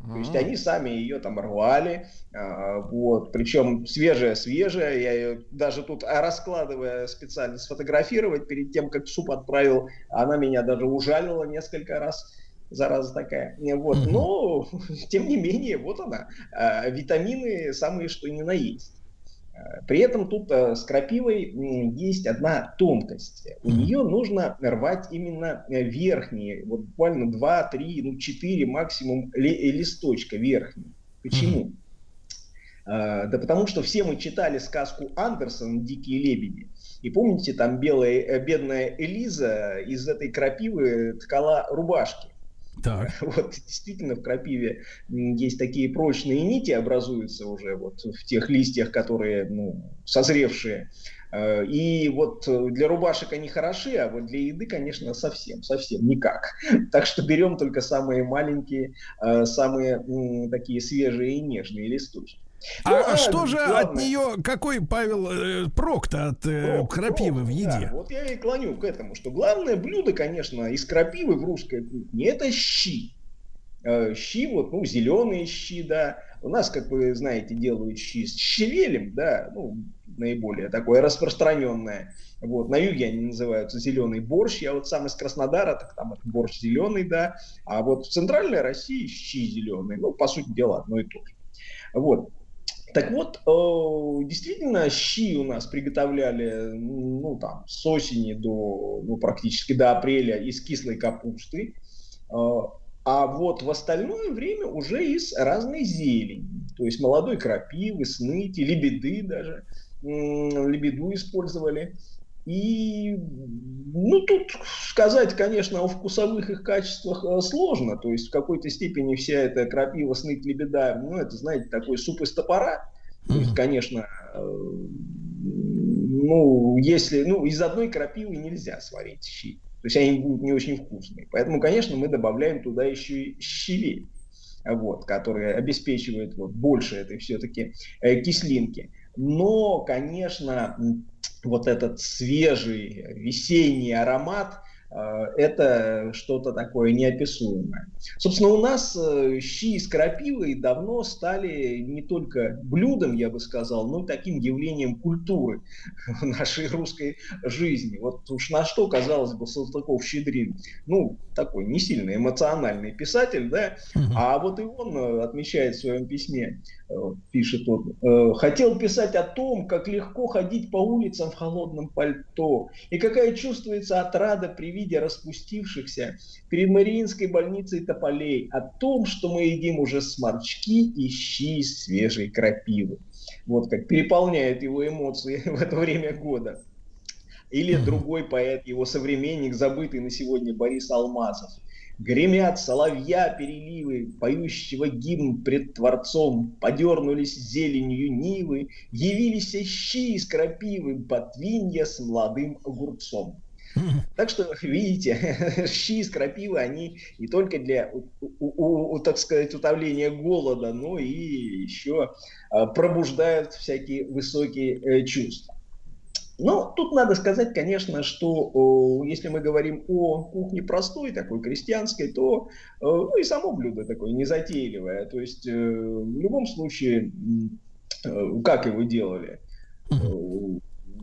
То есть они сами ее там рвали, а, вот, причем свежая-свежая, я ее даже тут а, раскладывая специально сфотографировать перед тем, как суп отправил, она меня даже ужалила несколько раз, зараза такая, вот, но <laughs> тем не менее, вот она, а, витамины самые что ни на есть. При этом тут э, с крапивой есть одна тонкость. У нее нужно рвать именно э, верхние, вот буквально 2, 3, ну 4 максимум ли- листочка верхние. Почему? А, Да потому что все мы читали сказку Андерсона «Дикие лебеди». И помните, там белая, э, бедная Элиза из этой крапивы ткала рубашки. Так. <laughs> Вот действительно в крапиве есть такие прочные нити образуются уже вот в тех листьях, которые ну, созревшие. Э, И вот э, для рубашек они хороши, а вот для еды, конечно, совсем, совсем никак. <laughs> Так что берем только самые маленькие, э, самые такие свежие и нежные листочки. А, Ну, а что же от главное- нее, какой, Павел, э, прок-то от э, крапивы в еде? Да, вот я и клоню к этому, что главное блюдо, конечно, из крапивы в русской кухне это щи. Э, Щи, вот, ну, зеленые щи, да. У нас, как вы знаете, делают щи с щавелем, да, ну, наиболее такое распространенное. Вот, на юге они называются зеленый борщ. Я вот сам из Краснодара, так там это борщ зеленый, да. А вот в центральной России щи зеленые. Ну, по сути дела, одно и то же. Вот. Так вот, э, действительно, щи у нас приготовляли, ну, там, с осени до, ну, практически до апреля из кислой капусты. Э, А вот в остальное время уже из разной зелени. То есть молодой крапивы, сныти, лебеды даже. Лебеду использовали. И, ну, тут сказать, конечно, о вкусовых их качествах э, сложно. То есть в какой-то степени вся эта крапива, сныть, лебеда, ну, это, знаете, такой суп из топора. То есть, конечно, э, ну, если, ну, из одной крапивы нельзя сварить щи. То есть они будут не очень вкусные. Поэтому, конечно, мы добавляем туда еще и щавель, вот, который обеспечивает вот, больше этой все-таки э, кислинки. Но, конечно, вот этот свежий весенний аромат, э, это что-то такое неописуемое. Собственно, у нас э, щи с крапивой давно стали не только блюдом, я бы сказал, но и таким явлением культуры <laughs> в нашей русской жизни. Вот уж на что, казалось бы, Салтыков-Щедрин, ну, такой не сильно эмоциональный писатель, да, а вот и он э, отмечает в своем письме, пишет он, э, хотел писать о том, как легко ходить по улицам в холодном пальто, и какая чувствуется отрада при виде распустившихся перед Мариинской больницей тополей, о том, что мы едим уже сморчки и щи свежей крапивы. Вот как переполняют его эмоции <laughs> в это время года. Или другой поэт, его современник, забытый на сегодня Борис Алмазов. Гремят соловья переливы, поющего гимн пред Творцом, подернулись зеленью нивы, явились щи из крапивы, ботвинья с молодым огурцом. <laughs> Так что, видите, <laughs> щи из крапивы, они не только для, у, у- у, так сказать, утоления голода, но и еще а, пробуждают всякие высокие э, чувства. Но тут надо сказать, конечно, что о, если мы говорим о кухне простой, такой крестьянской, то э, ну, и само блюдо такое незатейливое. То есть э, в любом случае, э, как его делали?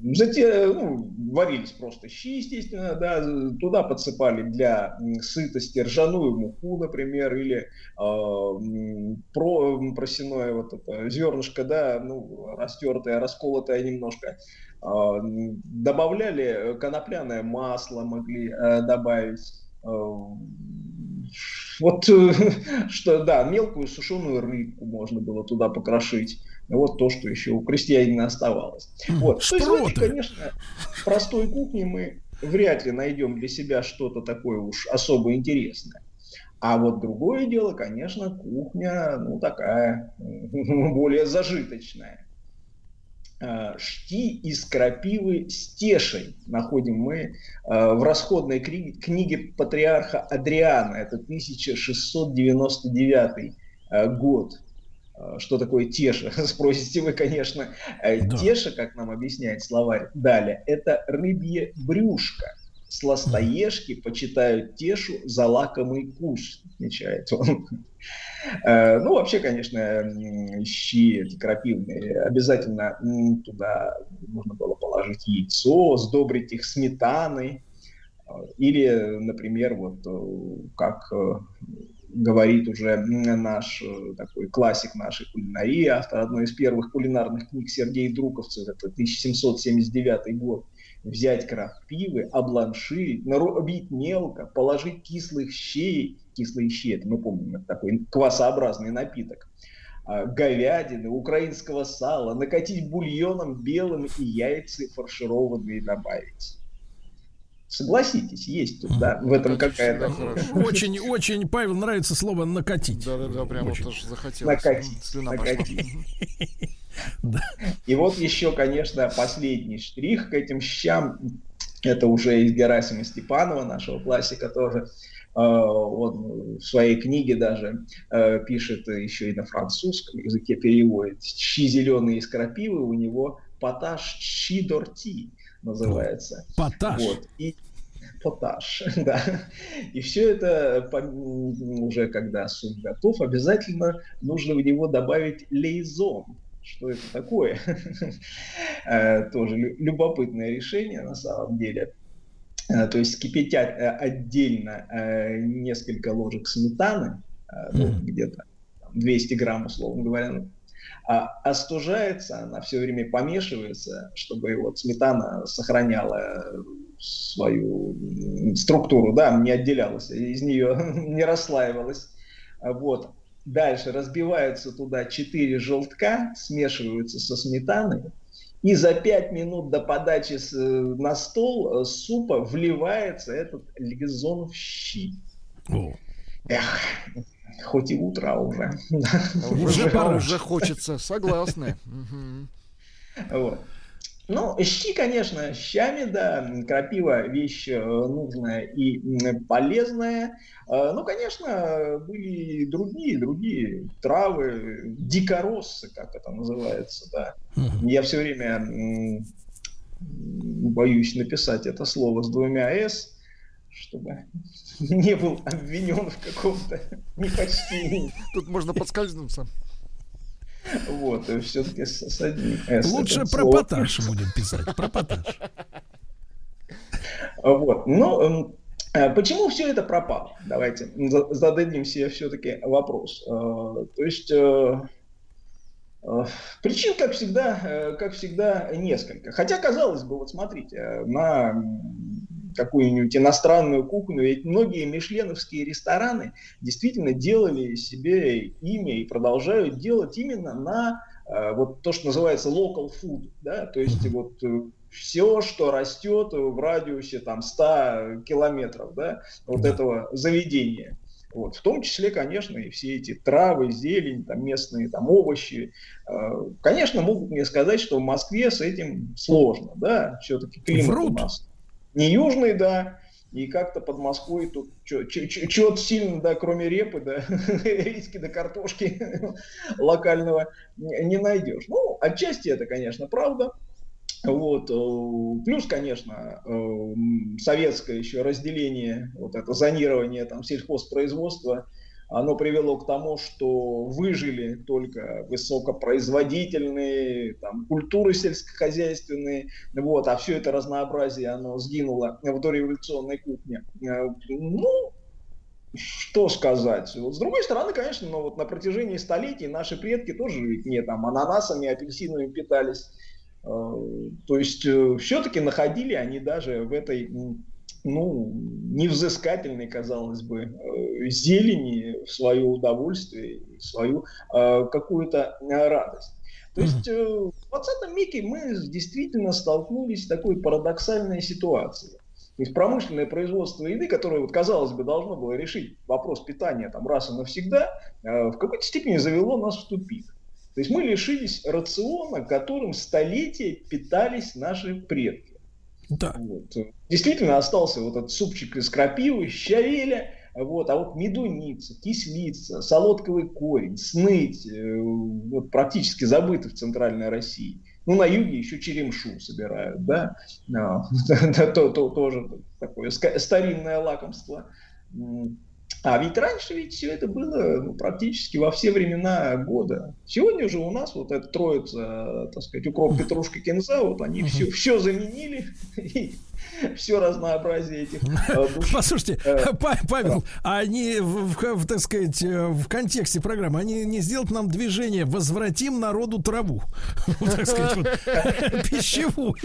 Э, Зате, ну, варились просто щи, естественно, да, туда подсыпали для сытости ржаную муку, например, или э, про, просяное вот это зернышко, да, ну, растертое, расколотое немножко. А, м, Добавляли конопляное масло, могли э, добавить. Э, Вот э, <laughs> что, да, мелкую сушеную рыбку можно было туда покрошить. Вот то, что еще у крестьянина оставалось. Вот. То есть, конечно, простой кухне мы вряд ли найдем для себя что-то такое уж особо интересное. А вот другое дело, конечно, кухня, ну, такая, <laughs> более зажиточная. А, Шти из крапивы с тешей находим мы а, в расходной книге патриарха Адриана. Это 1699 а, год. А, Что такое теша? <laughs> Спросите вы, конечно. Э, Теша, как нам объясняет словарь далее, это рыбье брюшко. Сластоежки почитают тешу за лакомый куш, отмечает он. Э, Ну, вообще, конечно, щи эти крапивные, обязательно туда нужно было положить яйцо, сдобрить их сметаной. Э, Или, например, вот э, как э, говорит уже наш э, такой классик нашей кулинарии, автор одной из первых кулинарных книг Сергей Друковцев, это 1779 год, взять крапивы, обланширить, нарубить мелко, положить кислых щей, кислые щи, это мы помним, это такой квасообразный напиток, а, говядины, украинского сала, накатить бульоном белым и яйца фаршированные добавить. Согласитесь, есть тут, да, в этом какая-то... Очень, очень, Павел, нравится слово накатить. Да-да-да, прямо Очень. вот аж захотелось. Накатить, накатить. <laughs> пошла. И вот еще, конечно, последний штрих к этим щам. Это уже из Герасима Степанова, нашего классика тоже. Э, Он в своей книге даже э, пишет еще и на французском языке переводит. Щи зеленые из крапивы у него поташ щи дорти называется. Поташ. Вот. И поташ, <laughs> да. И все это уже когда суп готов, обязательно нужно в него добавить лейзон. Что это такое? <laughs> Э, Тоже лю- любопытное решение на самом деле. Э, То есть кипятят э, отдельно несколько ложек сметаны, ну, где-то там 200 грамм, условно говоря, ну, а остужается, она все время помешивается, чтобы вот сметана сохраняла э, свою структуру, да, не отделялась, из нее <laughs> не расслаивалась. Вот. Дальше разбиваются туда 4 желтка, смешиваются со сметаной, и за 5 минут до подачи э, на стол э, супа вливается этот лизон в щи. Эх, хоть и утро, а уже. Уже пора, уже хочется, согласны. Вот. Ну, щи, конечно, щами, да, крапива вещь э, нужная и полезная. Э, Ну, конечно, были и другие, другие травы, дикороссы, как это называется, да. Я все время боюсь написать это слово с двумя «с», чтобы <laughs> не был обвинен в каком-то <laughs> непочтении. Тут можно подскользнуться. Вот, все-таки с, с одним «с». Лучше это про слово. поташ будем писать. Про поташ. Вот. Ну, эм, э, почему все это пропало? Давайте за- зададим себе все-таки вопрос. Э, То есть, э, Э, Причин, как всегда, как всегда, несколько. Хотя, казалось бы, вот смотрите, на какую-нибудь иностранную кухню, ведь многие мишленовские рестораны действительно делали себе имя и продолжают делать именно на э, вот то, что называется local food, да, то есть вот все, что растет в радиусе там 100 километров, да, вот этого заведения. Вот. В том числе, конечно, и все эти травы, зелень, там, местные там, овощи. Э, Конечно, могут мне сказать, что в Москве с этим сложно. Да? Все-таки климат Врут. у нас не южный, да, и как-то под Москвой тут чего-то сильно, да, кроме репы, да, <laughs> риски да картошки <laughs> локального не найдешь. Ну, отчасти это, конечно, правда. Вот. э, Плюс, конечно, э, советское еще разделение, вот это зонирование там сельхозпроизводства, оно привело к тому, что выжили только высокопроизводительные там, культуры сельскохозяйственные, вот, а все это разнообразие, оно сгинуло в дореволюционной кухне. Э, Ну, что сказать? Вот с другой стороны, конечно, но вот на протяжении столетий наши предки тоже ведь не там ананасами, апельсинами питались. Э, То есть все-таки находили они даже в этой ну, невзыскательной, казалось бы, э, зелени в свое удовольствие, в свою э, какую-то э, радость. То есть э, в 20 веке мы действительно столкнулись с такой парадоксальной ситуацией. То есть промышленное производство еды, которое, вот, казалось бы, должно было решить вопрос питания там, раз и навсегда, э, в какой-то степени завело нас в тупик. То есть мы лишились рациона, которым столетия питались наши предки. Да. Вот. Действительно остался вот этот супчик из крапивы, щавеля, вот, а вот медуница, кислица, солодковый корень, сныть, э, вот практически забыты в центральной России. Ну, на юге еще черемшу собирают, да, А, <laughs> это то- то- тоже такое старинное лакомство. А ведь раньше ведь все это было ну, практически во все времена года. Сегодня же у нас вот эта троица, так сказать, укроп, <laughs> петрушка, кинза, вот они все, все заменили, <laughs> и все разнообразие этих э, <laughs> душ- Послушайте, э, Па- Павел, а они, в, в- так сказать, э, в контексте программы, они не сделают нам движение «Возвратим народу траву», так сказать, пищевую.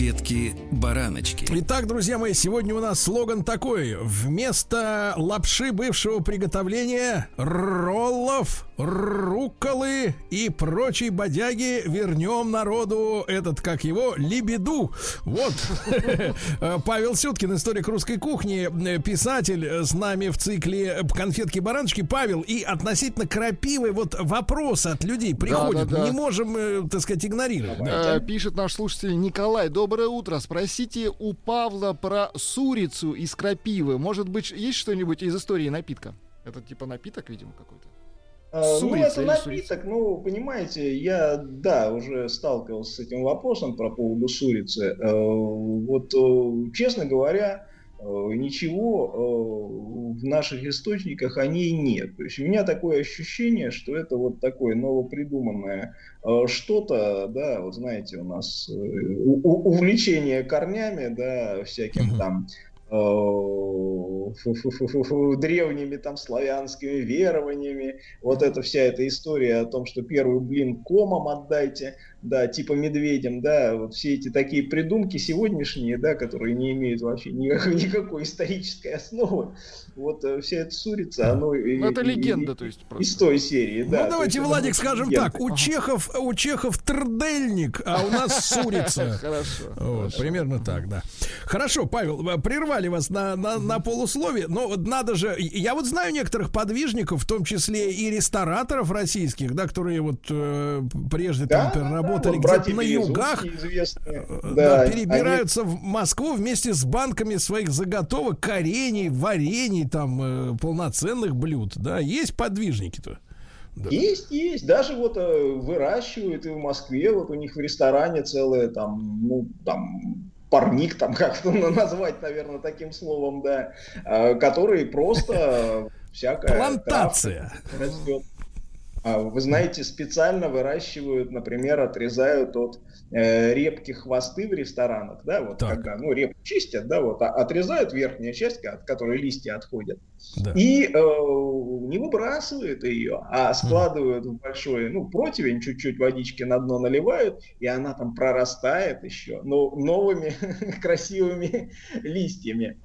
FM. Конфетки-бараночки. Итак, друзья мои, сегодня у нас слоган такой. Вместо лапши бывшего приготовления роллов, руколы и прочей бодяги вернем народу этот, как его, либеду. Вот. <laughs> Павел Сюткин, историк русской кухни, писатель с нами в цикле «Конфетки-бараночки». Павел, и относительно крапивы, вот вопросы от людей да, да. Не можем, э, так сказать, игнорировать. Э, Пишет наш слушатель Николай. Доброе утро. Спросите у Павла про сурицу из крапивы. Может быть, есть что-нибудь из истории напитка? Это типа напиток, видимо, какой-то. Э, Ну, Сурица это напиток, ну, понимаете, я, да, уже сталкивался с этим вопросом про поводу сурицы. Э, Вот, э, честно говоря, ничего э, в наших источниках о ней нет. То есть у меня такое ощущение, что это вот такое новопридуманное э, что-то, да, вот знаете, у нас э, увлечение корнями, да, всяким там э, древними там славянскими верованиями, вот эта вся эта история о том, что первый блин комом отдайте, да, типа медведям, да, вот все эти такие придумки сегодняшние, да, которые не имеют вообще никакой, <laughs> никакой исторической основы, вот э, вся эта сурица, оно и- Ну, это и- легенда, и- то есть из той серии, да. ну, давайте, есть Владик, скажем легенда. так. У Чехов, у Чехов трдельник, а у нас <laughs> сурица. Хорошо. Вот, примерно так, да. Хорошо, Павел, э, прервали вас на, на, на полусловие, но вот надо же... Я вот знаю некоторых подвижников, в том числе и рестораторов российских, да, которые вот э, прежде Да, там да, работали вот где-то на югах, э, да, да, они- перебираются в Москву вместе с банками своих заготовок, корений, варений, там, э, полноценных блюд, да, есть подвижники-то. Есть, есть. Даже вот э, выращивают и в Москве, вот у них в ресторане целое там, ну, там, парник, там <laughs> как-то назвать, наверное, таким словом, да, э, который просто всякая... Плантация. растет. А, Вы знаете, специально выращивают, например, отрезают от э, репки хвосты в ресторанах, да, вот Так. когда, ну, репку чистят, да, вот, а- отрезают верхняя часть, от которой листья отходят, Да. и э, не выбрасывают ее, а складывают в большой, ну, противень, чуть-чуть водички на дно наливают, и она там прорастает еще, но новыми <laughs> красивыми листьями.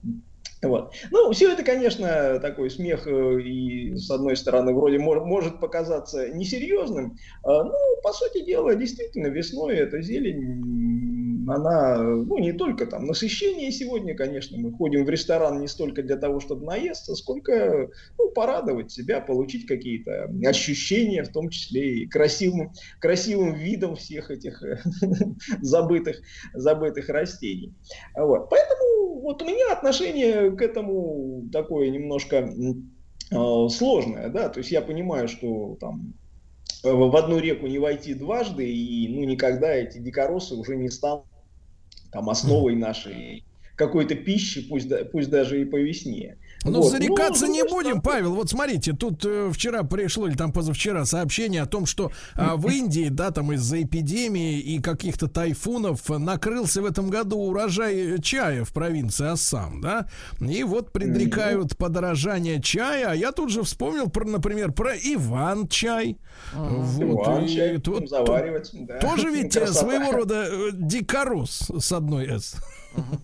Вот. Ну, все это, конечно, такой смех, э, и с одной стороны, вроде мор- может показаться несерьезным, а, ну, по сути дела, действительно, весной эта зелень, она, ну, не только там насыщение сегодня, конечно, мы ходим в ресторан не столько для того, чтобы наесться, сколько, ну, порадовать себя, получить какие-то ощущения, в том числе и красивым, красивым видом всех этих э, <laughs> забытых, забытых растений. Вот. Поэтому вот у меня отношение к этому такое немножко э, сложное, да, то есть я понимаю, что там в одну реку не войти дважды, и ну никогда эти дикоросы уже не станут там основой нашей какой-то пищи, пусть, да- пусть даже и по весне. Ну, Вот. зарекаться Ну, не будем, Павел. Вот смотрите, тут э, вчера пришло или там позавчера сообщение о том, что а, в Индии, да, там из-за эпидемии и каких-то тайфунов э, накрылся в этом году урожай чая в провинции Ассам, да, и вот предрекают подорожание чая, а я тут же вспомнил, про, например, про Иван-чай. Вот, Иван-чай и будем тут- заваривать, да. Тоже ведь э, Красота. своего рода э, дикорос с одной «с».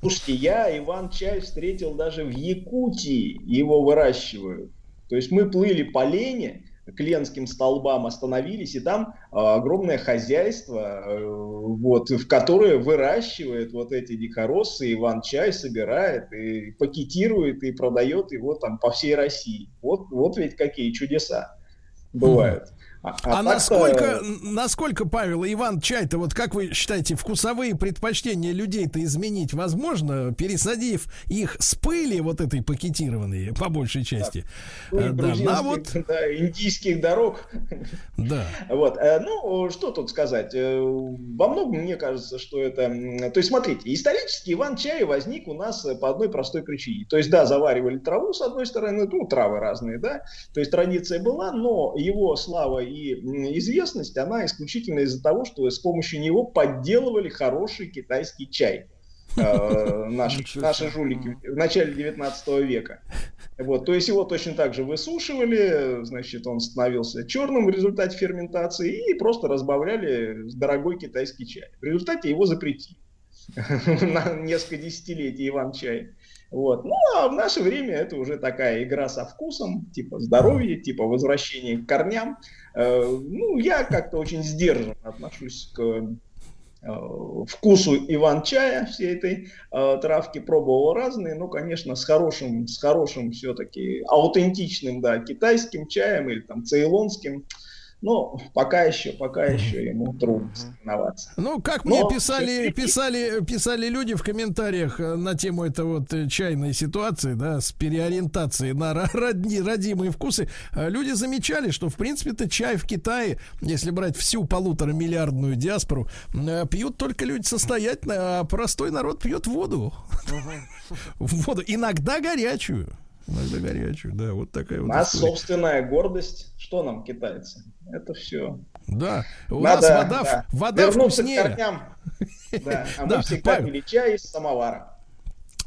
Слушайте, я Иван-чай встретил даже в Якутии, его выращивают. То есть мы плыли по Лене, к Ленским столбам остановились, и там а, огромное хозяйство, э, вот, в которое выращивает вот эти дикоросы, Иван-чай собирает и пакетирует и продает его там по всей России. Вот, вот ведь какие чудеса бывают. А, так-то- насколько, насколько, Павел, Иван, чай-то, вот как вы считаете, вкусовые предпочтения людей-то изменить возможно, пересадив их с пыли вот этой пакетированной, по большей части? Ну, Э, да, на вот, да, индийских дорог да. Вот, э, ну, что тут сказать? Э, Во многом мне кажется, что это... То есть, смотрите, исторически Иван-чай возник у нас по одной простой причине. То есть, да, заваривали траву, с одной стороны, ну, травы разные, да, то есть традиция была, но его слава и м, известность, она исключительно из-за того, что с помощью него подделывали хороший китайский чай. э, <laughs> наши, наши жулики в начале 19 века. Вот, то есть его точно так же высушивали, значит, он становился черным в результате ферментации и просто разбавляли дорогой китайский чай. В результате его запретили <laughs> на несколько десятилетий Иван-чай. Вот. Ну, а в наше время это уже такая игра со вкусом, типа здоровья, типа возвращения к корням. Э, Ну, я как-то очень сдержанно отношусь к э, вкусу Иван-чая всей этой э, травки пробовал разные, но, конечно, с хорошим, с хорошим все-таки аутентичным, да, китайским чаем или там цейлонским. Но пока еще, пока еще ему трудно соревноваться. Ну, как Но мне писали, писали, писали люди в комментариях э, на тему этой вот э, чайной ситуации, да, с переориентацией на ро- родни, родимые вкусы, э, люди замечали, что, в принципе-то, чай в Китае, если брать всю полутора миллиардную диаспору, пьют только люди состоятельные, а простой народ пьет воду. <laughs> Воду, иногда горячую. Иногда горячую, да, вот такая У вот нас история. собственная гордость. Что нам, китайцы? Это все. Да, у Надо, нас вода, да, вода вернуться к вкуснее. корням. <laughs> Да, а мы Да, всегда пили чай из самовара.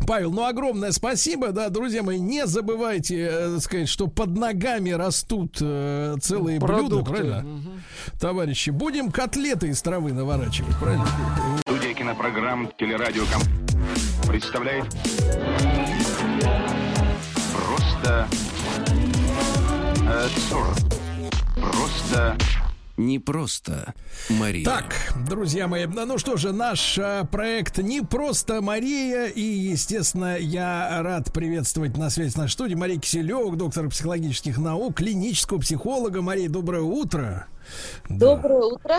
Павел, ну огромное спасибо, да, друзья мои, не забывайте, э, сказать, что под ногами растут э, целые блюда, Продукты. правильно? Товарищи, будем котлеты из травы наворачивать, правильно? Студия кинопрограмм «Телерадиоком» представляет Просто э. Просто Не просто Мария. Так, друзья мои, ну что же, наш э, проект не просто Мария, и, естественно, я рад приветствовать на связи с нашей студией Мария Киселева, доктор психологических наук, клинического психолога. Мария, доброе утро. Доброе утро.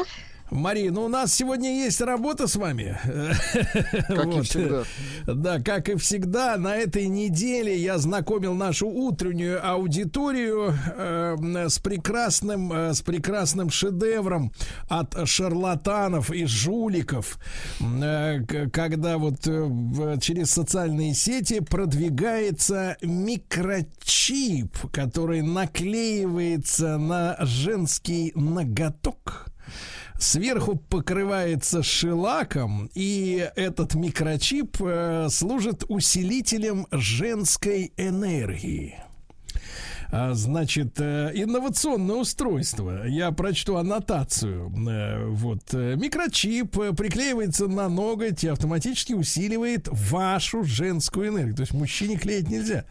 Мария, ну у нас сегодня есть работа с вами. Как и всегда. Да, как и всегда, на этой неделе я знакомил нашу утреннюю аудиторию э, с прекрасным, э, с прекрасным шедевром от шарлатанов и жуликов, э, когда вот э, через социальные сети продвигается микрочип, который наклеивается на женский ноготок сверху покрывается шелаком, и этот микрочип э, служит усилителем женской энергии. А, Значит, э, инновационное устройство. Я прочту аннотацию. Э, Вот. э, Микрочип приклеивается на ноготь и автоматически усиливает вашу женскую энергию. То есть мужчине клеить нельзя.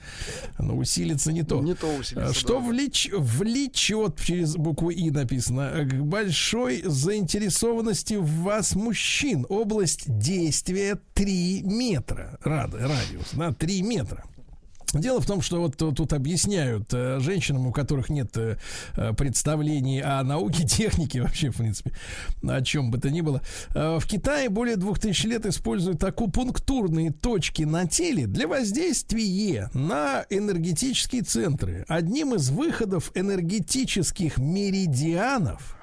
Но усилится не то. Не то усилится, Что влеч- влечет, через букву И написано, к большой заинтересованности в вас мужчин. Область действия 3 метра. Рад- радиус, да, 3 метра. Дело в том, что вот тут объясняют э, женщинам, у которых нет э, э, представлений о науке, <laughs> технике вообще, в принципе, о чем бы то ни было. В Китае более двух тысяч лет используют акупунктурные точки на теле для воздействия на энергетические центры. Одним из выходов энергетических меридианов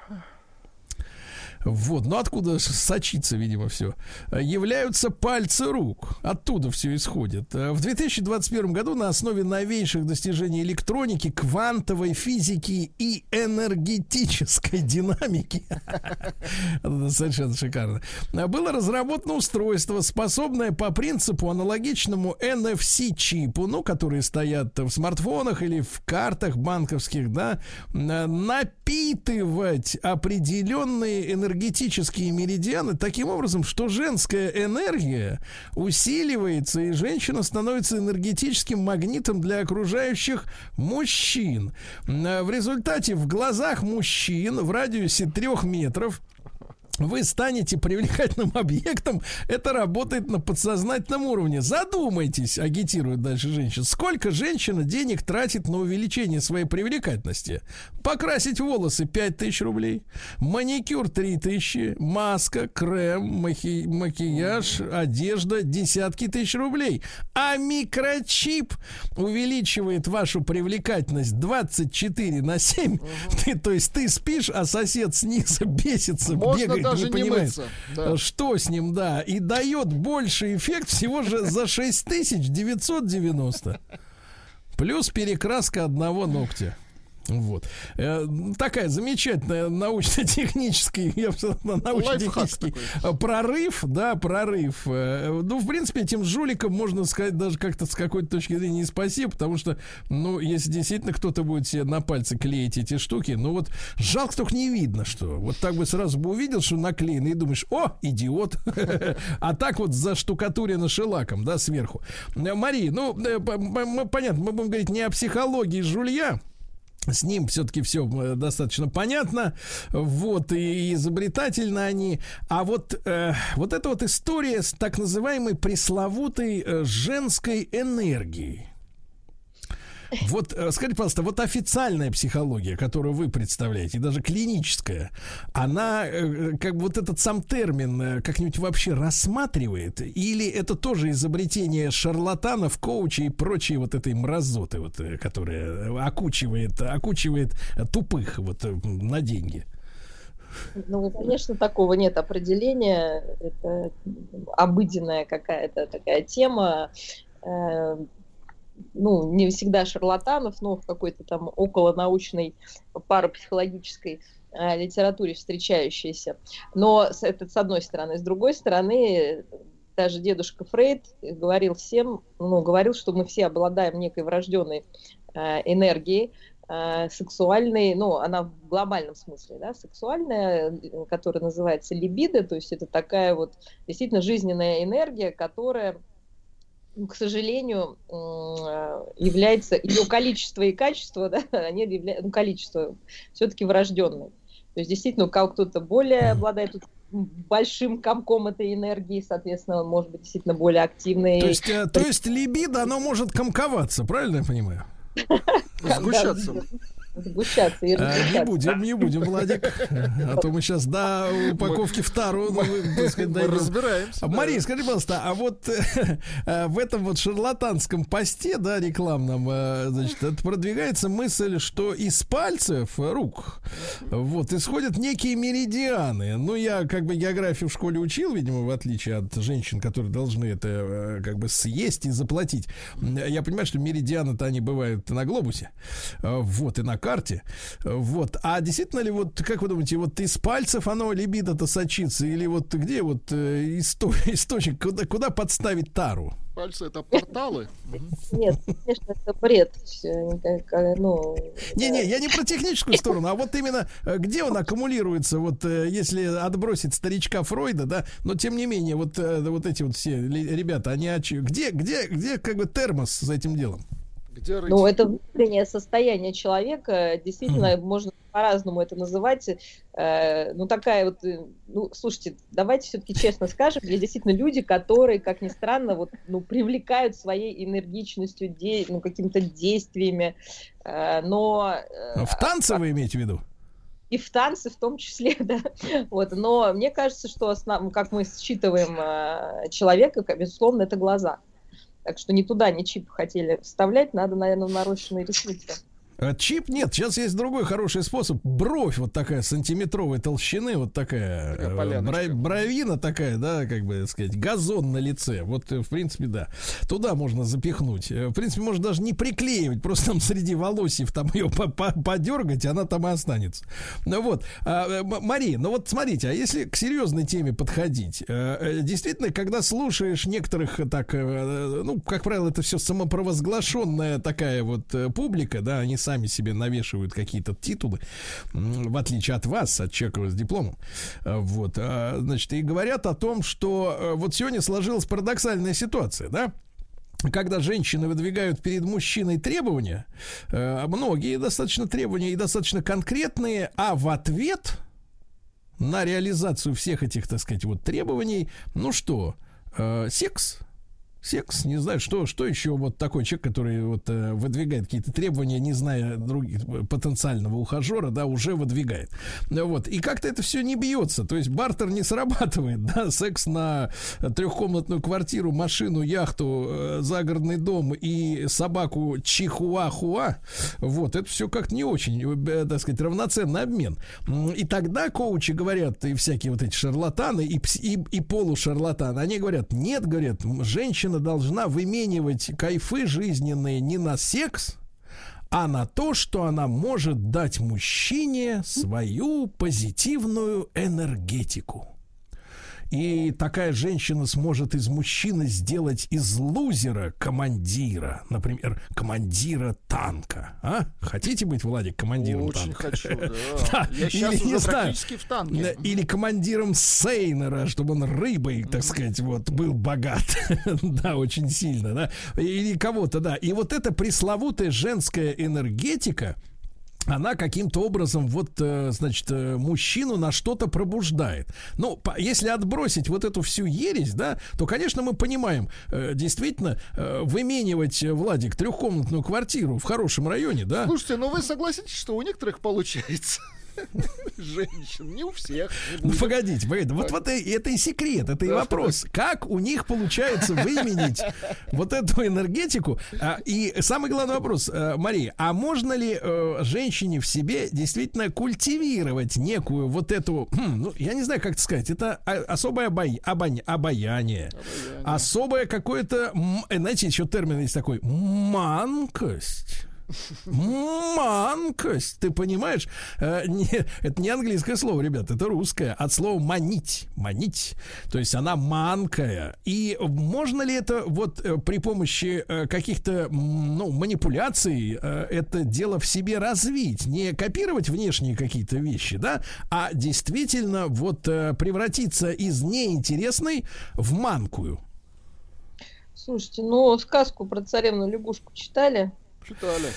вот, ну откуда сочится, видимо, все. Являются пальцы рук. Оттуда все исходит. В 2021 году на основе новейших достижений электроники, квантовой физики и энергетической динамики <laughs> совершенно шикарно. Было разработано устройство, способное по принципу аналогичному NFC-чипу, ну, которые стоят в смартфонах или в картах банковских, да, на- напитывать определенные энергетические меридианы таким образом, что женская энергия усиливается, и женщина становится энергетическим магнитом для окружающих мужчин. Э, В результате в глазах мужчин в радиусе трех метров вы станете привлекательным <laughs> объектом. Это работает на подсознательном уровне. Задумайтесь, агитирует дальше женщина. Сколько женщина денег тратит на увеличение своей привлекательности? Покрасить волосы 5000 рублей, маникюр 3000, маска, крем, махи- макияж, одежда десятки тысяч рублей. А микрочип увеличивает вашу привлекательность 24 на 7. Ты, <laughs> то есть ты спишь, а сосед снизу <laughs> бесится, Можно бегает, даже не не понимает, мыться, да. что с ним, да, и дает больший эффект всего же за 6990. Плюс перекраска одного ногтя. Вот. Э, такая замечательная научно-техническая, я научно-технический э, прорыв, да, прорыв. Э, Ну, в принципе, этим жуликам можно сказать даже как-то с какой-то точки зрения не спасибо, потому что, ну, если действительно кто-то будет себе на пальцы клеить эти штуки, ну вот жалко только не видно, что. Вот так бы сразу бы увидел, что наклеено, и думаешь, о, идиот. <laughs> А так вот за штукатурено шелаком, да, сверху. Э, Мария, ну, по- по- понятно, мы будем говорить не о психологии жулья, с ним все-таки все достаточно понятно, вот и изобретательно они, а вот э, вот эта вот история с так называемой пресловутой э, женской энергией. Вот э, скажите, пожалуйста, вот официальная психология, которую вы представляете, даже клиническая, она э, как бы вот этот сам термин э, как-нибудь вообще рассматривает, или это тоже изобретение шарлатанов, коучей и прочей вот этой мразоты, вот, которая окучивает, окучивает тупых вот на деньги? Ну, конечно, такого нет определения. Это обыденная какая-то такая тема. Ну, не всегда шарлатанов, но в какой-то там околонаучной парапсихологической э, литературе встречающейся. Но это с одной стороны. С другой стороны, даже дедушка Фрейд говорил всем, ну, говорил, что мы все обладаем некой врожденной э, энергией, э, сексуальной, ну, она в глобальном смысле, да, сексуальная, которая называется либидо, то есть это такая вот действительно жизненная энергия, которая, к сожалению, э, является, ее количество и качество, да, <laughs> они являются, ну, количество все-таки врожденное. То есть действительно, у кого кто-то более обладает тут большим комком этой энергии, соответственно, он может быть действительно более активный. То есть, э, то есть либидо, оно может комковаться, правильно я понимаю? <laughs> Сгущаться. Сгущаться и А, Не будем, не будем, Владик. А то мы сейчас до упаковки вторую, ну, разбираемся. А. Мария, скажи, пожалуйста, а вот <laughs> э, в этом вот шарлатанском посте, да, рекламном, э, значит, продвигается мысль, что из пальцев рук вот исходят некие меридианы. Ну, я как бы географию в школе учил, видимо, в отличие от женщин, которые должны это э, как бы съесть и заплатить. Я понимаю, что меридианы-то они бывают на глобусе, э, вот, и на карте, вот. А действительно ли, вот, как вы думаете, вот из пальцев оно либидо-то сочится, или вот где вот э, исто- <laughs> источник, куда, куда подставить тару? Пальцы это порталы. Нет, конечно, это бред. Ну, Не-не, я не про техническую сторону, а вот именно э, где он аккумулируется, вот э, если отбросить старичка Фройда, да, но тем не менее, вот, вот эти вот все ребята, они где, где, где как бы термос с этим делом? Где рыть? Ну, это внутреннее состояние человека. Действительно, можно по-разному это называть. Э, ну, такая вот... э, Ну, слушайте, давайте все-таки честно скажем, есть действительно люди, которые, как ни странно, вот, ну, привлекают своей энергичностью, де- ну, какими-то действиями. Э, но... э, В танце вы имеете в виду? и в танцы в том числе, <laughs> да. Вот, но мне кажется, что основ- как мы считываем э, человека, безусловно, это глаза. Так что не туда, не чип хотели вставлять, надо, наверное, нарощенные ресницы. Э, Чип нет, сейчас есть другой хороший способ. Бровь вот такая сантиметровой толщины, вот такая, Такая э, бро- бровина такая, да, как бы сказать, газон на лице. Вот, э, в принципе, да. Туда можно запихнуть. Э, В принципе, можно даже не приклеивать, просто там среди волосьев там ее подергать, она там и останется. Ну вот, А, Мария, ну вот смотрите, а если к серьезной теме подходить, действительно, когда слушаешь некоторых так, ну, как правило, это все самопровозглашенная такая вот публика, да, они сами себе навешивают какие-то титулы, в отличие от вас, от человека с дипломом, Э, вот, а, значит, и говорят о том, что э, вот сегодня сложилась парадоксальная ситуация, да, когда женщины выдвигают перед мужчиной требования, э, многие достаточно требования и достаточно конкретные, а в ответ на реализацию всех этих, так сказать, вот требований, ну что, секс, секс, не знаю, что, что еще вот такой человек, который вот э, выдвигает какие-то требования, не зная других потенциального ухажера, да, уже выдвигает. Вот. И как-то это все не бьется. То есть бартер не срабатывает, <laughs> да, секс на трехкомнатную квартиру, машину, яхту, э, загородный дом и собаку чихуахуа. Вот. Это все как-то не очень, э, так сказать, равноценный обмен. И тогда коучи говорят, и всякие вот эти шарлатаны, и, и, и полушарлатаны, они говорят, нет, говорят, м, женщина должна выменивать кайфы жизненные не на секс, а на то, что она может дать мужчине свою позитивную энергетику. И такая женщина сможет из мужчины сделать из лузера командира, например, командира танка. А? Хотите быть, Владик, командиром Очень танка? хочу, да. <laughs> Да, Я сейчас или, не уже знаю, практически в танке. Или командиром Сейнера, чтобы он рыбой, так сказать, вот был богат. <laughs> да, очень сильно, да. Или кого-то, да. И вот эта пресловутая женская энергетика, она каким-то образом вот, э, значит, э, мужчину на что-то пробуждает. Ну, если отбросить вот эту всю ересь, да, то, конечно, мы понимаем, э, действительно, выменивать, Владик, трехкомнатную квартиру в хорошем районе, да, Слушайте, ну вы согласитесь, что у некоторых получается? <laughs> Женщин, не у всех. не Ну, погодите, погодите. Вот, вот это и секрет, это и Да, вопрос. Как у них получается выменить <laughs> вот эту энергетику? А, И самый главный вопрос, э, Мария, а можно ли э, женщине в себе действительно культивировать некую вот эту, хм, ну, я не знаю, как это сказать, это особое обай- обонь- обаяние, особое какое-то, э, знаете, еще термин есть такой, манкость. Манкость, ты понимаешь? Э, не- это не английское слово, ребят, это русское. От слова манить, манить. То есть она манкая. И можно ли это вот э, при помощи э, каких-то ну, манипуляций это дело в себе развить? Не копировать внешние какие-то вещи, да, а действительно вот превратиться из неинтересной в манкую. Слушайте, ну, сказку про царевну лягушку читали? Читали.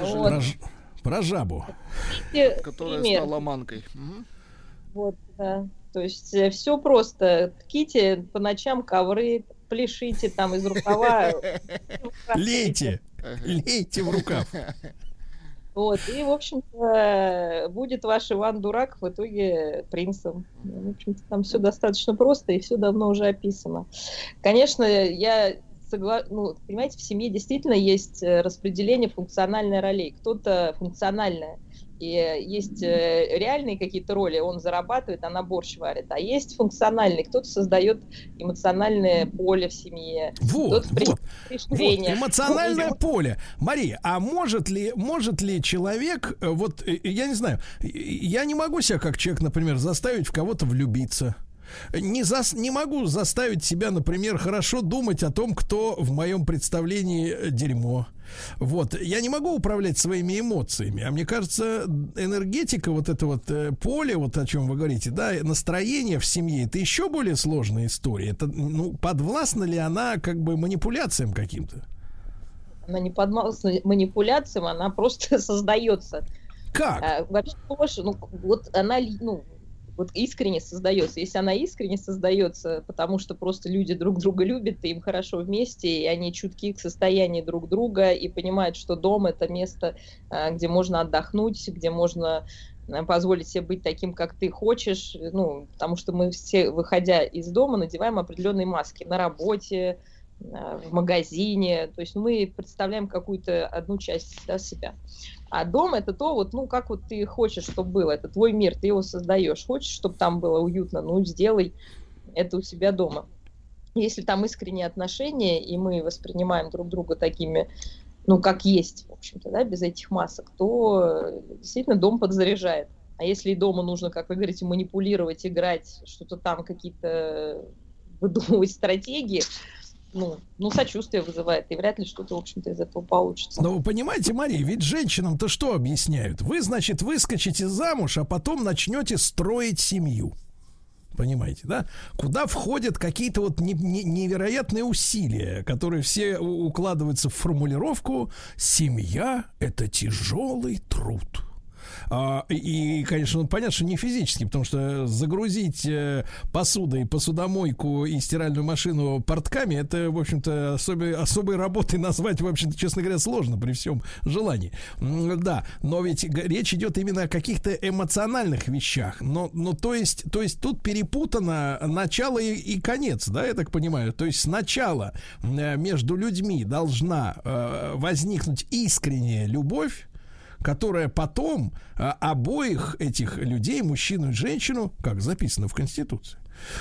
Вот. Про, про жабу. Те Которая пример. стала манкой. Мгм. Вот, да. То есть все просто. Тките по ночам ковры, пляшите там из рукава. Лейте, лейте в рукав. Вот, и, в общем-то, будет ваш Иван Дурак в итоге принцем. В общем-то, там все достаточно просто и все давно уже описано. Конечно, я согла... ну, понимаете, в семье действительно есть э, распределение функциональной ролей. Кто-то функциональная, и есть э, реальные какие-то роли, он зарабатывает, она борщ варит. А есть функциональный, кто-то создает эмоциональное поле в семье. Вот, вот, вот, эмоциональное поле. Мария, а может ли, может ли человек, э, вот, э, я не знаю, я не могу себя как человек, например, заставить в кого-то влюбиться. Не, за, не могу заставить себя, например, хорошо думать о том, кто в моем представлении дерьмо. Вот, я не могу управлять своими эмоциями, а мне кажется, энергетика, вот это вот э, поле, вот о чем вы говорите, да, настроение в семье, это еще более сложная история. Это, ну, подвластна ли она как бы манипуляциям каким-то? Она не подвластна манипуляциям, она просто <laughs> создается. Как? А, вообще, ну, вот она, ну, вот искренне создается. Если она искренне создается, потому что просто люди друг друга любят, и им хорошо вместе, и они чутки к состоянию друг друга, и понимают, что дом это место, а, где можно отдохнуть, где можно а, позволить себе быть таким, как ты хочешь, ну, потому что мы все, выходя из дома, надеваем определенные маски на работе, в магазине, то есть мы представляем какую-то одну часть да, себя. А дом это то, вот, ну, как вот ты хочешь, чтобы было, это твой мир, ты его создаешь. Хочешь, чтобы там было уютно, ну, сделай это у себя дома. Если там искренние отношения, и мы воспринимаем друг друга такими, ну, как есть, в общем-то, да, без этих масок, то действительно дом подзаряжает. А если и дома нужно, как вы говорите, манипулировать, играть, что-то там какие-то выдумывать стратегии, ну, ну, сочувствие вызывает, и вряд ли что-то, в общем-то, из этого получится. Но вы понимаете, Мария, ведь женщинам-то что объясняют? Вы, значит, выскочите замуж, а потом начнете строить семью. Понимаете, да? Куда входят какие-то вот не, не, невероятные усилия, которые все укладываются в формулировку «семья – это тяжелый труд». А, и, конечно, понятно, что не физически, потому что загрузить э, посудой посудомойку и стиральную машину портками, это, в общем-то, особой, особой работой <laughs> назвать, в общем-то, честно говоря, сложно при всем желании. Да, но ведь речь идет именно о каких-то эмоциональных вещах. Но, но то есть, то есть тут перепутано начало и, и конец, да, я так понимаю. То есть сначала э, между людьми должна э, возникнуть искренняя любовь, которая потом а, обоих этих людей, мужчину и женщину, как записано в Конституции,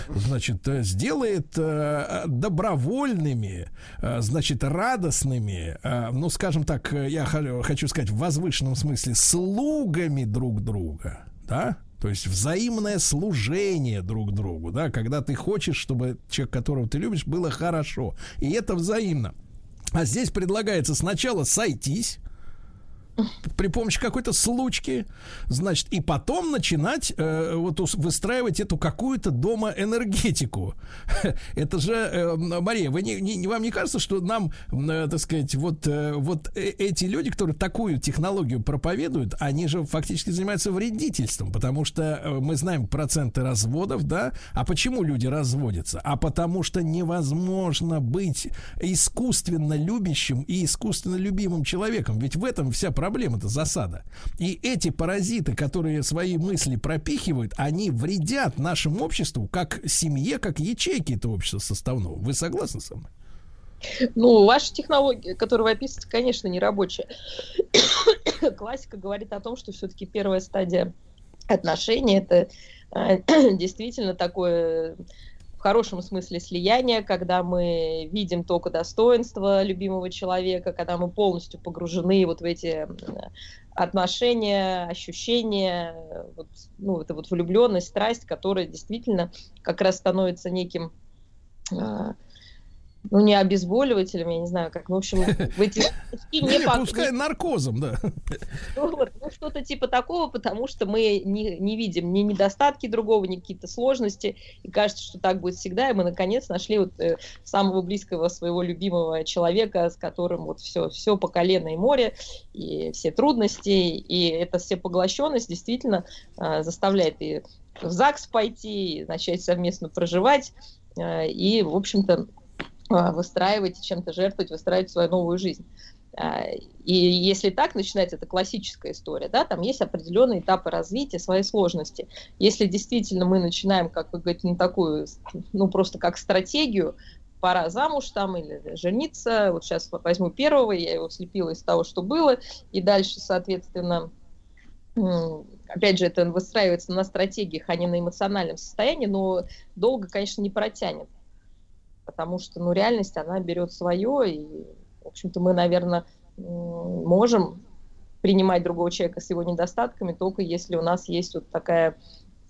значит, э, сделает э, добровольными, э, значит, радостными, ну, скажем так, я хочу сказать в возвышенном смысле, слугами друг друга, да? То есть взаимное служение друг другу, да, когда ты хочешь, чтобы человек, которого ты любишь, было хорошо. И это взаимно. А здесь предлагается сначала сойтись, при помощи какой-то случки, значит, и потом начинать э, вот выстраивать эту какую-то дома энергетику. <laughs> Это же, э, Мария, вы не, не, вам не кажется, что нам, э, так сказать, вот, э, вот э, эти люди, которые такую технологию проповедуют, они же фактически занимаются вредительством, потому что э, мы знаем проценты разводов, да? А почему люди разводятся? А потому что невозможно быть искусственно любящим и искусственно любимым человеком. Ведь в этом вся проблема проблема-то засада. И эти паразиты, которые свои мысли пропихивают, они вредят нашему обществу как семье, как ячейки этого общества составного. Вы согласны со мной? Ну, ваша технология, которую вы описываете, конечно, не рабочая. <coughs> Классика говорит о том, что все-таки первая стадия отношений это э, <coughs> действительно такое в хорошем смысле слияния, когда мы видим только достоинство любимого человека, когда мы полностью погружены вот в эти отношения, ощущения, вот, ну, это вот влюбленность, страсть, которая действительно как раз становится неким а, ну, не обезболивателем, я не знаю, как, ну, в общем, в эти не Пускай наркозом, да. Ну, ну, что-то типа такого, потому что мы не, не видим ни недостатки другого, ни какие-то сложности, и кажется, что так будет всегда, и мы, наконец, нашли вот э, самого близкого своего любимого человека, с которым вот все, все по колено и море, и все трудности, и эта всепоглощенность действительно э, заставляет и в ЗАГС пойти, и начать совместно проживать, э, и, в общем-то, выстраивать, чем-то жертвовать, выстраивать свою новую жизнь. А, И если так начинается, это классическая история, да, там есть определенные этапы развития, свои сложности. Если действительно мы начинаем, как вы говорите, на такую, ну, просто как стратегию, пора замуж там или жениться, вот сейчас возьму первого, я его слепила из того, что было, и дальше, соответственно, опять же, это выстраивается на стратегиях, а не на эмоциональном состоянии, но долго, конечно, не протянет, потому что, ну, реальность, она берет свое, и, в общем-то, мы, наверное, можем принимать другого человека с его недостатками только если у нас есть вот такая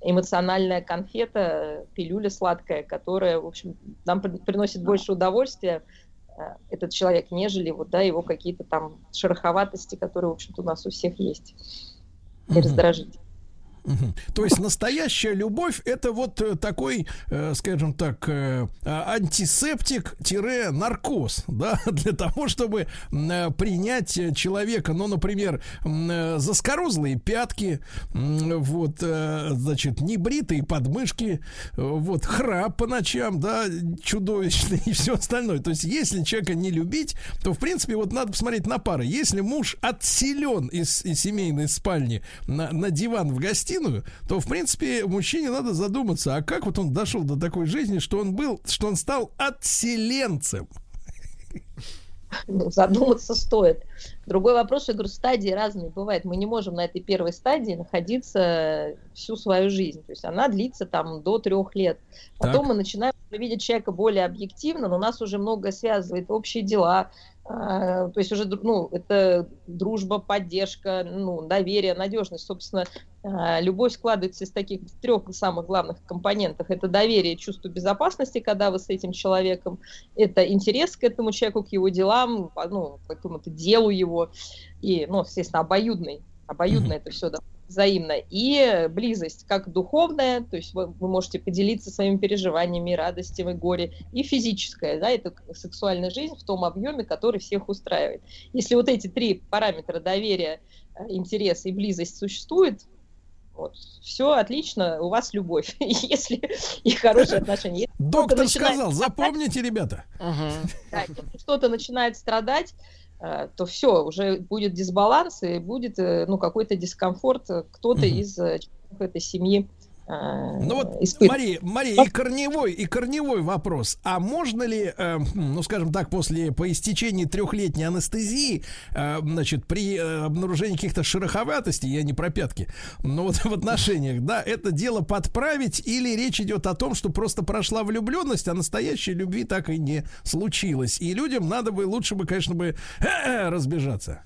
эмоциональная конфета, пилюля сладкая, которая, в общем, нам при- приносит больше удовольствия э, этот человек, нежели вот, да, его какие-то там шероховатости, которые, в общем-то, у нас у всех есть. И раздражители. То есть настоящая любовь это вот э, такой, э, скажем так, э, а, антисептик-наркоз, да, <laughs> для того, чтобы принять человека, ну, например, э, заскорузлые пятки, вот, э, значит, небритые подмышки, вот, храп по ночам, да, чудовищный и <laughs> все остальное. То есть, если человека не любить, то, в принципе, вот надо посмотреть на пары. Если муж отселен из, из семейной спальни на, на диван в гостиную, то, в принципе, мужчине надо задуматься, а как вот он дошел до такой жизни, что он был, что он стал отселенцем. Ну, задуматься стоит. Другой вопрос, я говорю, стадии разные бывают. Мы не можем на этой первой стадии находиться всю свою жизнь. То есть она длится там до трех лет. Потом Так. мы начинаем видеть человека более объективно, но нас уже многое связывает, общие дела. а, То есть уже, ну, это дружба, поддержка, ну, доверие, надежность. Собственно, любовь складывается из таких трех самых главных компонентов. Это доверие, чувство безопасности, когда вы с этим человеком. Это интерес к этому человеку, к его делам, ну, к какому-то делу его. И, ну, естественно, обоюдный. Обоюдно это все взаимно. И близость, как духовная, то есть вы, вы можете поделиться своими переживаниями, радостями, горе, и физическая, да, это сексуальная жизнь в том объеме, который всех устраивает. Если вот эти три параметра доверия, э, интерес и близость существуют, вот, все отлично, у вас любовь. <laughs> Если и хорошие отношения. Доктор сказал, запомните, ребята. да, если кто-то начинает страдать, э, то все, уже будет дисбаланс и будет э, ну, какой-то дискомфорт. э, Кто-то из членов этой семьи Ну вот, испытывает. Мария, Мария, и корневой, и корневой вопрос. А можно ли, э, ну, скажем так, после по истечении трехлетней анестезии, э, значит, при э, обнаружении каких-то шероховатостей, я не про пятки, но вот в отношениях, да, это дело подправить, или речь идет о том, что просто прошла влюбленность, а настоящей любви так и не случилось. И людям надо бы, лучше бы, конечно, бы э, разбежаться.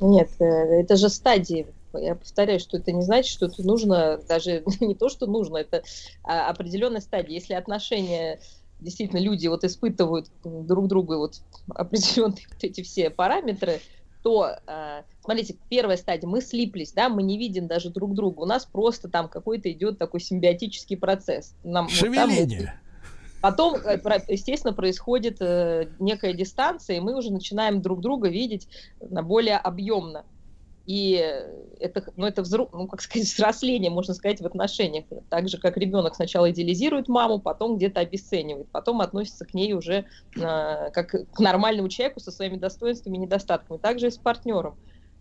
Нет, э, это же стадии. Я повторяю, что это не значит, что это нужно, даже <laughs> не то, что нужно, это а, определенная стадия. Если отношения действительно люди вот испытывают друг другу вот определенные <laughs> вот эти все параметры, то, э, смотрите, первая стадия, мы слиплись, да, мы не видим даже друг друга, у нас просто там какой-то идет такой симбиотический процесс. Нам, вот там вот Шевеление. Потом, э, естественно, происходит э, некая дистанция, и мы уже начинаем друг друга видеть более объемно. И это, ну, это взру- ну, как сказать, <laughs> взросление, можно сказать, в отношениях. Так же, как ребенок сначала идеализирует маму, потом где-то обесценивает, потом относится к ней уже э, как к нормальному человеку со своими достоинствами и недостатками. Также и с партнером.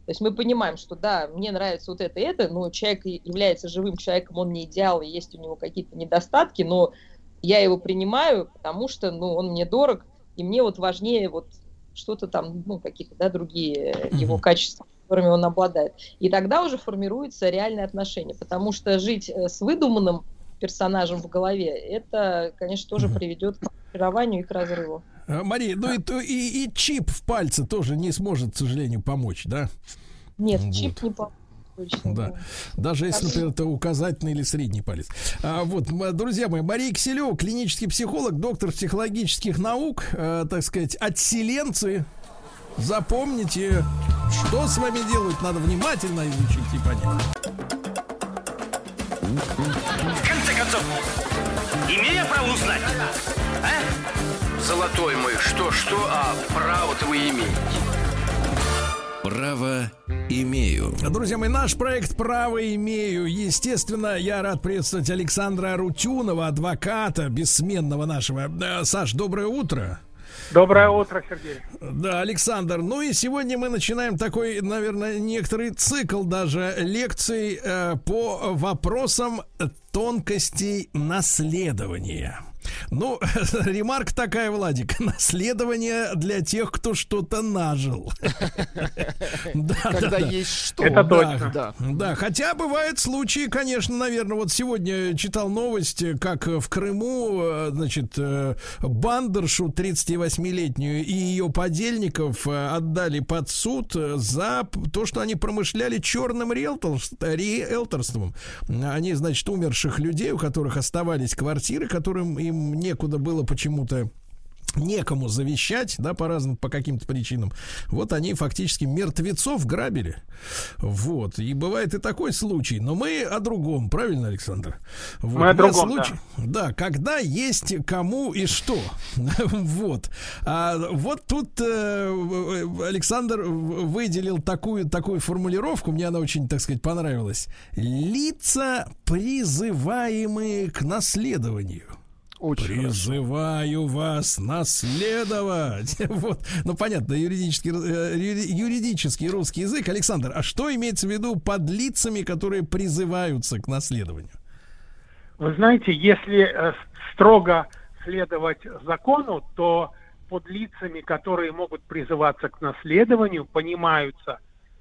То есть мы понимаем, что да, мне нравится вот это и это, но человек является живым человеком, он не идеал, и есть у него какие-то недостатки, но я его принимаю, потому что ну, он мне дорог, и мне вот важнее вот что-то там, ну, какие-то, да, другие э, его качества, которыми он обладает. И тогда уже формируются реальные отношения, потому что жить э, с выдуманным персонажем в голове, это, конечно, тоже приведет к разочарованию и к разрыву. Э, Мария, ну и, и, и чип в пальце тоже не сможет, к сожалению, помочь, да? Нет, Вот. чип не по... Да. Даже если, например, это указательный или средний палец. А, вот, друзья мои, Мария Киселева, клинический психолог, доктор психологических наук, э, так сказать, отселенцы. Запомните, что с вами делают, надо внимательно изучить и понять. В конце концов, имею я право узнать, а? Золотой мой, что-что, а право-то вы имеете. Право имею. Друзья мои, наш проект «Право имею». Естественно, я рад приветствовать Александра Рутюнова, адвоката, бессменного нашего. Саш, доброе утро. Доброе утро, Сергей. Да, Александр. Ну и сегодня мы начинаем такой, наверное, некоторый цикл даже лекций э, по вопросам тонкостей наследования. Ну, <laughs> ремарка такая, Владик. <laughs> Наследование для тех, кто что-то нажил. <laughs> Да, Когда да, да. есть что. Это Да, точно. Да. Да, хотя бывают случаи, конечно, наверное, вот сегодня читал новость, как в Крыму, э, значит, э, бандершу 38-летнюю и ее подельников э, отдали под суд за то, что они промышляли черным риэлторс- риэлторством. Они, значит, умерших людей, у которых оставались квартиры, которым им некуда было почему-то некому завещать, да, по разным, по каким-то причинам. Вот они фактически мертвецов грабили. Вот. И бывает и такой случай. Но мы о другом, правильно, Александр? Вот. Мы о другом, да. да. когда есть кому и что. <laughs> вот. А вот тут э, Александр выделил такую, такую формулировку, мне она очень, так сказать, понравилась. Лица, призываемые к наследованию. Очень Призываю вас наследовать. <laughs> Вот. Ну, понятно, юридический, э, юри- юридический русский язык. Александр, а что имеется в виду под лицами, которые призываются к наследованию? Вы знаете, если э, строго следовать закону, то под лицами, которые могут призываться к наследованию, понимаются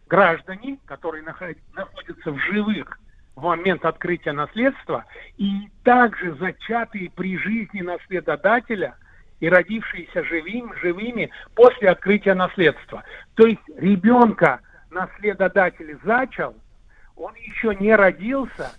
граждане, которые наход- находятся в живых в момент открытия наследства, и также зачатые при жизни наследодателя и родившиеся живыми, живыми после открытия наследства. То есть ребенка наследодатель зачал, он еще не родился,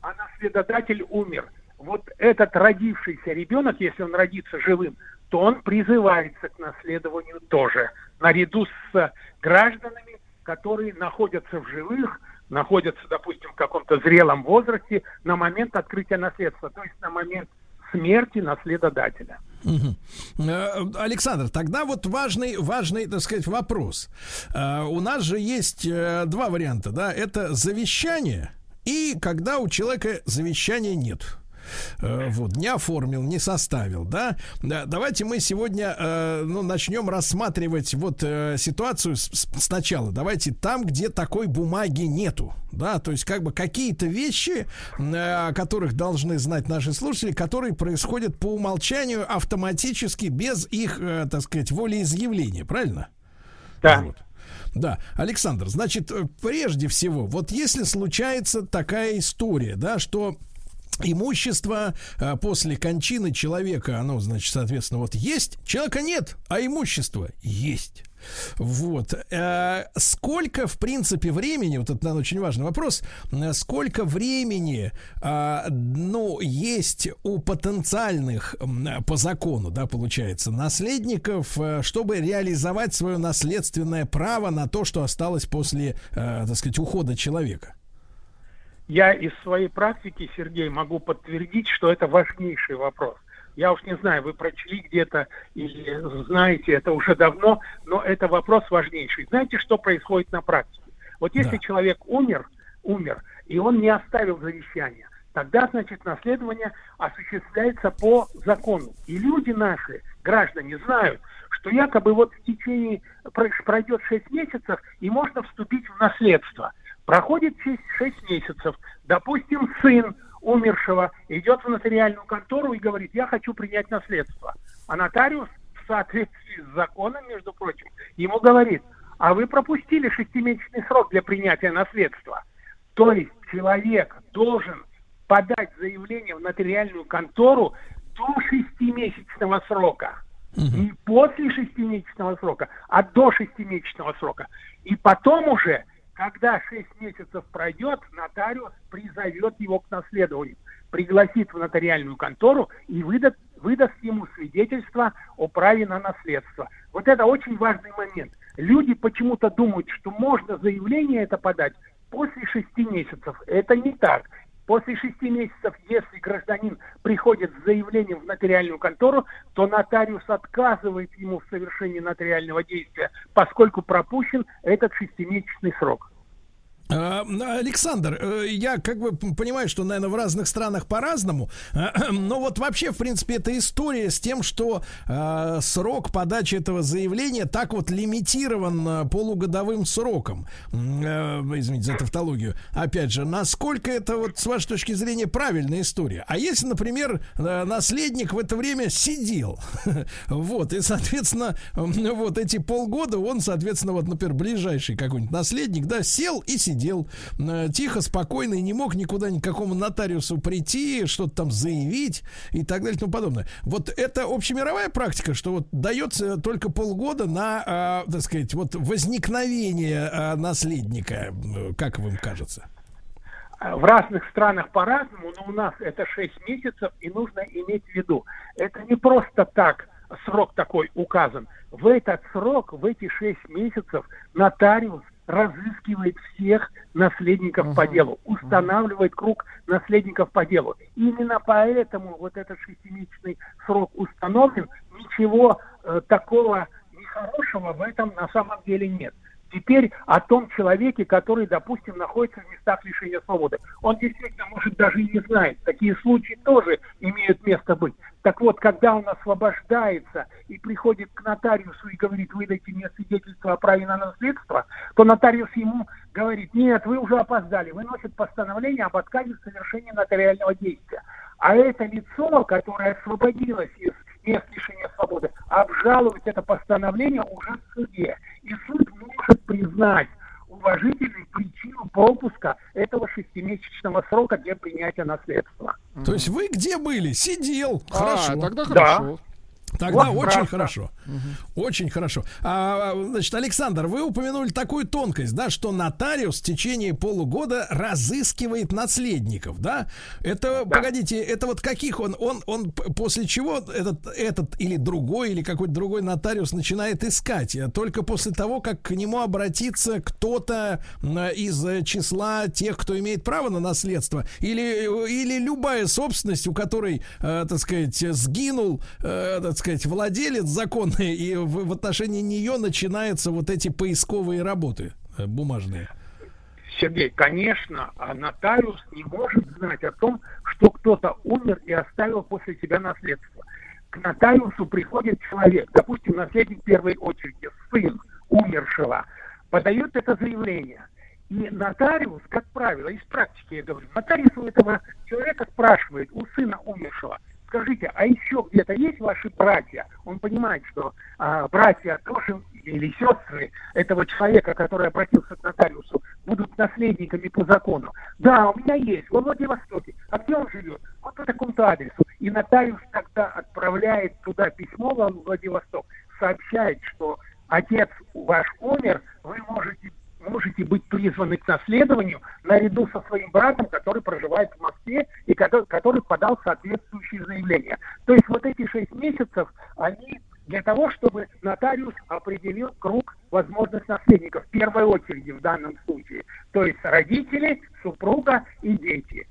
а наследодатель умер. Вот этот родившийся ребенок, если он родится живым, то он призывается к наследованию тоже, наряду с э, гражданами, которые находятся в живых, находятся, допустим, в каком-то зрелом возрасте на момент открытия наследства, то есть на момент смерти наследодателя. Э, Александр, тогда вот важный, важный, так сказать, вопрос. Э, У нас же есть э, два варианта, да? Это завещание и когда у человека завещания нет. Э, Вот, не оформил, не составил, да? Да, Давайте мы сегодня, э, ну, начнем рассматривать вот э, ситуацию сначала. Давайте там, где такой бумаги нету, да? То есть как бы какие-то вещи, о которых должны знать наши слушатели, которые происходят по умолчанию автоматически без их, так сказать, волеизъявления, правильно? Да. Вот. Да, Александр, значит, прежде всего, вот если случается такая история, да, что имущество э, после кончины человека, оно, значит, соответственно, вот есть, человека нет, а имущество есть. Вот. Э, сколько, в принципе, времени, вот это, наверное, очень важный вопрос, э, сколько времени, э, ну, есть у потенциальных, по закону, да, получается, наследников, э, чтобы реализовать свое наследственное право на то, что осталось после, так сказать, ухода человека? Я из своей практики, Сергей, могу подтвердить, что это важнейший вопрос. Я уж не знаю, вы прочли где-то или знаете это уже давно, но это вопрос важнейший. Знаете, что происходит на практике? Вот если человек умер, умер, и он не оставил завещания, тогда, значит, наследование осуществляется по закону. И люди наши, граждане, знают, что якобы вот в течение про- пройдет 6 месяцев, и можно вступить в наследство. Проходит 6 месяцев, допустим, сын умершего идет в нотариальную контору и говорит, я хочу принять наследство. А нотариус в соответствии с законом, между прочим, ему говорит, а вы пропустили шестимесячный срок для принятия наследства. То есть человек должен подать заявление в нотариальную контору до шестимесячного срока. Не после шестимесячного срока, а до шестимесячного срока. И потом уже, когда шесть месяцев пройдет, нотариус призовет его к наследованию, пригласит в нотариальную контору и выдаст, выдаст ему свидетельство о праве на наследство. Вот это очень важный момент. Люди почему-то думают, что можно заявление это подать после шести месяцев. Это не так. После шести месяцев, если гражданин приходит с заявлением в нотариальную контору, то нотариус отказывает ему в совершении нотариального действия, поскольку пропущен этот шестимесячный срок. А, Александр, э, я как бы понимаю, что, наверное, в разных странах по-разному, <clears throat> но вот вообще, в принципе, эта история с тем, что э, срок подачи этого заявления так вот лимитирован э, полугодовым сроком, э, извините за тавтологию, опять же, насколько это вот с вашей точки зрения правильная история? А если, например, э, наследник в это время сидел, <laughs> вот, и, соответственно, вот эти полгода он, соответственно, вот, например, ближайший какой-нибудь наследник, да, сел и сидел сидел э, тихо, спокойно и не мог никуда никакому нотариусу прийти, что-то там заявить и так далее и тому подобное. Вот это общемировая практика, что вот дается только полгода на, э, так сказать, вот возникновение э, наследника, как вам кажется? В разных странах по-разному, но у нас это 6 месяцев, и нужно иметь в виду, это не просто так срок такой указан. В этот срок, в эти 6 месяцев нотариус разыскивает всех наследников uh-huh. по делу, устанавливает круг наследников по делу. Именно поэтому вот этот шестимесячный срок установлен. Ничего э, такого нехорошего в этом на самом деле нет. Теперь о том человеке, который, допустим, находится в местах лишения свободы. Он действительно, может, даже и не знает. Такие случаи тоже имеют место быть. Так вот, когда он освобождается и приходит к нотариусу и говорит, выдайте мне свидетельство о праве на наследство, то нотариус ему говорит, нет, вы уже опоздали, выносит постановление об отказе в совершении нотариального действия. А это лицо, которое освободилось из мест лишения свободы, обжаловать это постановление уже в суде. И суд может признать уважительной причину пропуска этого шестимесячного срока для принятия наследства. То есть вы где были? Сидел. А, Хорошо. тогда хорошо. Да. Тогда Вот очень правда. хорошо. Очень хорошо. А, значит, Александр, вы упомянули такую тонкость, да, что нотариус в течение полугода разыскивает наследников, да? Это, погодите, это вот каких он, он, он после чего этот, этот или другой, или какой-то другой нотариус начинает искать? А Только после того, как к нему обратится кто-то из э, числа тех, кто имеет право на наследство? Или, или любая собственность, у которой, э, так сказать, сгинул, э, так сказать, владелец законный, и в, в отношении нее начинаются вот эти поисковые работы э, бумажные. Сергей, конечно, а нотариус не может знать о том, что кто-то умер и оставил после себя наследство. К нотариусу приходит человек, допустим, наследник первой очереди, сын умершего, подает это заявление. И нотариус, как правило, из практики я говорю, нотариус у этого человека спрашивает, у сына умершего, скажите, а еще где-то есть ваши братья? Он понимает, что а, братья тоже или сестры этого человека, который обратился к нотариусу, будут наследниками по закону. Да, у меня есть, во Владивостоке. А где он живет? Вот по такому-то адресу. И нотариус тогда отправляет туда письмо во Владивосток, сообщает, что отец ваш умер, вы можете можете быть призваны к наследованию наряду со своим братом, который проживает в Москве и который, который подал соответствующее заявление. То есть вот эти шесть месяцев, они для того, чтобы нотариус определил круг возможных наследников в первой очереди в данном случае. То есть родители, супруга и дети.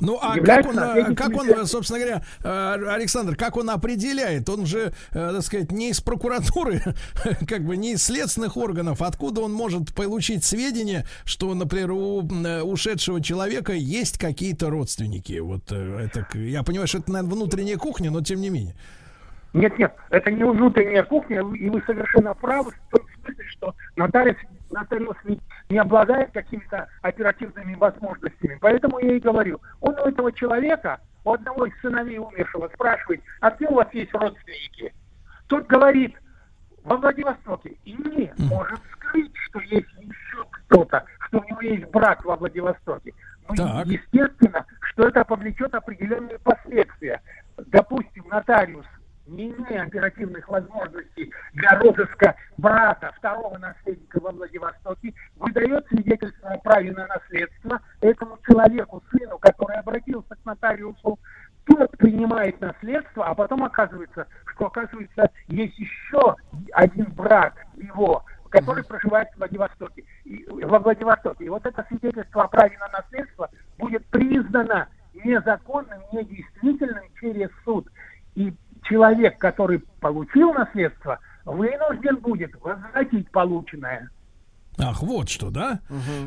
Ну, а как он, э, как он, собственно говоря, э, Александр, как он определяет? Он же, э, так сказать, не из прокуратуры, <laughs> как бы не из следственных органов. Откуда он может получить сведения, что, например, у ушедшего человека есть какие-то родственники? Вот это, я понимаю, что это, наверное, внутренняя кухня, но тем не менее. Нет, нет, это не внутренняя кухня, и вы совершенно правы в том смысле, что нотариус, нотариус ведь не обладает какими-то оперативными возможностями. Поэтому я и говорю, он у этого человека, у одного из сыновей умершего спрашивает, а где у вас есть родственники? Тот говорит, во Владивостоке. И не может скрыть, что есть еще кто-то, что у него есть брат во Владивостоке. Ну, естественно, что это повлечет определенные последствия. Допустим, нотариус не имея оперативных возможностей для розыска брата, второго наследника во Владивостоке, выдает свидетельство о праве на наследство этому человеку, сыну, который обратился к нотариусу, тот принимает наследство, а потом оказывается, что оказывается есть еще один брат его, который проживает в Владивостоке. И, во Владивостоке. И вот это свидетельство о праве на наследство будет признано незаконным, недействительным через суд. И человек, который получил наследство, вынужден будет возвратить полученное. Ах, вот что, да?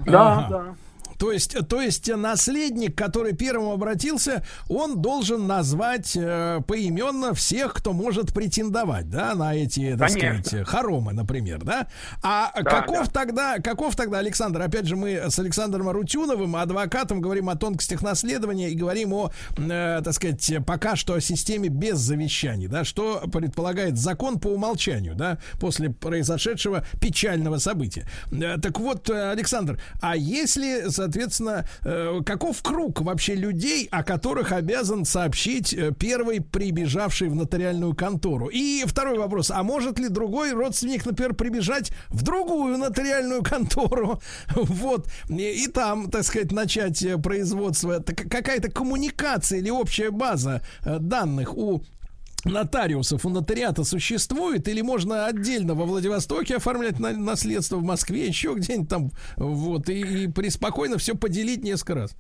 Да, Ага. да. То есть, то есть наследник, который первым обратился, он должен назвать э, поименно всех, кто может претендовать, да, на эти, так Конечно. сказать, хоромы, например, да. А Да, каков да. тогда, каков тогда, Александр? Опять же, мы с Александром Арутюновым, адвокатом, говорим о тонкостях наследования и говорим о, э, так сказать, пока что о системе без завещаний, да, что предполагает закон по умолчанию, да, после произошедшего печального события. Э, Так вот, э, Александр, а если, соответственно, э, каков круг вообще людей, о которых обязан сообщить э, первый прибежавший в нотариальную контору? И второй вопрос, а может ли другой родственник, например, прибежать в другую нотариальную контору, <laughs> вот, и, там, так сказать, начать э, производство? Какая-то коммуникация или общая база данных у нотариусов у нотариата существует или можно отдельно во Владивостоке оформлять на- наследство в Москве, еще где-нибудь там, вот, и, и преспокойно все поделить несколько раз?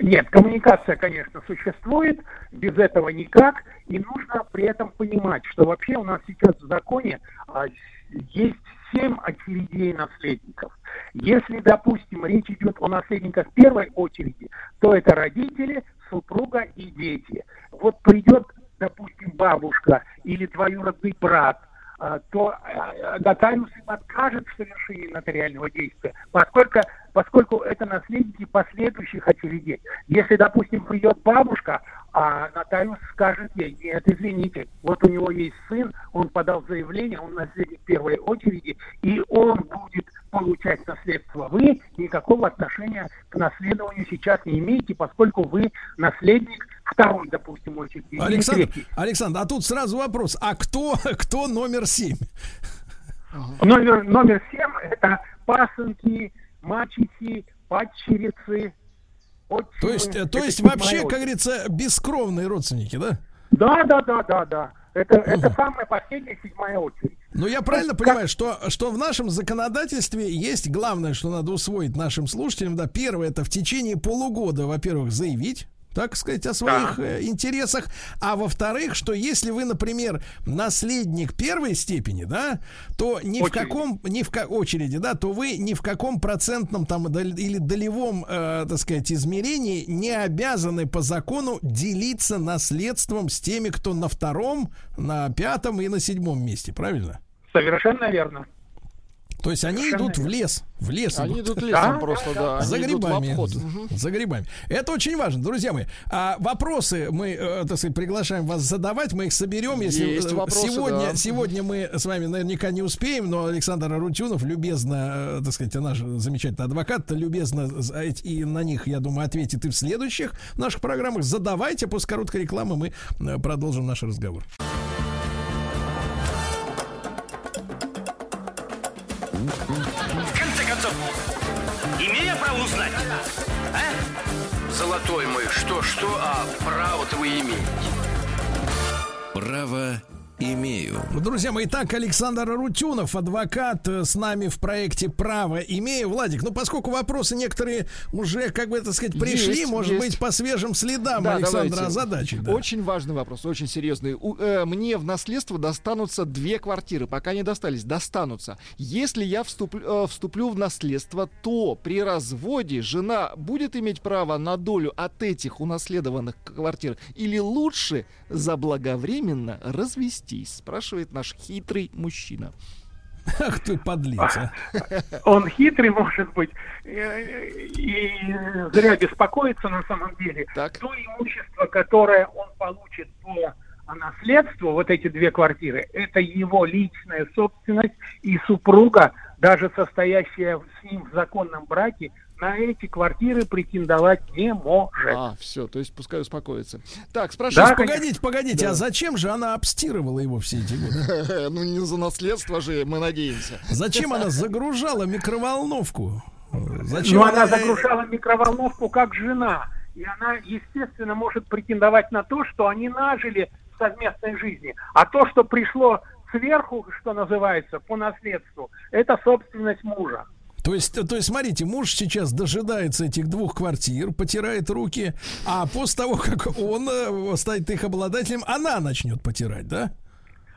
Нет, коммуникация, конечно, существует, без этого никак, и нужно при этом понимать, что вообще у нас сейчас в законе а, есть семь очередей наследников. Если, допустим, речь идет о наследниках первой очереди, то это родители, супруга и дети. Вот придет, допустим, бабушка или двоюродный брат, а, то а, нотариус им откажет в совершении нотариального действия, поскольку, поскольку это наследники последующих очередей. Если, допустим, придет бабушка, а нотариус скажет ей, нет, извините, вот у него есть сын, он подал заявление, он наследник первой очереди, и он будет получать наследство. Вы никакого отношения к наследованию сейчас не имеете, поскольку вы наследник второй, допустим, очереди. Александр. Александр, а тут сразу вопрос, а кто, <laughs> кто номер семь? Номер, номер семь – это пасынки, мачехи, падчерицы, отчимы. То есть, э, то Это есть вообще, как говорится, бескровные родственники, да? Да, да, да, да, да. Это, это самая последняя седьмая очередь. Ну, я правильно понимаю, что, что в нашем законодательстве есть главное, что надо усвоить нашим слушателям, да, первое, это в течение полугода, во-первых, заявить, так сказать, о своих э, интересах, а во-вторых, что если вы, например, наследник первой степени, да, то ни в каком, ни в ка- очереди, да, то вы ни в каком процентном там или долевом, э, так сказать, измерении не обязаны по закону делиться наследством с теми, кто на втором, на пятом и на седьмом месте, правильно? Совершенно верно. То есть они Совершенно идут в лес, в лес Они идут лесом просто, да, За они идут в грибами, обход. <laughs> за- грибами. Это очень важно, друзья мои. А вопросы мы, э, так сказать, приглашаем вас задавать, мы их соберем. Если Есть э, вопросы, сегодня, да. сегодня мы с вами наверняка не успеем, но Александр Арутюнов любезно, э, так сказать, наш замечательный адвокат, любезно за эти- и на них, я думаю, ответит и в следующих наших программах. Задавайте, после короткой рекламы мы продолжим наш разговор. В конце концов, имею право узнать, а? Золотой мой, что-что, а право-то вы имеете. Право имею. Друзья мои, итак, Александр Арутюнов, адвокат, э, с нами в проекте «Право имею». Владик, ну, поскольку вопросы некоторые уже, как бы, так сказать, пришли, Есть, может есть. быть, по свежим следам Да, Александра давайте. озадачить. да. Очень важный вопрос, очень серьезный. У- э, мне в наследство достанутся две квартиры, пока не достались, достанутся. Если я вступлю, э, вступлю в наследство, то при разводе жена будет иметь право на долю от этих унаследованных квартир или лучше заблаговременно развестись, спрашивает наш хитрый мужчина. Ах ты подлица. <laughs> Он хитрый, может быть, э, и зря беспокоится на самом деле. То имущество, которое он получит по наследству, вот эти две квартиры, это его личная собственность, и супруга, даже состоящая с ним в законном браке, на эти квартиры претендовать не может. А, все, то есть пускай успокоится. Так, спрашиваю. погодите, погодите, Да. а зачем же она обстирывала его все эти годы? <laughs> Ну, не за наследство же, мы надеемся. Зачем она загружала микроволновку? Зачем Но она загружала микроволновку как жена. И она, естественно, может претендовать на то, что они нажили в совместной жизни. А то, что пришло сверху, что называется, по наследству, это собственность мужа. То есть, то есть, смотрите, муж сейчас дожидается этих двух квартир, потирает руки, а после того, как он э, станет их обладателем, она начнет потирать, да?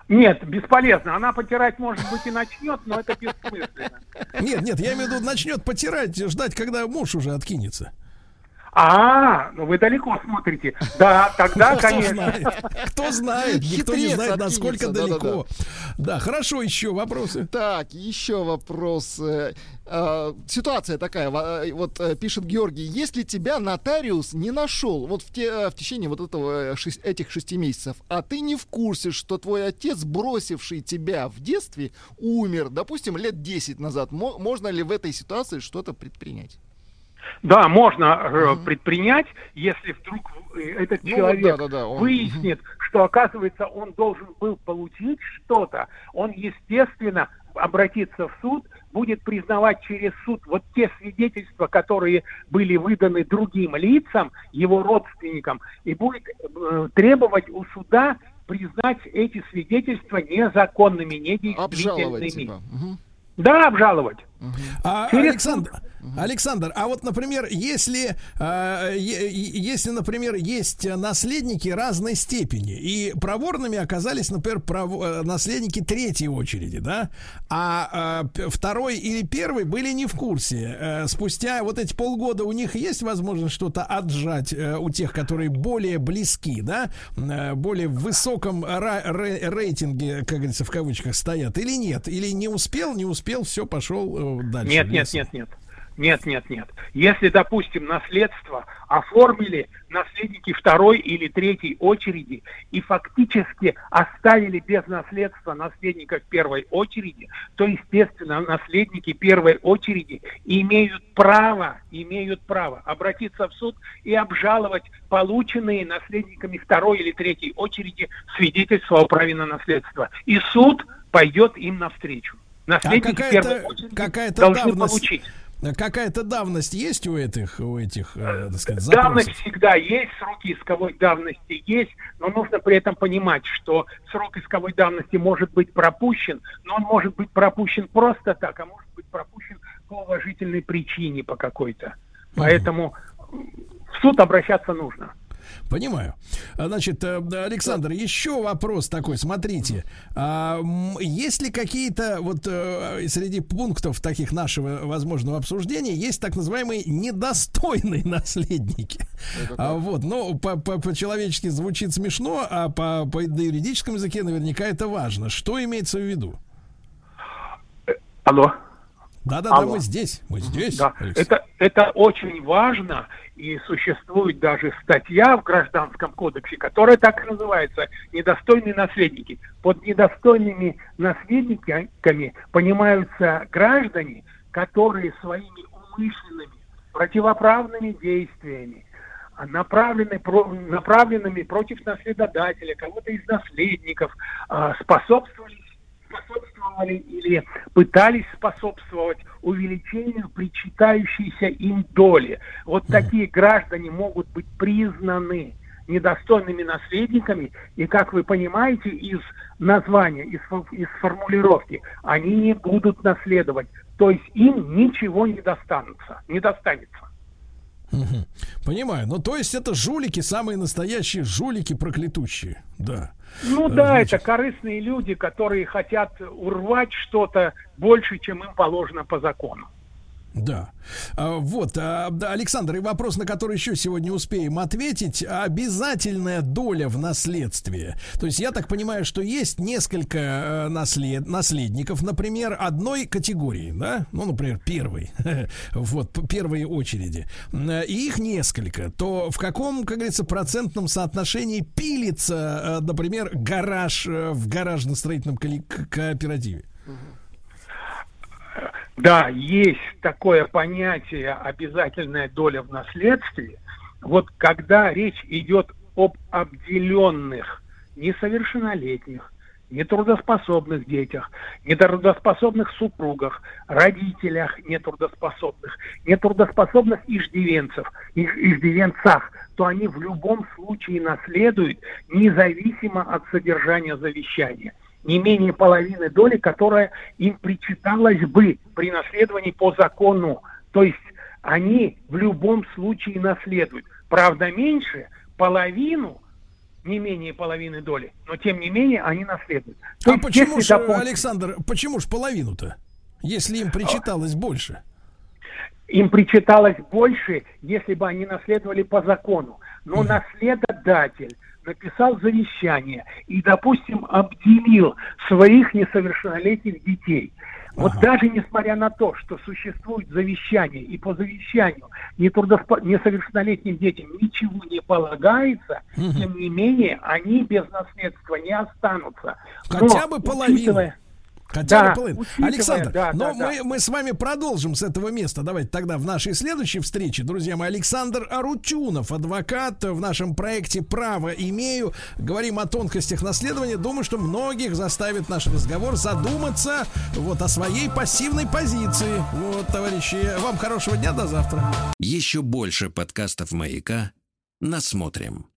Нет, бесполезно. Она потирать, может быть, и начнет, но это бессмысленно. Нет, нет, я имею в виду, начнет потирать, ждать, когда муж уже откинется. А, ну вы далеко смотрите. Да, тогда, Кто конечно. знает? Кто знает? Никто не Хитрец знает, насколько далеко. Да, хорошо, еще вопросы. Так, еще вопрос. Э, э, Ситуация такая, э, вот э, пишет Георгий, если тебя нотариус не нашел вот в, те- в течение вот этого этих шести месяцев, а ты не в курсе, что твой отец, бросивший тебя в детстве, умер, допустим, лет 10 назад, мо- можно ли в этой ситуации что-то предпринять? Да, можно э, предпринять, если вдруг э, этот Ну, человек да-да-да, он- выяснит, что, оказывается, он должен был получить что-то, он, естественно, обратится в суд, будет признавать через суд вот те свидетельства, которые были выданы другим лицам, его родственникам, и будет э, требовать у суда признать эти свидетельства незаконными, Обжаловать, недействительными. типа. Мгм. Да, обжаловать. А, Через Александр, Александр, а вот, например, если, э, е- если, например, есть наследники разной степени, и проворными оказались, например, право- э, наследники третьей очереди, да, а э, п- второй или первый были не в курсе. Э, Спустя вот эти полгода у них есть возможность что-то отжать э, у тех, которые более близки, да, э, более в высоком рейтинге, как говорится, в кавычках стоят, или нет? Или не успел, не успел, все, пошел дальше. Нет, нет, нет, нет. Нет, нет, нет. Если, допустим, наследство оформили наследники второй или третьей очереди и фактически оставили без наследства наследников первой очереди, то, естественно, наследники первой очереди имеют право, имеют право обратиться в суд и обжаловать полученные наследниками второй или третьей очереди свидетельства о праве на наследство. И суд пойдет им навстречу. Наследники А какая-то, очереди какая-то должны давность, получить. какая-то давность есть у этих, у этих, э, так сказать, Давность запросов? всегда есть, сроки исковой давности есть, но нужно при этом понимать, что срок исковой давности может быть пропущен, но он может быть пропущен просто так, а может быть пропущен по уважительной причине по какой-то. Поэтому в суд обращаться нужно. Понимаю. Значит, э, Александр, еще вопрос такой. Смотрите, а, есть ли какие-то вот э, среди пунктов таких нашего возможного обсуждения есть так называемые недостойные <laughs> наследники? А, вот, ну по- по- по-человечески звучит смешно, а по, по на юридическом языке наверняка это важно. Что имеется в виду? Алло. Да-да-да, мы здесь, мы здесь. Да, Алексей. это, это очень важно, и существует даже статья в Гражданском кодексе, которая так и называется «Недостойные наследники». Под недостойными наследниками понимаются граждане, которые своими умышленными, противоправными действиями, а направлены, направленными против наследодателя, кого-то из наследников, а, способствовали способствовали или пытались способствовать увеличению причитающейся им доли. Вот такие граждане могут быть признаны недостойными наследниками, и, как вы понимаете, из названия, из, из формулировки, они не будут наследовать. То есть им ничего не достанется, не достанется. Мгм. Понимаю. Ну, то есть это жулики, самые настоящие жулики проклятущие. Да. Ну Э, да, значит, это корыстные люди, которые хотят урвать что-то больше, чем им положено по закону. Да. А, Вот, а, Александр, и вопрос, на который еще сегодня успеем ответить. Обязательная доля в наследстве. То есть я так понимаю, что есть несколько э, наслед, наследников, например, одной категории, да? Ну, например, первой. <laughs> Вот, п- первой очереди. Э, И их несколько. То в каком, как говорится, процентном соотношении пилится, э, например, гараж в гаражно-строительном кооперативе? Да, есть такое понятие обязательная доля в наследстве. Вот когда речь идет об обделенных, несовершеннолетних, нетрудоспособных детях, нетрудоспособных супругах, родителях нетрудоспособных, нетрудоспособных иждивенцев, иж- иждивенцах, то они в любом случае наследуют независимо от содержания завещания не менее половины доли, которая им причиталась бы при наследовании по закону. То есть они в любом случае наследуют. Правда, меньше половину не менее половины доли, но тем не менее они наследуют. То А есть, почему же, допустим, Александр, почему ж половину-то? Если им причиталось больше. им причиталось больше, если бы они наследовали по закону. Но наследодатель написал завещание и, допустим, обделил своих несовершеннолетних детей. Вот даже несмотря на то, что существует завещание, и по завещанию нетрудоспо- несовершеннолетним детям ничего не полагается, тем не менее, они без наследства не останутся. Но, Хотя бы половину. учитывая- Хотя Да, учитывая, Александр, да, но да, да. мы, мы с вами продолжим с этого места. Давайте тогда в нашей следующей встрече, друзья мои, Александр Арутюнов, адвокат в нашем проекте «Право имею». Говорим о тонкостях наследования. Думаю, что многих заставит наш разговор задуматься вот о своей пассивной позиции. Вот, товарищи, вам хорошего дня, до завтра. Еще больше подкастов «Маяка» насмотрим.